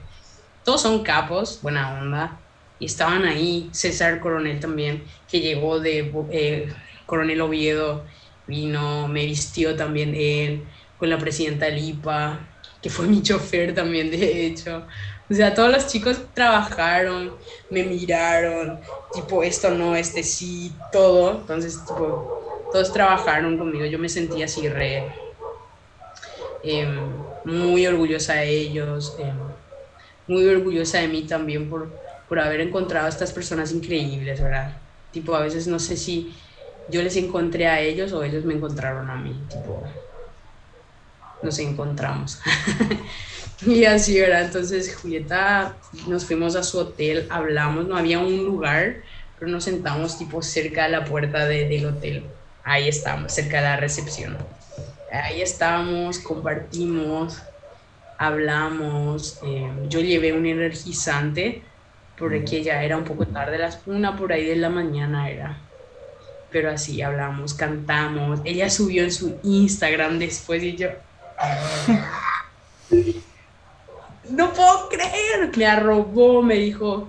Todos son capos, buena onda, y estaban ahí. César Coronel también, que llegó de eh, Coronel Oviedo, vino, me vistió también él, con la presidenta Lipa, que fue mi chofer también, de hecho. O sea, todos los chicos trabajaron, me miraron, tipo, esto no, este sí, todo. Entonces, tipo, todos trabajaron conmigo. Yo me sentía así re, em, muy orgullosa de ellos, em, muy orgullosa de mí también por, por haber encontrado a estas personas increíbles, ¿verdad? Tipo, a veces no sé si yo les encontré a ellos o ellos me encontraron a mí, tipo, nos encontramos. y así, ¿verdad? Entonces Julieta, nos fuimos a su hotel, hablamos, no había un lugar, pero nos sentamos tipo cerca de la puerta del hotel. Ahí estábamos, cerca de la recepción. Ahí estábamos, compartimos, hablamos. Eh, yo llevé un energizante porque ya era un poco tarde, las una por ahí de la mañana era. Pero así hablamos, cantamos. Ella subió en su Instagram después y yo, no puedo creer. Me arrobó, me dijo.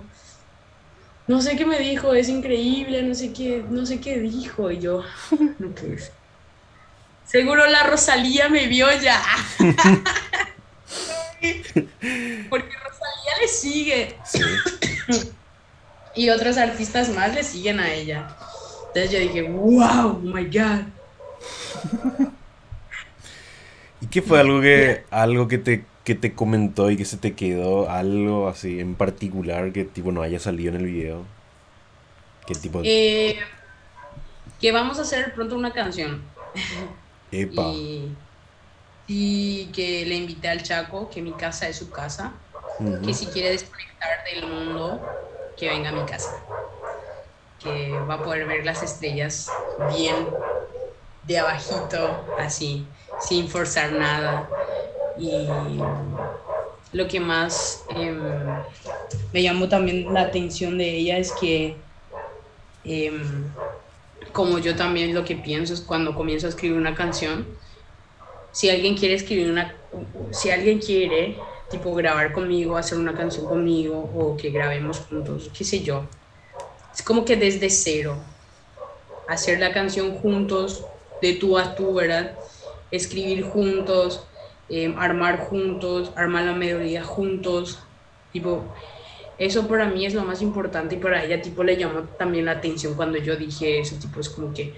No sé qué me dijo, es increíble, no sé qué, no sé qué dijo. Y yo, no puede Seguro la Rosalía me vio ya. Porque Rosalía le sigue. y otros artistas más le siguen a ella. Entonces yo dije, wow, oh my God. ¿Y qué fue algo que, algo que te, que te comentó y que se te quedó? Algo así en particular que tipo no haya salido en el video. ¿Qué tipo eh, que vamos a hacer pronto una canción. Epa. Y, que le invité al Chaco, que mi casa es su casa. Que si quiere desconectar del mundo, que venga a mi casa. Que va a poder ver las estrellas bien de abajito, así sin forzar nada. Y lo que más em, me llamó también la atención de ella es que, em, como yo también lo que pienso es cuando comienzo a escribir una canción, si alguien quiere escribir una, si alguien quiere tipo grabar conmigo, hacer una canción conmigo o que grabemos juntos, qué sé yo. Es como que desde cero, hacer la canción juntos, de tú a tú, ¿verdad? Escribir juntos, em, armar juntos, armar la melodía juntos, tipo, eso para mí es lo más importante y para ella tipo le llamó también la atención cuando yo dije eso, tipo es como que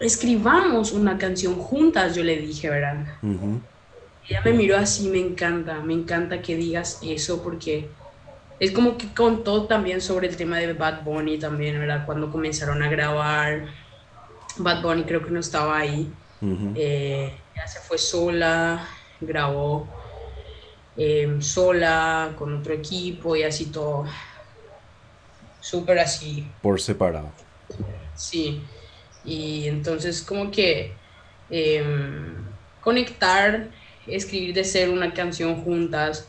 escribamos una canción juntas, yo le dije, ¿verdad? Ella me miró así, me encanta, me encanta que digas eso porque es como que contó también sobre el tema de Bad Bunny también, ¿verdad? Cuando comenzaron a grabar, Bad Bunny creo que no estaba ahí, eh, ella se fue sola, grabó Em, sola, con otro equipo y así todo. Súper así. Por separado. Sí. Y entonces como que em, conectar, escribir de ser una canción juntas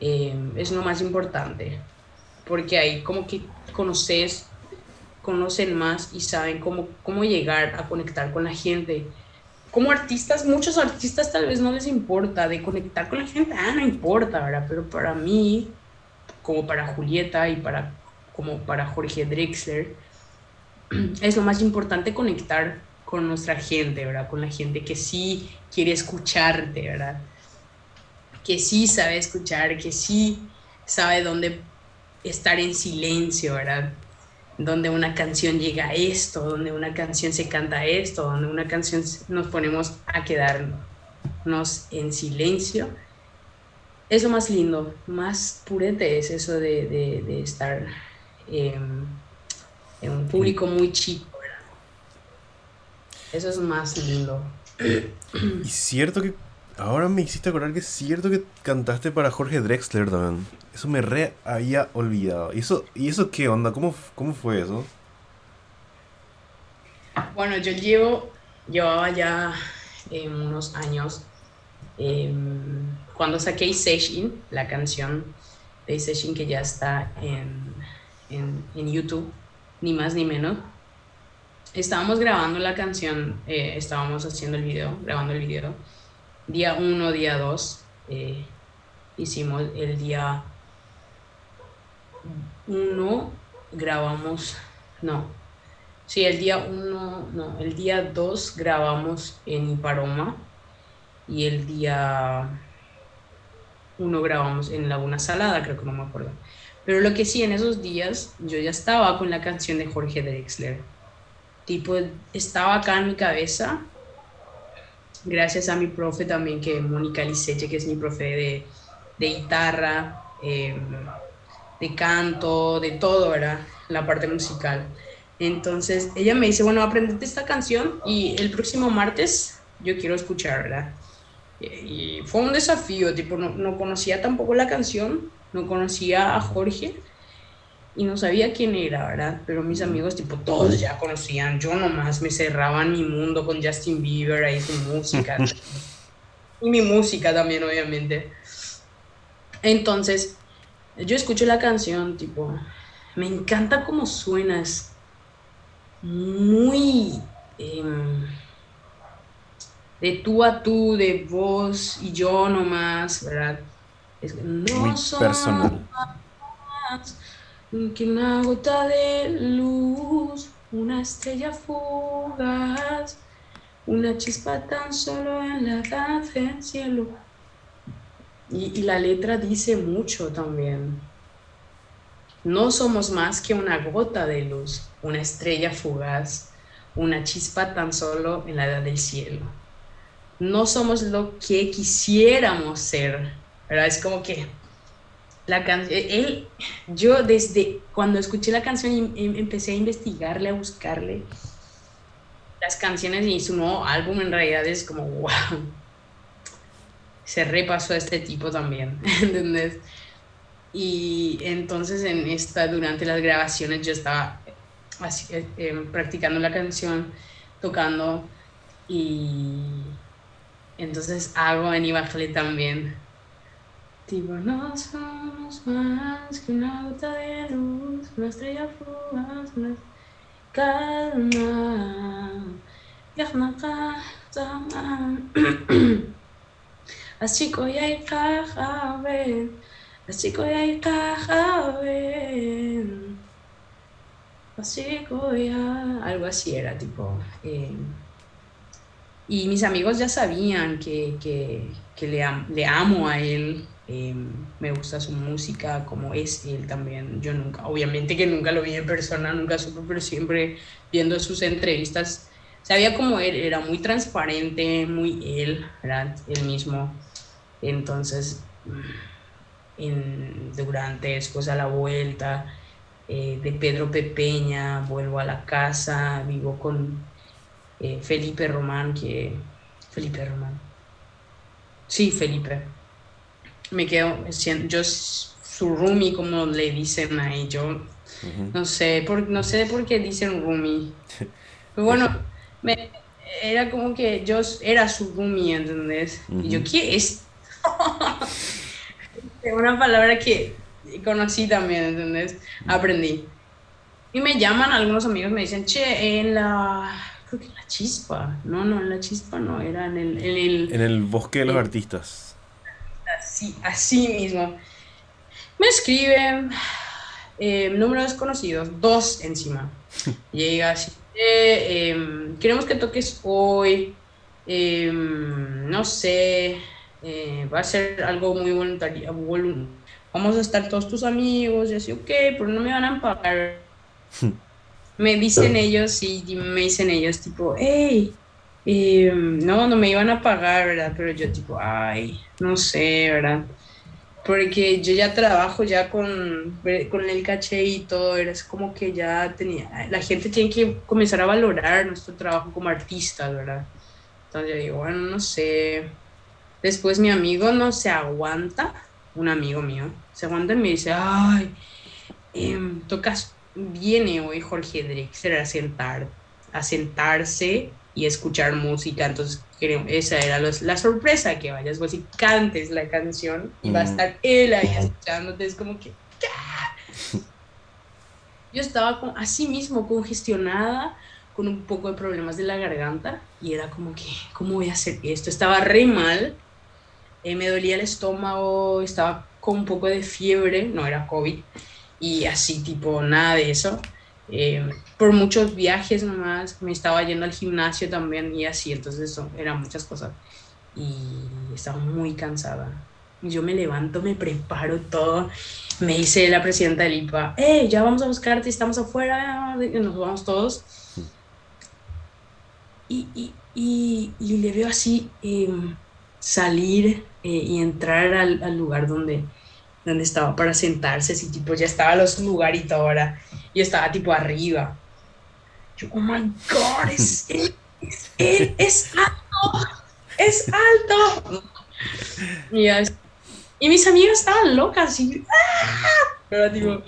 em, es lo más importante. Porque ahí como que conoces, conocen más y saben cómo, cómo llegar a conectar con la gente como artistas, muchos artistas tal vez no les importa de conectar con la gente, ah, no importa, ¿verdad? Pero para mí, como para Julieta y para, como para Jorge Drexler, es lo más importante conectar con nuestra gente, ¿verdad? Con la gente que sí quiere escucharte, ¿verdad? Que sí sabe escuchar, que sí sabe dónde estar en silencio, ¿verdad? Donde una canción llega a esto, donde una canción se canta esto, donde una canción nos ponemos a quedarnos en silencio. Es lo más lindo, más purete es eso de, estar en un público muy chico. Eso es más lindo. Y cierto que Ahora me hiciste acordar que es cierto que cantaste para Jorge Drexler también. Eso me re había olvidado. ¿Y eso, ¿y eso qué onda? ¿Cómo, cómo fue eso? Bueno, yo llevo, llevaba ya eh, unos años em, cuando saqué Session, la canción de Session que ya está en, en, en, YouTube, ni más ni menos. Estábamos grabando la canción, eh, estábamos haciendo el video, grabando el video día 1, día 2, eh, hicimos el día 1, grabamos, no, sí, el día 1, no, el día 2 grabamos en Iparoma y el día 1 grabamos en Laguna Salada, creo que no me acuerdo. Pero lo que sí, en esos días yo ya estaba con la canción de Jorge Drexler. Tipo, estaba acá en mi cabeza gracias a mi profe también, que Mónica Liceche, que es mi profe de, de guitarra, em, de canto, de todo, ¿verdad? La parte musical. Entonces ella me dice, bueno, aprendete esta canción y el próximo martes yo quiero escuchar, ¿verdad? Y fue un desafío, tipo, no, no conocía tampoco la canción, no conocía a Jorge y no sabía quién era, ¿verdad? Pero mis amigos, tipo, todos ya conocían. Yo nomás me cerraba en mi mundo con Justin Bieber, ahí su música. y mi música también, obviamente. Entonces, yo escucho la canción, tipo, me encanta cómo suenas. Muy em, de tú a tú, de voz y yo nomás, ¿verdad? Es, no muy personal que una gota de luz, una estrella fugaz, una chispa tan solo en la edad del cielo. Y, y, la letra dice mucho también. No somos más que una gota de luz, una estrella fugaz, una chispa tan solo en la edad del cielo. No somos lo que quisiéramos ser, ¿verdad? Es como que la canción, él, yo desde cuando escuché la canción em, empecé a investigarle, a buscarle las canciones y su nuevo álbum en realidad es como, wow, se repasó a este tipo también, ¿entendés? Y entonces en esta, durante las grabaciones yo estaba así, eh, em, practicando la canción, tocando y entonces hago en Ibajle también No somos más que una gota de luz, una estrella fugaz, una calma. Así que hay ver, así que hay ver, así que algo así era tipo. Eh, y mis amigos ya sabían que, que, que le, le amo a él Em, me gusta su música, como es él también. Yo nunca, obviamente que nunca lo vi en persona, nunca supe, pero siempre viendo sus entrevistas, sabía como él, era muy transparente, muy él, ¿verdad? Él mismo. Entonces, en, durante, después a la vuelta eh, de Pedro Pepeña, vuelvo a la casa, vivo con eh, Felipe Román, que... Felipe Román. Sí, Felipe me quedo, yo su roomie, como le dicen ahí, yo no sé, por, no sé por qué dicen roomie. Pero bueno, me, era como que yo era su roomie, ¿entendés? Y yo, ¿qué es? Una palabra que conocí también, ¿entendés? Aprendí. Y me llaman algunos amigos, me dicen, che, en la creo que en la chispa. No, no, en la chispa no, era en el... En el, en el bosque de los artistas así, así mismo. Me escriben eh, números desconocidos, dos encima. Llega así, eh, em, queremos que toques hoy, em, no sé, eh, va a ser algo muy voluntario, vamos a estar todos tus amigos, y así, ok, pero no me van a pagar. me dicen ellos y me dicen ellos tipo, hey, em, no, no me iban a pagar, ¿verdad? Pero yo tipo, ay, no sé, ¿verdad? Porque yo ya trabajo ya con, con el caché y todo, es como que ya tenía, la gente tiene que comenzar a valorar nuestro trabajo como artistas, ¿verdad? Entonces yo digo, bueno, no sé. Después mi amigo no se aguanta, un amigo mío, se aguanta y me dice, ay, em, tocas, viene hoy Jorge Drexler a sentar, a sentarse y escuchar música. Entonces, esa era la sorpresa, que vayas vos y cantes la canción y va a estar él ahí escuchándote. Es como que... Yo estaba así mismo congestionada, con un poco de problemas de la garganta y era como que, ¿cómo voy a hacer esto? Estaba re mal, eh, me dolía el estómago, estaba con un poco de fiebre, no era COVID, y así tipo nada de eso. Eh, por muchos viajes nomás, me estaba yendo al gimnasio también y así, entonces eso, eran muchas cosas. Y estaba muy cansada. Yo me levanto, me preparo todo. Me dice la presidenta del IPA, hey, ya vamos a buscarte, estamos afuera, nos vamos todos. Y, y, y, y le veo así em, salir eh, y entrar al, al lugar donde, donde estaba para sentarse, así tipo, ya estaba los lugares ahora, y estaba tipo arriba. Yo, oh my god, es él, es él, es alto, es alto. Y, y mis amigos estaban locas, y, ¡ah! pero tipo,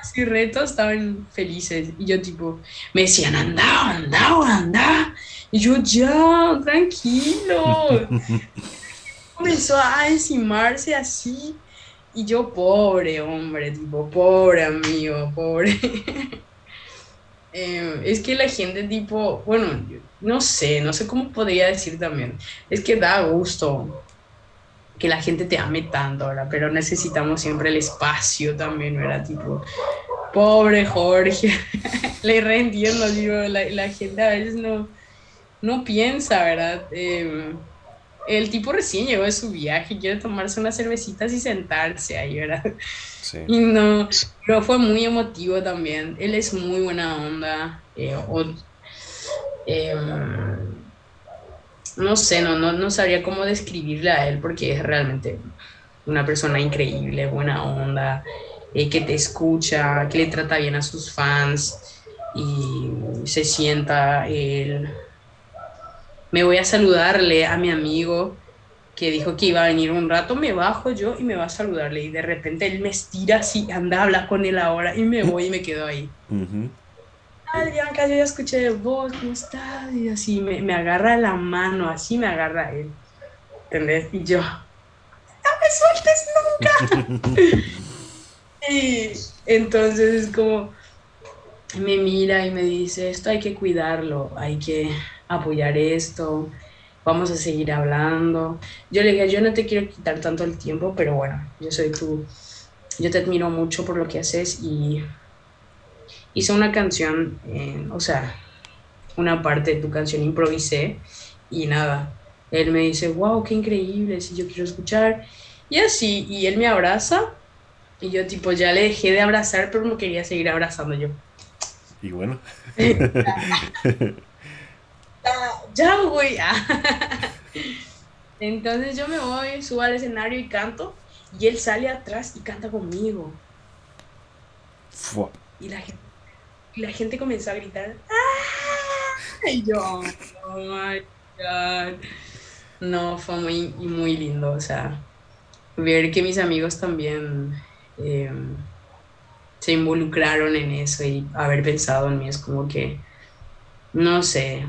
así retos estaban felices, y yo tipo, me decían, anda, anda, anda, y yo, ya, tranquilo. Comenzó a encimarse así y yo, pobre hombre, tipo, pobre amigo, pobre. Eh, es que la gente, tipo, bueno, no sé, no sé cómo podría decir también. Es que da gusto que la gente te ame tanto, ¿verdad? Pero necesitamos siempre el espacio también, ¿verdad? Tipo, pobre Jorge, le reentiendo, digo, la, la, gente a veces no, no piensa, ¿verdad? Eh, el tipo recién llegó de su viaje, quiere tomarse unas cervecitas y sentarse ahí, ¿verdad? Sí. Y no, pero fue muy emotivo también. Él es muy buena onda. Eh, em, no sé, no, no, no sabría cómo describirle a él porque es realmente una persona increíble, buena onda, eh, que te escucha, que le trata bien a sus fans y se sienta él me voy a saludarle a mi amigo que dijo que iba a venir un rato, me bajo yo y me va a saludarle y de repente él me estira así, anda, habla con él ahora y me voy y me quedo ahí. Adrián, que yo ya escuché de vos, ¿cómo estás? Y así me, me, agarra la mano, así me agarra él. ¿Entendés? Y yo, no me sueltes, nunca. y entonces es como, me mira y me dice, esto hay que cuidarlo, hay que apoyar esto, vamos a seguir hablando. Yo le dije, yo no te quiero quitar tanto el tiempo, pero bueno, yo soy tú, yo te admiro mucho por lo que haces y hice una canción, o sea, una parte de tu canción improvisé y nada, él me dice, wow, qué increíble, si yo quiero escuchar. Y así, y él me abraza y yo tipo ya le dejé de abrazar, pero no quería seguir abrazando yo. Y bueno. ya voy. Entonces yo me voy, subo al escenario y canto. Y él sale atrás y canta conmigo. Y la gente, y la gente comenzó a gritar. ¡Ah! Y yo, oh my God. No, fue muy, muy lindo. O sea, ver que mis amigos también eh, se involucraron en eso y haber pensado en mí es como que, no sé,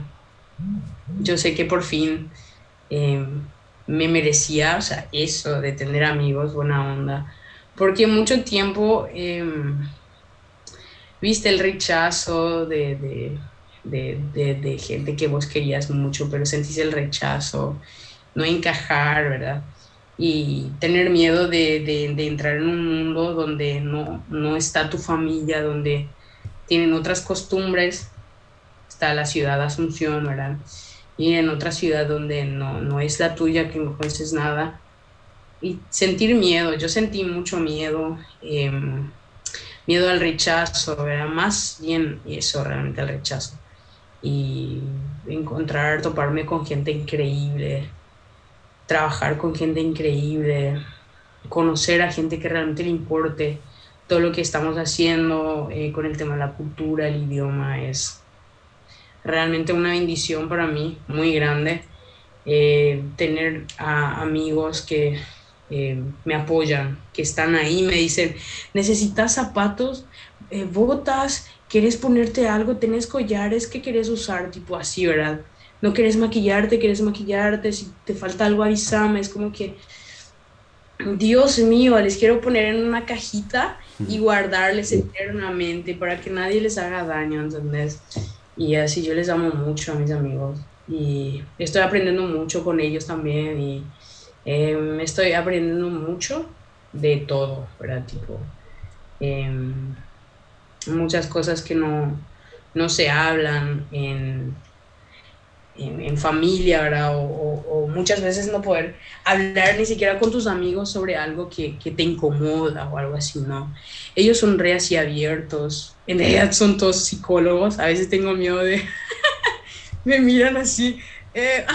yo sé que por fin eh, me merecía, o sea, eso de tener amigos, buena onda, porque mucho tiempo eh, viste el rechazo de, de, gente que vos querías mucho, pero sentís el rechazo, no encajar, ¿verdad? y tener miedo de, entrar en un mundo donde no, no está tu familia, donde tienen otras costumbres, está la ciudad Asunción, ¿verdad? Y en otra ciudad donde no, no es la tuya, que no conoces nada. Y sentir miedo, yo sentí mucho miedo, em, miedo al rechazo, ¿verdad? Más bien eso, realmente el rechazo. Y encontrar, toparme con gente increíble, trabajar con gente increíble, conocer a gente que realmente le importe todo lo que estamos haciendo eh, con el tema de la cultura, el idioma, es realmente una bendición para mí, muy grande. Eh, tener a amigos que eh, me apoyan, que están ahí, me dicen, necesitas zapatos, botas, quieres ponerte algo, tenés collares, ¿qué quieres usar? Tipo así, ¿verdad? no quieres maquillarte, quieres maquillarte, si te falta algo avísame, es como que, Dios mío, les quiero poner en una cajita y guardarles eternamente para que nadie les haga daño, ¿entendés? Y así yo les amo mucho a mis amigos y estoy aprendiendo mucho con ellos también y em, estoy aprendiendo mucho de todo, ¿verdad? Tipo, em, muchas cosas que no, no se hablan en en, familia, ¿verdad? O, muchas veces no poder hablar ni siquiera con tus amigos sobre algo que, que, te incomoda o algo así, ¿no? Ellos son re así abiertos, en realidad son todos psicólogos, a veces tengo miedo de... me miran así, eh,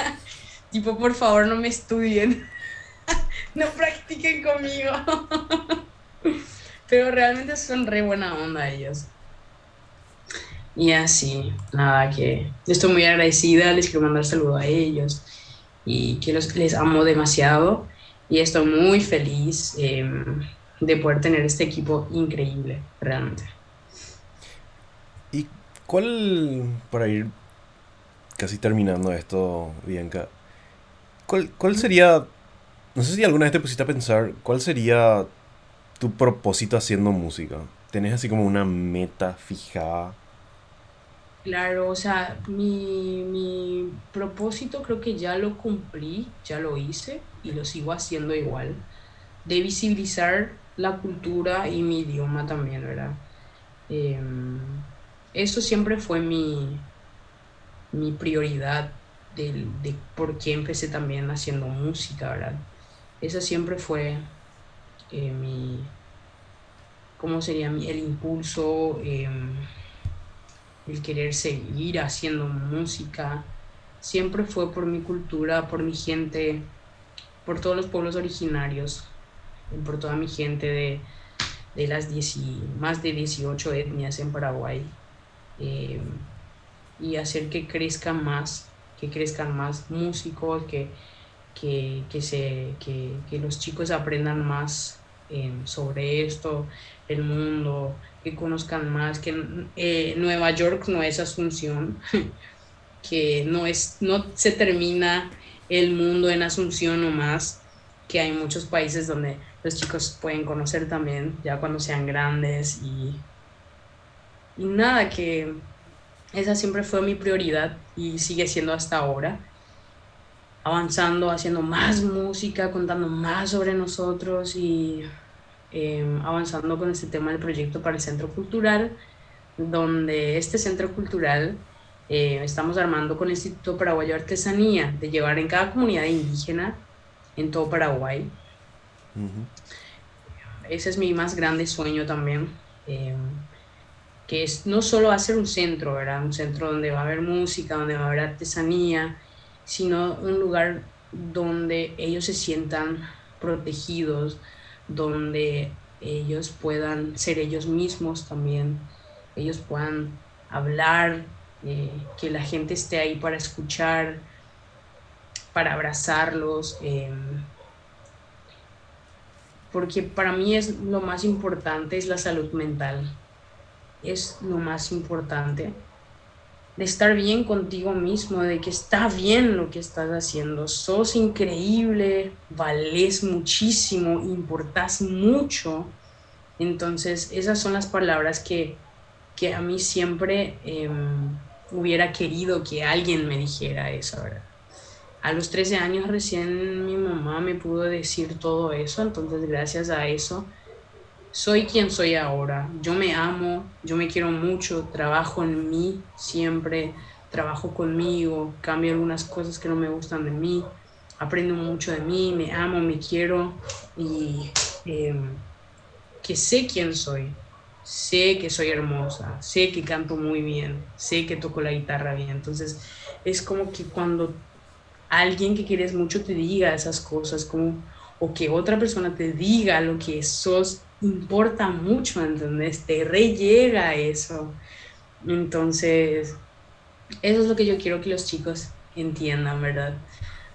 tipo, por favor no me estudien, no practiquen conmigo. Pero realmente son re buena onda ellos. Y así, nada, que estoy muy agradecida, les quiero mandar saludo a ellos y que los, les amo demasiado y estoy muy feliz em, de poder tener este equipo increíble, realmente. ¿Y cuál, para ir casi terminando esto, Bianca, cuál, cuál sería, no sé si alguna vez te pusiste a pensar, cuál sería tu propósito haciendo música? ¿Tenés así como una meta fijada? Claro, o sea, mi, mi propósito creo que ya lo cumplí, ya lo hice y lo sigo haciendo igual, de visibilizar la cultura y mi idioma también, ¿verdad? Em, eso siempre fue mi, mi prioridad de, de por qué empecé también haciendo música, ¿verdad? Esa siempre fue eh, mi, ¿cómo sería? Mi, el impulso. Em, el querer seguir haciendo música, siempre fue por mi cultura, por mi gente, por todos los pueblos originarios, por toda mi gente de, de las más de 18 etnias en Paraguay. Eh, y hacer que crezcan más, que crezcan más músicos, que, que, que, se, que, que los chicos aprendan más eh, sobre esto, el mundo, que conozcan más, que eh, Nueva York no es Asunción, que no, es, no se termina el mundo en Asunción nomás, que hay muchos países donde los chicos pueden conocer también, ya cuando sean grandes y, y nada, que esa siempre fue mi prioridad y sigue siendo hasta ahora. Avanzando, haciendo más música, contando más sobre nosotros y em, avanzando con este tema del proyecto para el Centro Cultural, donde este Centro Cultural eh, estamos armando con el Instituto Paraguayo de Artesanía de llevar en cada comunidad indígena en todo Paraguay. Ese es mi más grande sueño también. Em, que es no solo hacer un centro, ¿verdad? Un centro donde va a haber música, donde va a haber artesanía, sino un lugar donde ellos se sientan protegidos, donde ellos puedan ser ellos mismos también, ellos puedan hablar, eh, que la gente esté ahí para escuchar, para abrazarlos, em, porque para mí es lo más importante, es la salud mental es lo más importante. De estar bien contigo mismo, de que está bien lo que estás haciendo. Sos increíble, vales muchísimo, importas mucho. Entonces, esas son las palabras que, que a mí siempre em, hubiera querido que alguien me dijera eso, ¿verdad? A los 13 años recién mi mamá me pudo decir todo eso, entonces gracias a eso soy quien soy ahora. Yo me amo, yo me quiero mucho, trabajo en mí siempre, trabajo conmigo, cambio algunas cosas que no me gustan de mí, aprendo mucho de mí, me amo, me quiero y em, que sé quién soy. Sé que soy hermosa, sé que canto muy bien, sé que toco la guitarra bien. Entonces es como que cuando alguien que quieres mucho te diga esas cosas, como, o que otra persona te diga lo que sos importa mucho, ¿entendés? Te rellega eso. Entonces, eso es lo que yo quiero que los chicos entiendan, ¿verdad?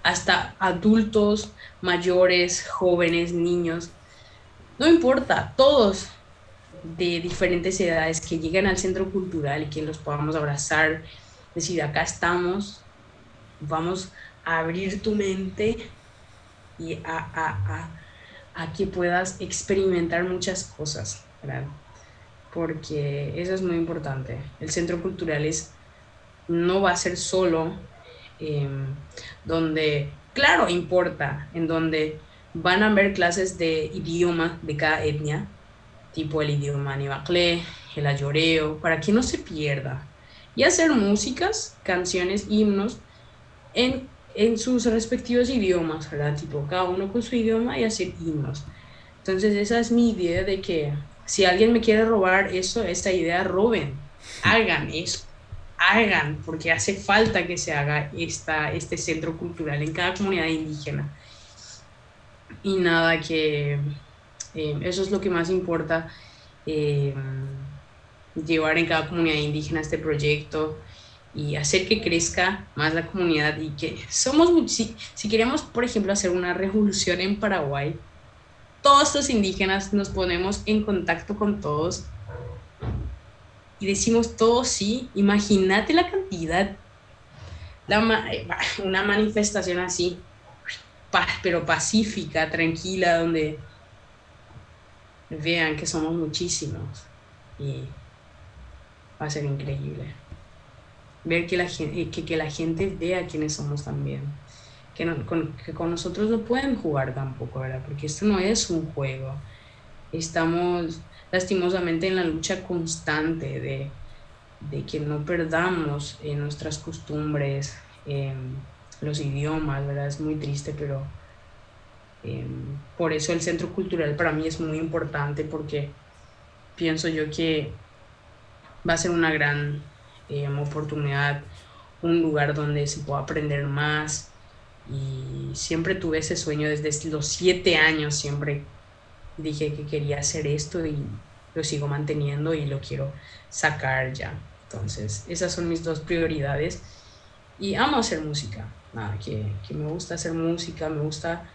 Hasta adultos, mayores, jóvenes, niños, no importa, todos de diferentes edades que lleguen al centro cultural y que los podamos abrazar, decir, acá estamos, vamos a abrir tu mente y a, a a que puedas experimentar muchas cosas, ¿verdad? Porque eso es muy importante. El centro cultural es, no va a ser solo em, donde, claro, importa, en donde van a haber clases de idioma de cada etnia, tipo el idioma Nibacle, el ayoreo, para que no se pierda. Y hacer músicas, canciones, himnos en en sus respectivos idiomas, ¿verdad? Tipo, cada uno con su idioma y hacer himnos. Entonces, esa es mi idea de que si alguien me quiere robar eso, esta idea, roben, hagan eso, hagan, porque hace falta que se haga esta, este centro cultural en cada comunidad indígena. Y nada, que eh, eso es lo que más importa, eh, llevar en cada comunidad indígena este proyecto y hacer que crezca más la comunidad y que somos, si, si queremos, por ejemplo, hacer una revolución en Paraguay, todos los indígenas nos ponemos en contacto con todos y decimos todos sí, imagínate la cantidad, una manifestación así, pero pacífica, tranquila, donde vean que somos muchísimos y va a ser increíble ver que la gente, eh, que, que la gente vea quiénes somos también. Que, con, que con nosotros no pueden jugar tampoco, ¿verdad? Porque esto no es un juego. Estamos lastimosamente en la lucha constante de, de que no perdamos en nuestras costumbres, los idiomas, ¿verdad? Es muy triste, pero em, por eso el centro cultural para mí es muy importante porque pienso yo que va a ser una gran Em, oportunidad, un lugar donde se pueda aprender más. Y siempre tuve ese sueño desde los siete años, siempre dije que quería hacer esto y lo sigo manteniendo y lo quiero sacar ya. Entonces, esas son mis dos prioridades. Y amo hacer música, nada, que, que me gusta hacer música, me gusta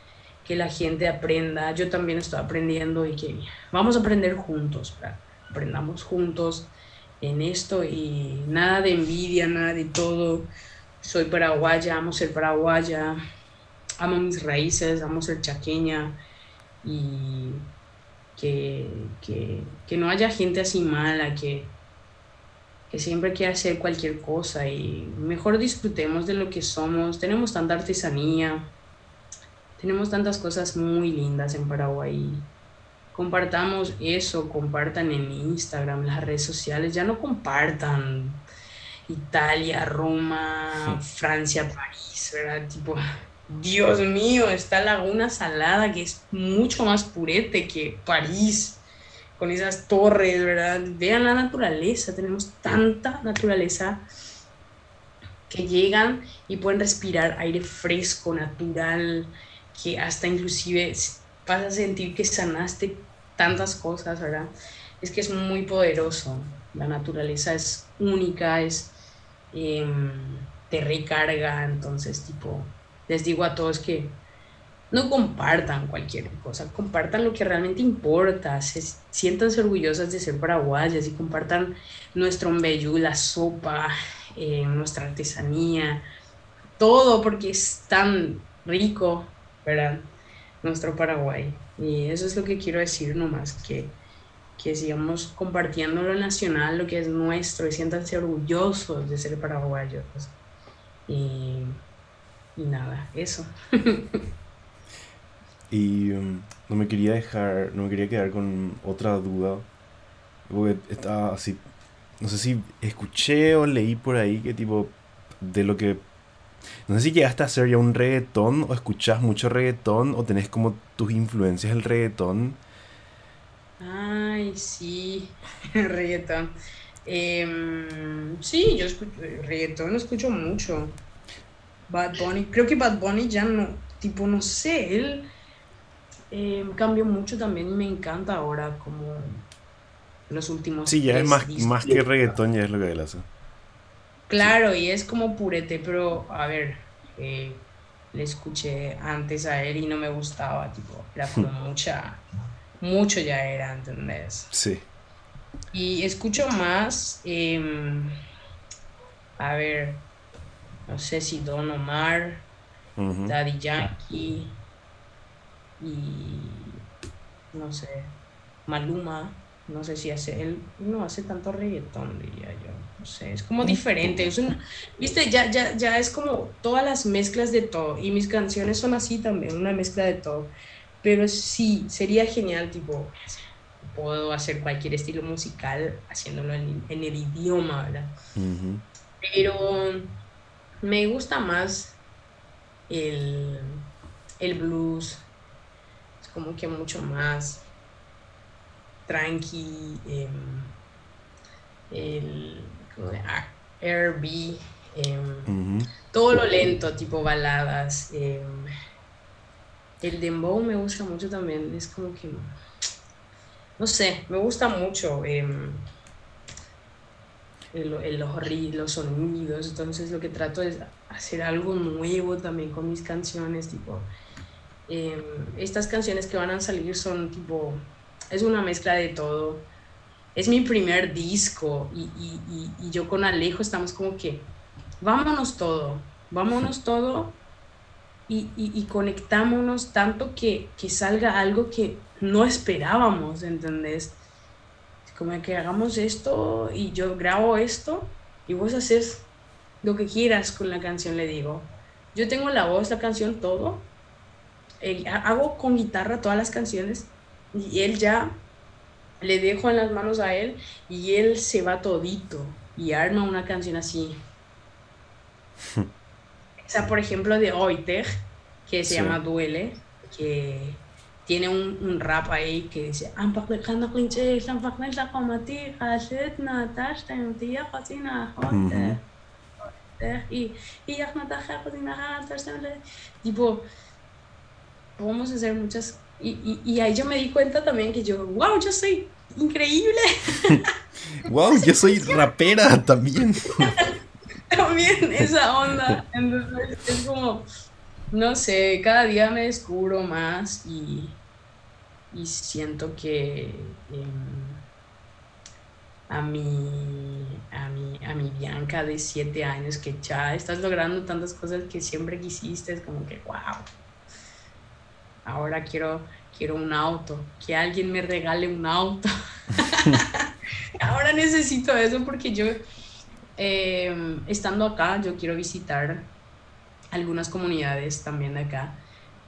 que la gente aprenda. Yo también estoy aprendiendo y que vamos a aprender juntos, aprendamos juntos en esto y nada de envidia, nada de todo. Soy paraguaya, amo ser paraguaya, amo mis raíces, amo ser chaqueña y que, que, no haya gente así mala que, que siempre quiera hacer cualquier cosa y mejor disfrutemos de lo que somos. Tenemos tanta artesanía, tenemos tantas cosas muy lindas en Paraguay. Compartamos eso, compartan en Instagram, las redes sociales, ya no compartan Italia, Roma, Francia, París, ¿verdad? Tipo, Dios mío, esta laguna salada que es mucho más purete que París, con esas torres, ¿verdad? Vean la naturaleza, tenemos tanta naturaleza que llegan y pueden respirar aire fresco, natural, que hasta inclusive vas a sentir que sanaste tantas cosas, ¿verdad? Es que es muy poderoso. La naturaleza es única, es em, te recarga, entonces tipo, les digo a todos que no compartan cualquier cosa, compartan lo que realmente importa, se siéntanse orgullosas de ser paraguayas y compartan nuestro mbeyú, la sopa, eh, nuestra artesanía, todo porque es tan rico, ¿verdad? Nuestro Paraguay. Y eso es lo que quiero decir nomás, que, que sigamos compartiendo lo nacional, lo que es nuestro, y siéntanse orgullosos de ser paraguayos. Y, y nada, eso. y um, no me quería dejar, no me quería quedar con otra duda, porque estaba así, no sé si escuché o leí por ahí que tipo, de lo que no sé si llegaste a hacer ya un reggaetón o escuchas mucho reggaetón o tenés como tus influencias del reggaetón. Ay, sí, reggaetón. Em, sí, yo escucho reggaetón, escucho mucho. Bad Bunny, creo que Bad Bunny ya no, tipo, no sé, él em, cambió mucho también y me encanta ahora como los últimos. Sí, ya es más, más que reggaetón, ya es lo que él hace. Claro, y es como purete, pero a ver, eh, le escuché antes a él y no me gustaba, tipo, era como mucha, mucho ya era, ¿entendés? Sí. Y escucho más, em, a ver, no sé si Don Omar, Daddy Yankee y no sé, Maluma, no sé si hace, él no hace tanto reggaetón, diría yo no sé, es como diferente, es una, viste, ya, ya, ya es como todas las mezclas de todo, y mis canciones son así también, una mezcla de todo, pero sí, sería genial, tipo, puedo hacer cualquier estilo musical haciéndolo en, el idioma, ¿verdad? Pero me gusta más el, el blues, es como que mucho más tranqui, em, el R&B, em, todo lo lento, tipo baladas. Em, el dembow me gusta mucho también, es como que, no sé, me gusta mucho em, el, los, los sonidos, entonces lo que trato es hacer algo nuevo también con mis canciones, tipo, estas canciones que van a salir son tipo, es una mezcla de todo es mi primer disco y, yo con Alejo estamos como que, vámonos todo, vámonos todo y, conectámonos tanto que, salga algo que no esperábamos, ¿entendés? Como que hagamos esto y yo grabo esto y vos haces lo que quieras con la canción, le digo. Yo tengo la voz, la canción, todo. Eh, hago con guitarra todas las canciones y él ya le dejo en las manos a él y él se va todito y arma una canción así. Esa, por ejemplo, de Oiter, que se llama Duele, que tiene un, un, rap ahí que dice y tipo a hacer muchas y, y, ahí yo me di cuenta también que yo, wow, yo soy increíble. wow, yo soy rapera también. también esa onda. Entonces es como, no sé, cada día me descubro más y, y siento que em, a, mi, a, mi, a mi Bianca de siete años, que ya estás logrando tantas cosas que siempre quisiste, es como que, wow ahora quiero, quiero un auto, que alguien me regale un auto. ahora necesito eso porque yo, em, estando acá, yo quiero visitar algunas comunidades también de acá,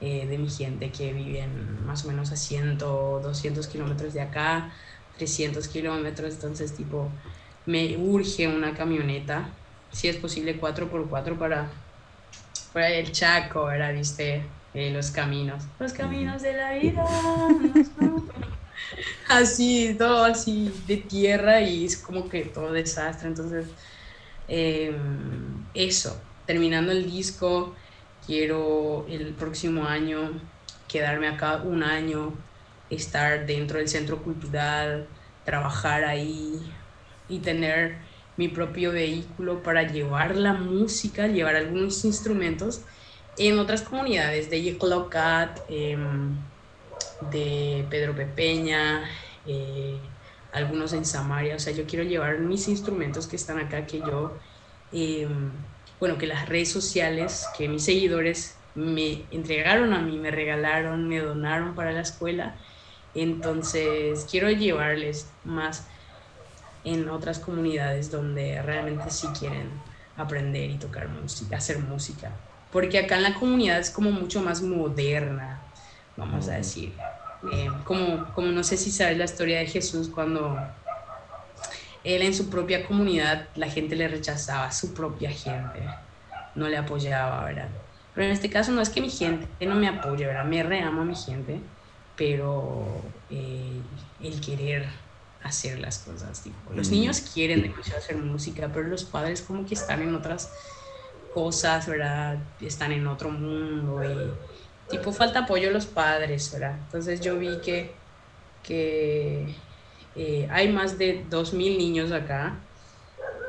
eh, de mi gente que viven más o menos a 100, 200 kilómetros de acá, 300 kilómetros, entonces tipo, me urge una camioneta, si es posible 4x4 para, para el Chaco, ¿verdad? Viste, eh, los caminos, los caminos de la vida. así, todo así de tierra y es como que todo desastre. Entonces, em, eso, terminando el disco, quiero el próximo año quedarme acá un año, estar dentro del centro cultural, trabajar ahí y tener mi propio vehículo para llevar la música, llevar algunos instrumentos en otras comunidades de Yeclocat, em, de Pedro Pepeña, eh, algunos en Samaria. O sea, yo quiero llevar mis instrumentos que están acá, que yo, em, bueno, que las redes sociales, que mis seguidores me entregaron a mí, me regalaron, me donaron para la escuela. Entonces, quiero llevarles más en otras comunidades donde realmente sí quieren aprender y tocar música, hacer música. Porque acá en la comunidad es como mucho más moderna, vamos a decir. Eh, como, como no sé si sabes la historia de Jesús cuando él en su propia comunidad la gente le rechazaba, su propia gente no le apoyaba, ¿verdad? Pero en este caso no es que mi gente no me apoye, ¿verdad? Me reama mi gente, pero eh, el querer hacer las cosas. Tipo. Los niños quieren hacer música, pero los padres como que están en otras cosas, ¿verdad? Están en otro mundo y tipo falta apoyo a los padres, ¿verdad? Entonces yo vi que, que eh, hay más de 2.000 niños acá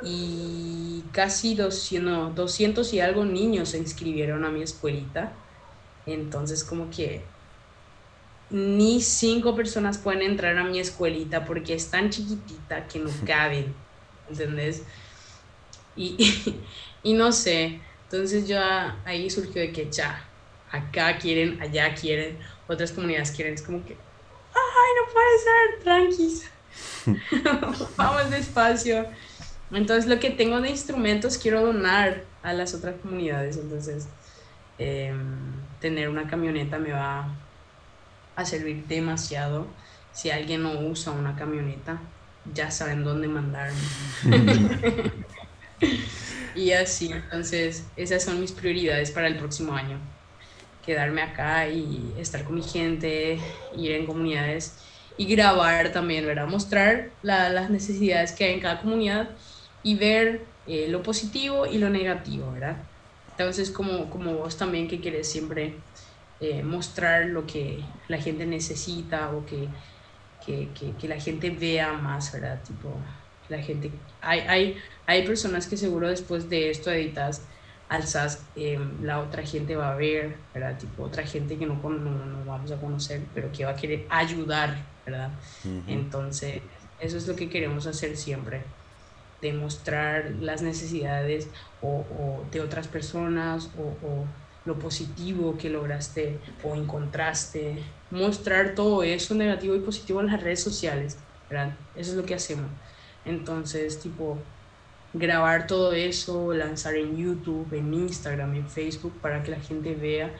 y casi 200, 200 y algo niños se inscribieron a mi escuelita. Entonces como que ni cinco personas pueden entrar a mi escuelita porque es tan chiquitita que no caben, ¿entendés? Y, y, no sé, entonces ya ahí surgió de que ya, acá quieren, allá quieren, otras comunidades quieren, es como que, ay, no puede ser, tranquis, vamos despacio. Entonces lo que tengo de instrumentos quiero donar a las otras comunidades, entonces em, tener una camioneta me va a servir demasiado. Si alguien no usa una camioneta, ya saben dónde mandarme. y así, entonces, esas son mis prioridades para el próximo año. Quedarme acá y estar con mi gente, ir en comunidades y grabar también, ¿verdad? Mostrar las necesidades que hay en cada comunidad y ver eh, lo positivo y lo negativo, ¿verdad? Entonces, como, como vos también que quieres siempre eh, mostrar lo que la gente necesita o que, que, que, la gente vea más, ¿verdad? Tipo, la gente, hay, hay, hay personas que seguro después de esto editas, alzas, em, la otra gente va a ver, ¿verdad? Tipo, otra gente que no, no, no, vamos a conocer, pero que va a querer ayudar, ¿verdad? Entonces, eso es lo que queremos hacer siempre, demostrar las necesidades o, o de otras personas o, o lo positivo que lograste o encontraste, mostrar todo eso negativo y positivo en las redes sociales, ¿verdad? Eso es lo que hacemos. Entonces, tipo, grabar todo eso, lanzar en YouTube, en Instagram, en Facebook, para que la gente vea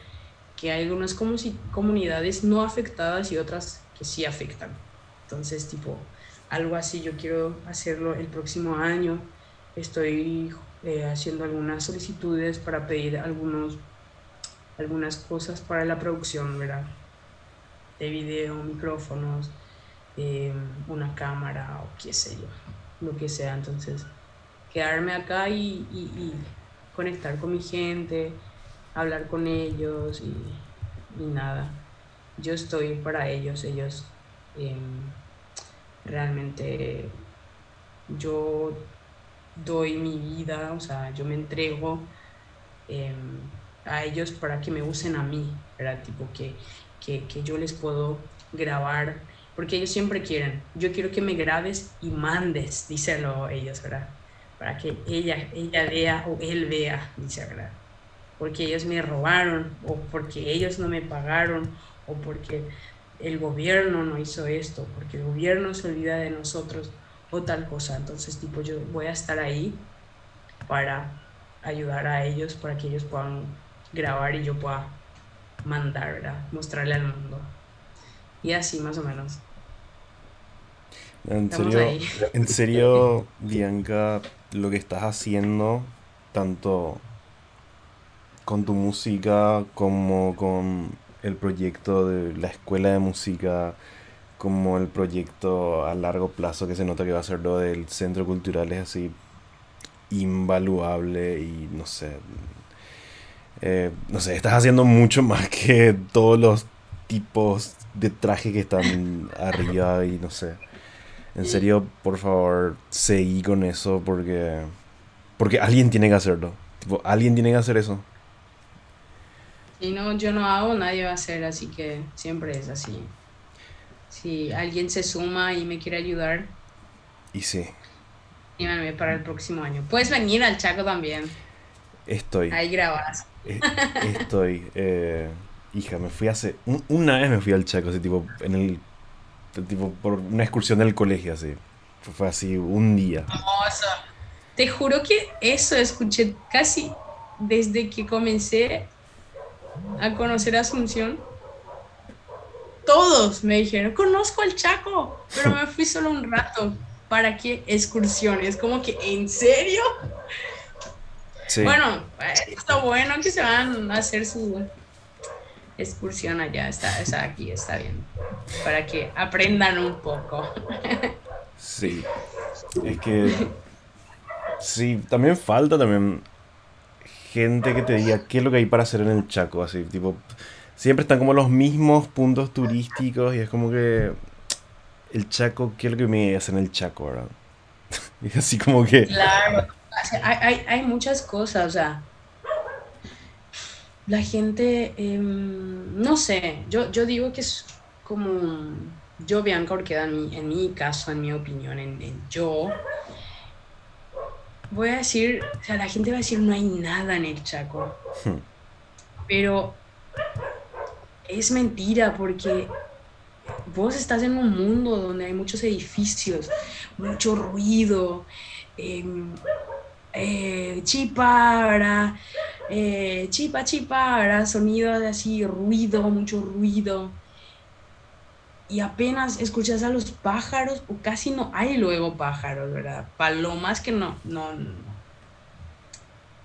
que hay algunas comunidades no afectadas y otras que sí afectan. Entonces, tipo, algo así yo quiero hacerlo el próximo año. Estoy eh, haciendo algunas solicitudes para pedir algunos algunas cosas para la producción, ¿verdad? De video, micrófonos, eh, una cámara o qué sé yo, lo que sea. Entonces, quedarme acá y, conectar con mi gente, hablar con ellos y, nada. Yo estoy para ellos, ellos em, realmente yo doy mi vida, o sea, yo me entrego. Em, a ellos para que me usen a mí, ¿verdad? Tipo que, que, que yo les puedo grabar, porque ellos siempre quieren, yo quiero que me grabes y mandes, díselo ellos, ¿verdad? Para que ella, ella vea o él vea, dice, ¿verdad? Porque ellos me robaron o porque ellos no me pagaron o porque el gobierno no hizo esto, porque el gobierno se olvida de nosotros o tal cosa. Entonces, tipo, yo voy a estar ahí para ayudar a ellos, para que ellos puedan grabar y yo pueda mandar, ¿verdad? Mostrarle al mundo. Y así más o menos. En serio, en serio, Bianca, lo que estás haciendo, tanto con tu música como con el proyecto de la escuela de música, como el proyecto a largo plazo que se nota que va a ser lo del centro cultural, es así invaluable y no sé. Eh, no sé, estás haciendo mucho más que todos los tipos de traje que están arriba y no sé. En serio, por favor, seguí con eso porque. Porque alguien tiene que hacerlo. Tipo, alguien tiene que hacer eso. Y no, yo no hago, nadie va a hacer, así que siempre es así. Si alguien se suma y me quiere ayudar. Y sí. Llámame para el próximo año. Puedes venir al Chaco también. Estoy. Ahí grabas. Estoy. Eh, hija, me fui hace. una vez me fui al Chaco, así tipo, en el tipo por una excursión del colegio, así. Fue así un día. Te juro que eso escuché casi desde que comencé a conocer Asunción. Todos me dijeron, conozco el Chaco, pero me fui solo un rato. ¿Para qué excursiones? Como que, ¿en serio? Bueno, está bueno que se van a hacer su excursión allá, está, está aquí, está bien. Para que aprendan un poco. Sí. Es que. Sí, también falta también gente que te diga qué es lo que hay para hacer en el Chaco. Así, tipo. Siempre están como los mismos puntos turísticos y es como que. El Chaco, ¿qué es lo que me hace en el Chaco, verdad? Y así como que. Claro. Hay, hay, hay muchas cosas, o sea la gente, em, no sé, yo, yo digo que es como, yo Bianca Orqueda, en mi, en mi caso, en mi opinión, en, yo, voy a decir, o sea, la gente va a decir no hay nada en el Chaco, hmm. pero es mentira porque vos estás en un mundo donde hay muchos edificios, mucho ruido, em, eh, chipara, eh, chipa, chipa, sonido de así, ruido, mucho ruido. Y apenas escuchas a los pájaros, o casi no hay luego pájaros, ¿verdad? Palomas que no, no,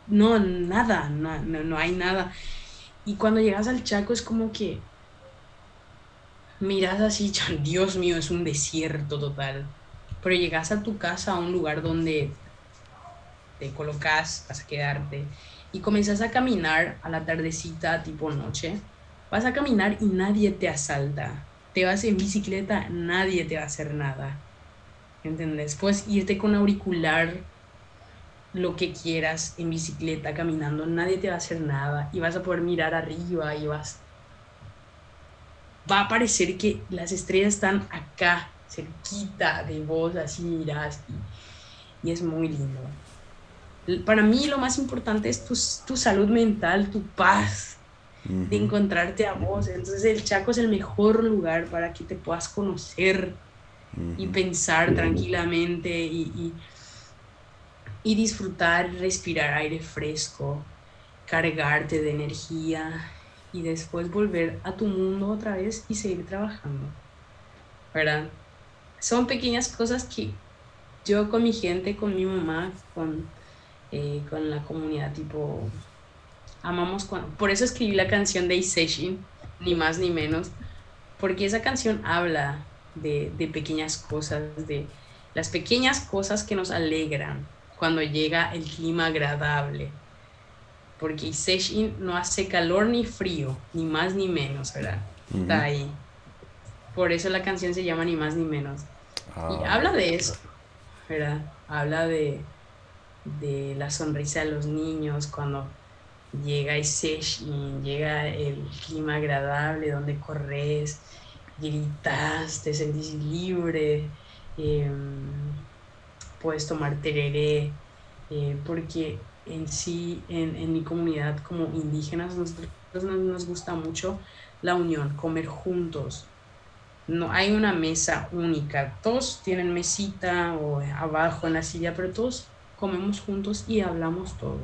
no, nada, no, no, hay nada. Y cuando llegas al Chaco es como que miras así, Dios mío, es un desierto total. Pero llegas a tu casa, a un lugar donde te colocas, vas a quedarte y comienzas a caminar a la tardecita, tipo noche, vas a caminar y nadie te asalta. Te vas en bicicleta, nadie te va a hacer nada. ¿Entendés? Puedes irte con auricular, lo que quieras, en bicicleta, caminando, nadie te va a hacer nada. Y vas a poder mirar arriba y vas... Va a parecer que las estrellas están acá, cerquita de vos, así miras. Y, y es muy lindo para mí lo más importante es tu, salud mental, tu paz, de encontrarte a vos. Entonces el Chaco es el mejor lugar para que te puedas conocer y pensar tranquilamente y, y, disfrutar, respirar aire fresco, cargarte de energía y después volver a tu mundo otra vez y seguir trabajando. ¿Verdad? Son pequeñas cosas que yo con mi gente, con mi mamá, con eh, con la comunidad, tipo, amamos cuando... Por eso escribí la canción de Iseshin, ni más ni menos, porque esa canción habla de, de pequeñas cosas, de las pequeñas cosas que nos alegran cuando llega el clima agradable. Porque Iseshin no hace calor ni frío, ni más ni menos, ¿verdad? Está ahí. Por eso la canción se llama Ni más ni menos. y ah, habla de eso, ¿verdad? Habla de, de la sonrisa de los niños cuando llega ese llega el clima agradable donde corres, gritas, te sentís libre, em, puedes tomar tereré, eh, porque en sí, en, mi comunidad como indígenas, nosotros nos, nos gusta mucho la unión, comer juntos. No hay una mesa única. Todos tienen mesita o abajo en la silla, pero todos comemos juntos y hablamos todo.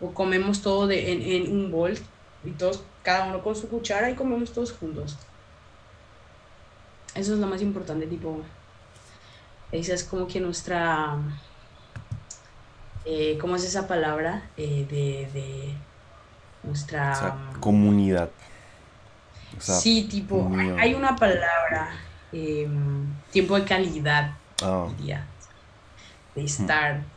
O comemos todo de, en, en un bol y todos, cada uno con su cuchara y comemos todos juntos. Eso es lo más importante, tipo, esa es como que nuestra, eh, ¿cómo es esa palabra? Eh, de, de, nuestra... O sea, comunidad. O sea, sí, tipo, hay una palabra, eh, tiempo de calidad, Ah, diría, de estar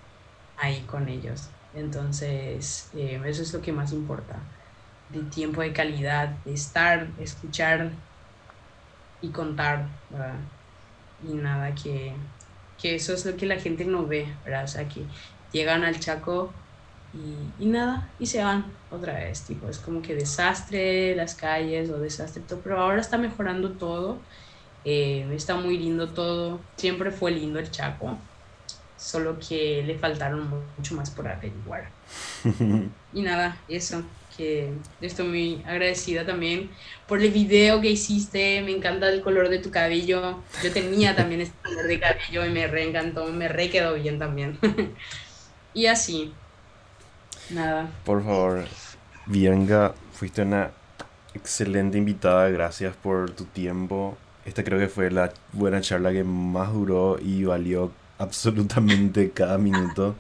ahí con ellos. Entonces, eh, eso es lo que más importa, de tiempo de calidad, de estar, escuchar y contar, ¿verdad? Y nada, que, que eso es lo que la gente no ve, ¿verdad? O sea, que llegan al Chaco y, y nada, y se van otra vez, tipo, es como que desastre las calles o desastre todo, pero ahora está mejorando todo, eh, está muy lindo todo, siempre fue lindo el Chaco, solo que le faltaron mucho más por averiguar. Y nada, eso, que estoy muy agradecida también por el video que hiciste, me encanta el color de tu cabello, yo tenía también este color de cabello y me re encantó, me re quedó bien también. y así, nada, Por favor, Bianca, fuiste una excelente invitada. Gracias por tu tiempo. Esta creo que fue la buena charla que más duró y valió absolutamente cada minuto.